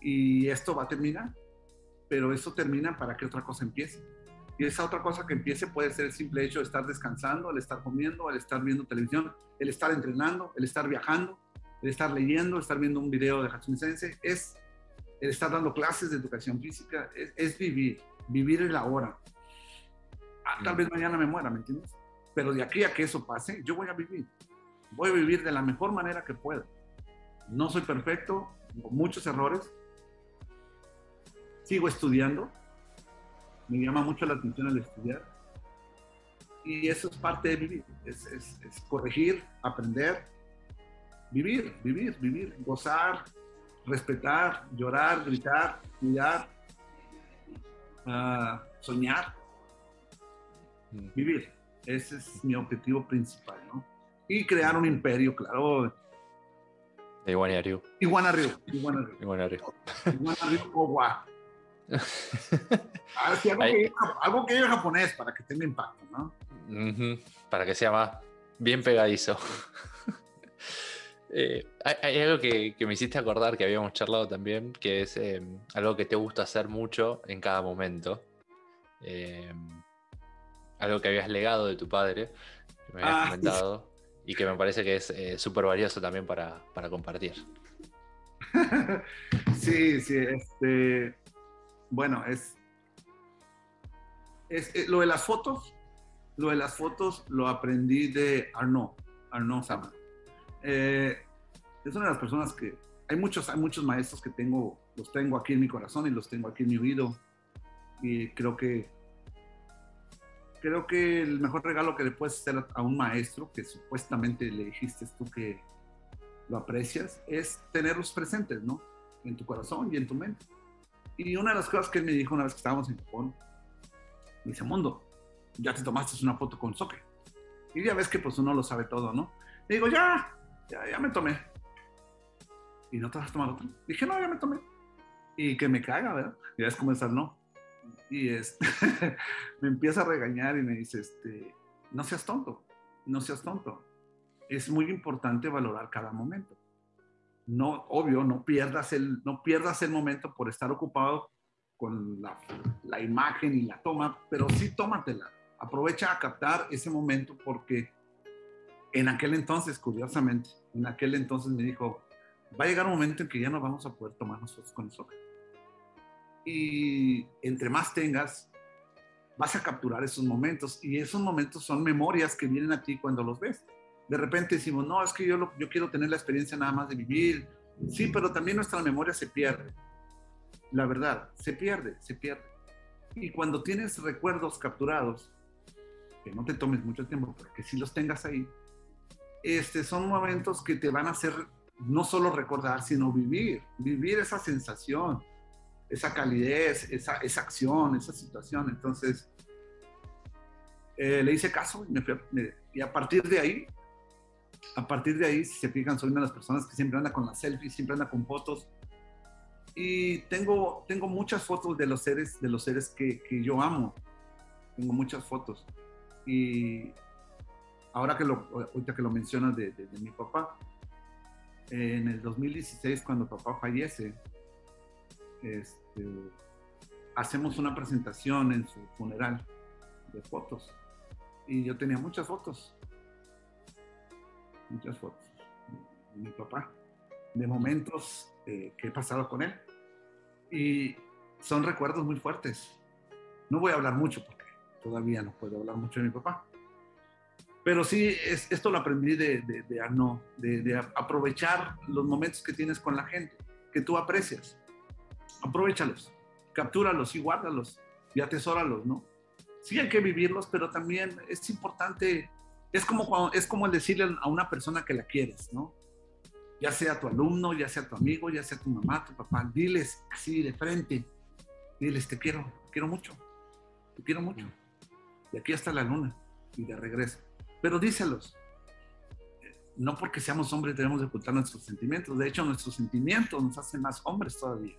Y esto va a terminar, pero esto termina para que otra cosa empiece. Y esa otra cosa que empiece puede ser el simple hecho de estar descansando, el estar comiendo, el estar viendo televisión, el estar entrenando, el estar viajando, el estar leyendo, estar viendo un video de Hatsune Sensei. Es el estar dando clases de educación física, es, es vivir, vivir el ahora. Ah, tal vez mañana me muera, ¿me entiendes? Pero de aquí a que eso pase, yo voy a vivir. Voy a vivir de la mejor manera que pueda. No soy perfecto, tengo muchos errores. Sigo estudiando. Me llama mucho la atención el estudiar. Y eso es parte de vivir. Es, es- es corregir, aprender, vivir, vivir, vivir, gozar, respetar, llorar, gritar, cuidar, ah, soñar, mm. vivir. Ese es mi objetivo principal, ¿no? Y crear un imperio, claro. De Iguana Ryu. Iguana Ryu, Iguana Ryu, Iguana Ryu. Iguana Ryu Owa. Ah, sí, algo, Ahí- que, algo que diga japonés para que tenga impacto, ¿no? Para que sea más bien pegadizo. Eh, hay, hay algo que, que me hiciste acordar que habíamos charlado también, que es eh, algo que te gusta hacer mucho en cada momento. Eh, algo que habías legado de tu padre, que me habías Ah, comentado, y que me parece que es eh, súper valioso también para, para compartir. sí, sí, este. Bueno, es. es eh, lo de las fotos, lo de las fotos lo aprendí de Arnaud, Arnaud Sama. Eh, es una de las personas que. Hay muchos, hay muchos maestros que tengo, los tengo aquí en mi corazón y los tengo aquí en mi oído. Y creo que. Creo que el mejor regalo que le puedes hacer a un maestro, que supuestamente le dijiste tú que lo aprecias, es tenerlos presentes, ¿no? En tu corazón y en tu mente. Y una de las cosas que él me dijo una vez que estábamos en Japón, me dice, Mundo, ya te tomaste una foto con Soke. Y ya ves que pues uno lo sabe todo, ¿no? Le digo, ya, ya, ya me tomé. ¿Y no te vas a tomar otra? Dije, no, ya me tomé. Y que me caga, ¿verdad? Ya es como estar, no. Y este, me empieza a regañar y me dice, este, no seas tonto, no seas tonto es muy importante valorar cada momento. No, obvio, no pierdas el, no pierdas el momento por estar ocupado con la, imagen y la toma, pero sí tómatela. Aprovecha a captar ese momento porque en aquel entonces, curiosamente, en aquel entonces me dijo, va a llegar un momento en que ya no vamos a poder tomar nosotros con nosotros. Y entre más tengas, vas a capturar esos momentos y esos momentos son memorias que vienen a ti cuando los ves de repente decimos, no, es que yo, lo- yo quiero tener la experiencia nada más de vivir. Sí, pero también nuestra memoria se pierde. La verdad, se pierde, se pierde. Y cuando tienes recuerdos capturados, que no te tomes mucho tiempo, pero que sí los tengas ahí, este, son momentos que te van a hacer no solo recordar, sino vivir, vivir esa sensación, esa calidez, esa, esa acción, esa situación. Entonces, eh, le hice caso y, me fui a- me- y a partir de ahí a partir de ahí, si se fijan, soy una de las personas que siempre anda con las selfies, siempre anda con fotos. Y tengo, tengo muchas fotos de los seres, de los seres que, que yo amo. Tengo muchas fotos. Y ahora que lo, ahorita que lo mencionas de, de- de mi papá, en el 2016, cuando papá fallece, este, hacemos una presentación en su funeral de fotos. Y yo tenía muchas fotos muchas fotos de mi papá, de momentos eh, que he pasado con él. Y son recuerdos muy fuertes. No voy a hablar mucho porque todavía no puedo hablar mucho de mi papá. Pero sí, es, esto lo aprendí de, de, de de, de aprovechar los momentos que tienes con la gente, que tú aprecias. Aprovechalos, captúralos y guárdalos y atesóralos, ¿no? Sí hay que vivirlos, pero también es importante es como, cuando, es como decirle a una persona que la quieres, ¿no? ya sea tu alumno, ya sea tu amigo, ya sea tu mamá, tu papá, diles así de frente, diles, te quiero, te quiero mucho, te quiero mucho. Y aquí está la luna, y de regreso. Pero díselos. No porque seamos hombres debemos de ocultar nuestros sentimientos. De hecho, nuestros sentimientos nos hacen más hombres todavía.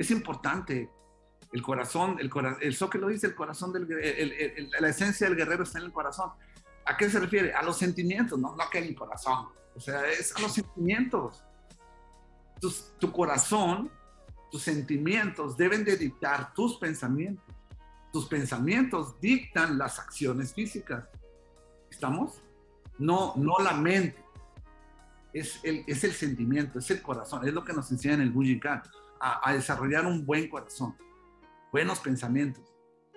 Es importante. El corazón, el, cora el que lo dice, el corazón del el, la esencia del guerrero está en el corazón. ¿A qué se refiere? A los sentimientos, no, no que en el corazón. O sea, es a los sentimientos. tu corazón, tus sentimientos deben de dictar tus pensamientos. Tus pensamientos dictan las acciones físicas. ¿Estamos? No, no la mente. Es el, es el sentimiento, es el corazón. Es lo que nos enseña en el Bujikan. A, desarrollar un buen corazón. Buenos pensamientos.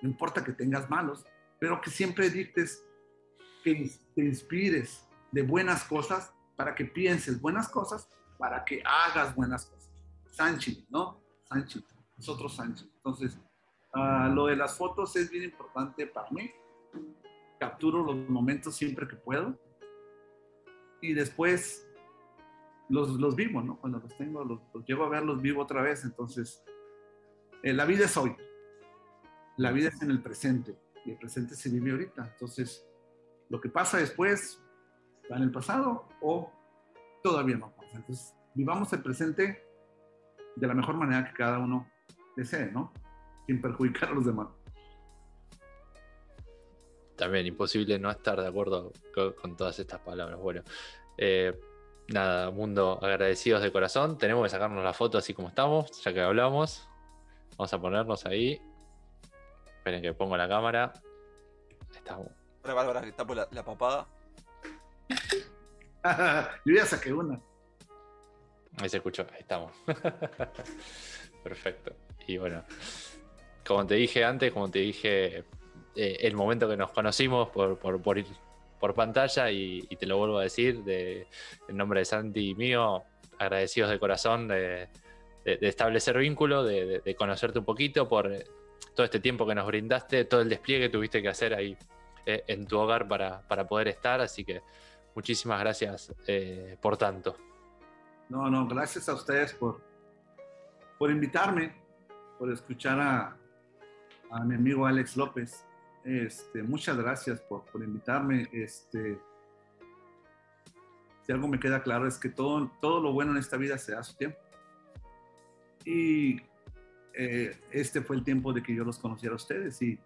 No importa que tengas malos, pero que siempre dictes, que te inspires de buenas cosas para que pienses buenas cosas, para que hagas buenas cosas. Sanchi, ¿no? Sanchi, nosotros Sanchi. Entonces, uh, lo de las fotos es bien importante para mí. Capturo los momentos siempre que puedo. Y después los, los vivo, ¿no? Cuando los tengo, los, los llevo a ver, los vivo otra vez. Entonces, eh, la vida es hoy. La vida es en el presente. Y el presente se vive ahorita. Entonces, lo que pasa después, está en el pasado o todavía no pasa. Entonces, vivamos el presente de la mejor manera que cada uno desee, ¿no? Sin perjudicar a los demás. También imposible no estar de acuerdo con, todas estas palabras. Bueno, eh, nada, mundo, agradecidos de corazón. Tenemos que sacarnos la foto así como estamos, ya que hablamos. Vamos a ponernos ahí. Esperen que pongo la cámara. Estamos. Ahora Bárbara que tapo la, la papada. Yo ya saqué una. Ahí se escuchó, ahí estamos. Perfecto. Y bueno, como te dije antes, como te dije, eh, el momento que nos conocimos por, por, por, pantalla, y, te lo vuelvo a decir, de, en nombre de Santi y mío, agradecidos de corazón de, establecer vínculo, de, conocerte un poquito por todo este tiempo que nos brindaste, todo el despliegue que tuviste que hacer ahí eh, en tu hogar para, para poder estar. Así que muchísimas gracias eh, por tanto. No, no, gracias a ustedes por, por invitarme, por escuchar a, a mi amigo Alex López. Este, muchas gracias por, por, invitarme. Este, si algo me queda claro es que todo, todo lo bueno en esta vida se da a su tiempo. Y eh, este fue el tiempo de que yo los conociera a ustedes y,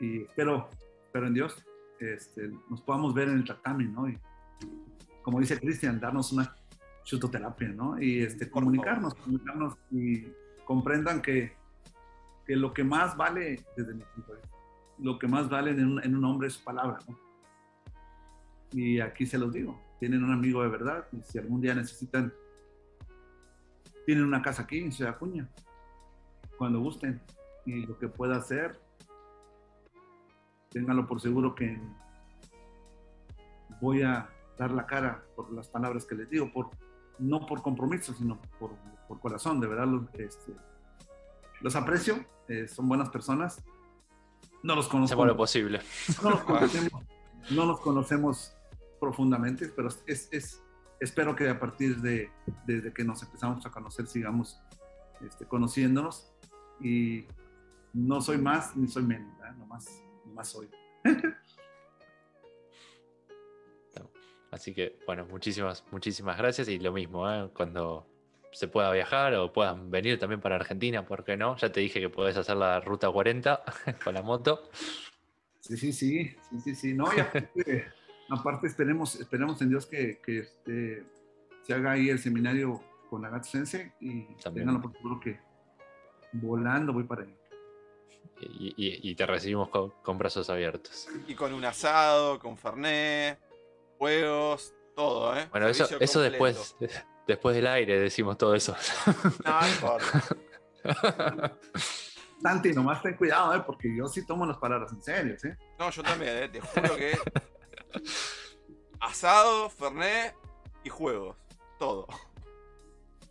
y espero, espero en Dios este, nos podamos ver en el tatami, ¿no? Y como dice Cristian, darnos una chutoterapia, ¿no? Y este, comunicarnos, comunicarnos y comprendan que, que, lo que más vale, desde mi punto de vista, lo que más vale en un, hombre es su palabra. Y aquí se los digo, tienen un amigo de verdad, si algún día necesitan, tienen una casa aquí en Ciudad Acuña, cuando gusten, y lo que pueda hacer, ténganlo por seguro que voy a dar la cara por las palabras que les digo, por, no por compromiso, sino por, por corazón, de verdad los, este, los aprecio, eh, son buenas personas, no los conozco. lo posible. No los conocemos, no los conocemos profundamente, pero es, es, espero que a partir de desde que nos empezamos a conocer sigamos este, conociéndonos y no soy más ni soy menos, no más más hoy. Así que, bueno, muchísimas, muchísimas gracias y lo mismo, ¿eh? cuando se pueda viajar o puedan venir también para Argentina, ¿por qué no? Ya te dije que podés hacer la ruta 40 con la moto. Sí, sí, sí, sí, sí, sí. No, y aparte, esperemos, esperemos en Dios que, que este, se haga ahí el seminario con la Gato Sense y tengan por seguro que volando voy para allá y, te recibimos con, brazos abiertos. Y con un asado, con fernet, juegos, todo, ¿eh? Bueno, eso, eso después, después del aire decimos todo eso. No, no importa. Santi, nomás ten cuidado, ¿eh? Porque yo sí tomo las palabras en serio, ¿sí? No, yo también, ¿eh? Te juro que... Asado, fernet y juegos. Todo.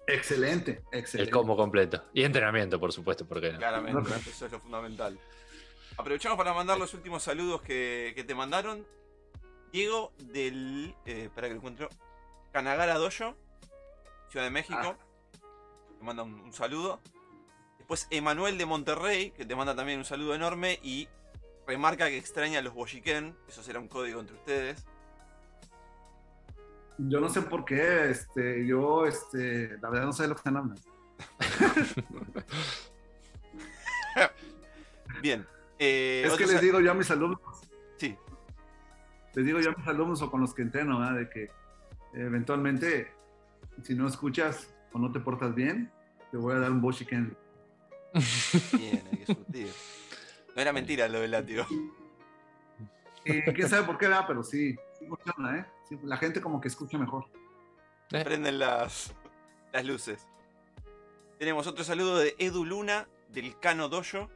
Excelente, excelente. El combo completo. Y entrenamiento, por supuesto, porque Claramente, eso es lo fundamental. Aprovechamos para mandar los últimos saludos que, te mandaron. Diego del. Eh, para que lo encuentro. Kanagara Dojo. Ciudad de México. Ah. Te manda un, un saludo. Después Emanuel de Monterrey, que te manda también un saludo enorme y remarca que extraña a los Bojiquén. Eso será un código entre ustedes. Yo no sé por qué, este, yo, este, la verdad no sé de lo que están hablando. Bien. eh, es que les digo yo a mis alumnos, Sí, les digo yo a mis alumnos o con los que entreno, de que eventualmente, si no escuchas o no te portas bien, te voy a dar un boshiken. bien, hay que surtir. No era mentira lo del látigo. Y quién sabe por qué, ¿verdad? pero sí, sí funciona, ¿eh? Sí, la gente como que escucha mejor. Prenden las, las luces. Tenemos otro saludo de Edu Luna, del Cano Dojo.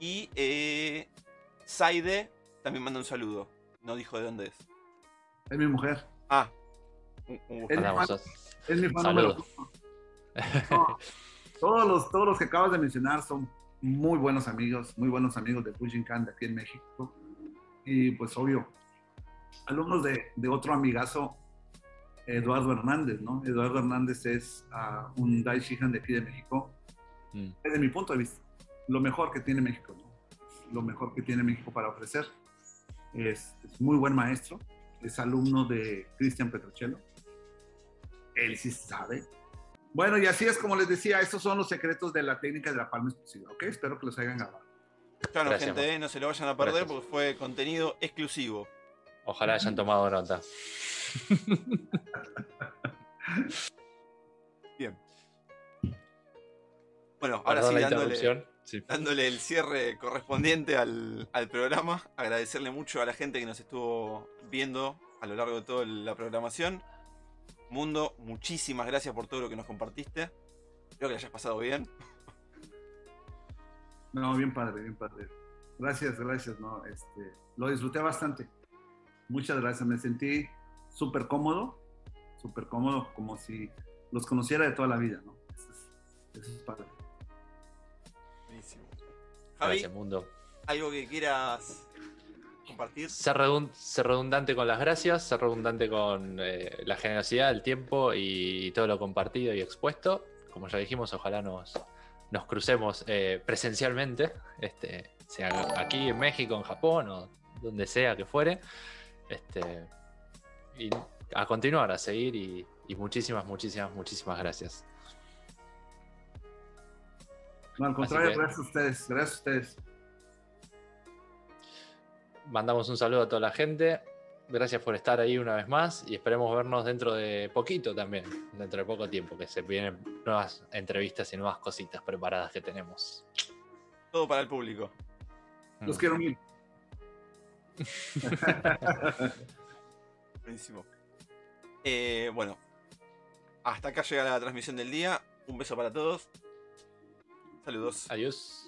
Y eh, Saide también manda un saludo. No dijo de dónde es. Es mi mujer. Ah, un, un gusto. Es mi fan, sos- es mi fan Saludos. número uno. No, todos, los, todos los que acabas de mencionar son muy buenos amigos, muy buenos amigos de Fujinkan de aquí en México. Y pues obvio, alumnos de, de otro amigazo, Eduardo Hernández, ¿no? Eduardo Hernández es ah, un Dai Shihan de aquí de México. Mm. Desde mi punto de vista, lo mejor que tiene México, ¿no? Lo mejor que tiene México para ofrecer. Es, es muy buen maestro, es alumno de Cristian Petrocello. Él sí sabe. Bueno, y así es como les decía, estos son los secretos de la técnica de la palma exclusiva, ¿ok? Espero que los hayan grabado. Claro, Gracias, gente, eh, no se lo vayan a perder Gracias. porque fue contenido exclusivo. Ojalá hayan tomado nota. Bien. Bueno, ahora Perdón sí, la dándole, interrupción. Sí. dándole el cierre correspondiente al, al programa. Agradecerle mucho a la gente que nos estuvo viendo a lo largo de toda la programación. Mundo, muchísimas gracias por todo lo que nos compartiste. Espero que la hayas pasado bien. No, bien padre, bien padre. Gracias, gracias, no, este, lo disfruté bastante. Muchas gracias, me sentí súper cómodo, súper cómodo, como si los conociera de toda la vida, ¿no? Eso es, eso es padre. Javi, Gracias, mundo. ¿algo que quieras compartir? Ser, redun- ser redundante con las gracias, ser redundante con eh, la generosidad, el tiempo y todo lo compartido y expuesto. Como ya dijimos, ojalá nos, nos crucemos eh, presencialmente, este, sea aquí en México, en Japón o donde sea que fuere. Este, y a continuar, a seguir y, y muchísimas, muchísimas, muchísimas gracias. No, al contrario, que- gracias a ustedes, gracias a ustedes. Mandamos un saludo a toda la gente. Gracias por estar ahí una vez más y esperemos vernos dentro de poquito también, dentro de poco tiempo, que se vienen nuevas entrevistas y nuevas cositas preparadas que tenemos. Todo para el público. Los quiero mil. Buenísimo. Eh, bueno, hasta acá llega la transmisión del día. Un beso para todos. Saludos. Adiós.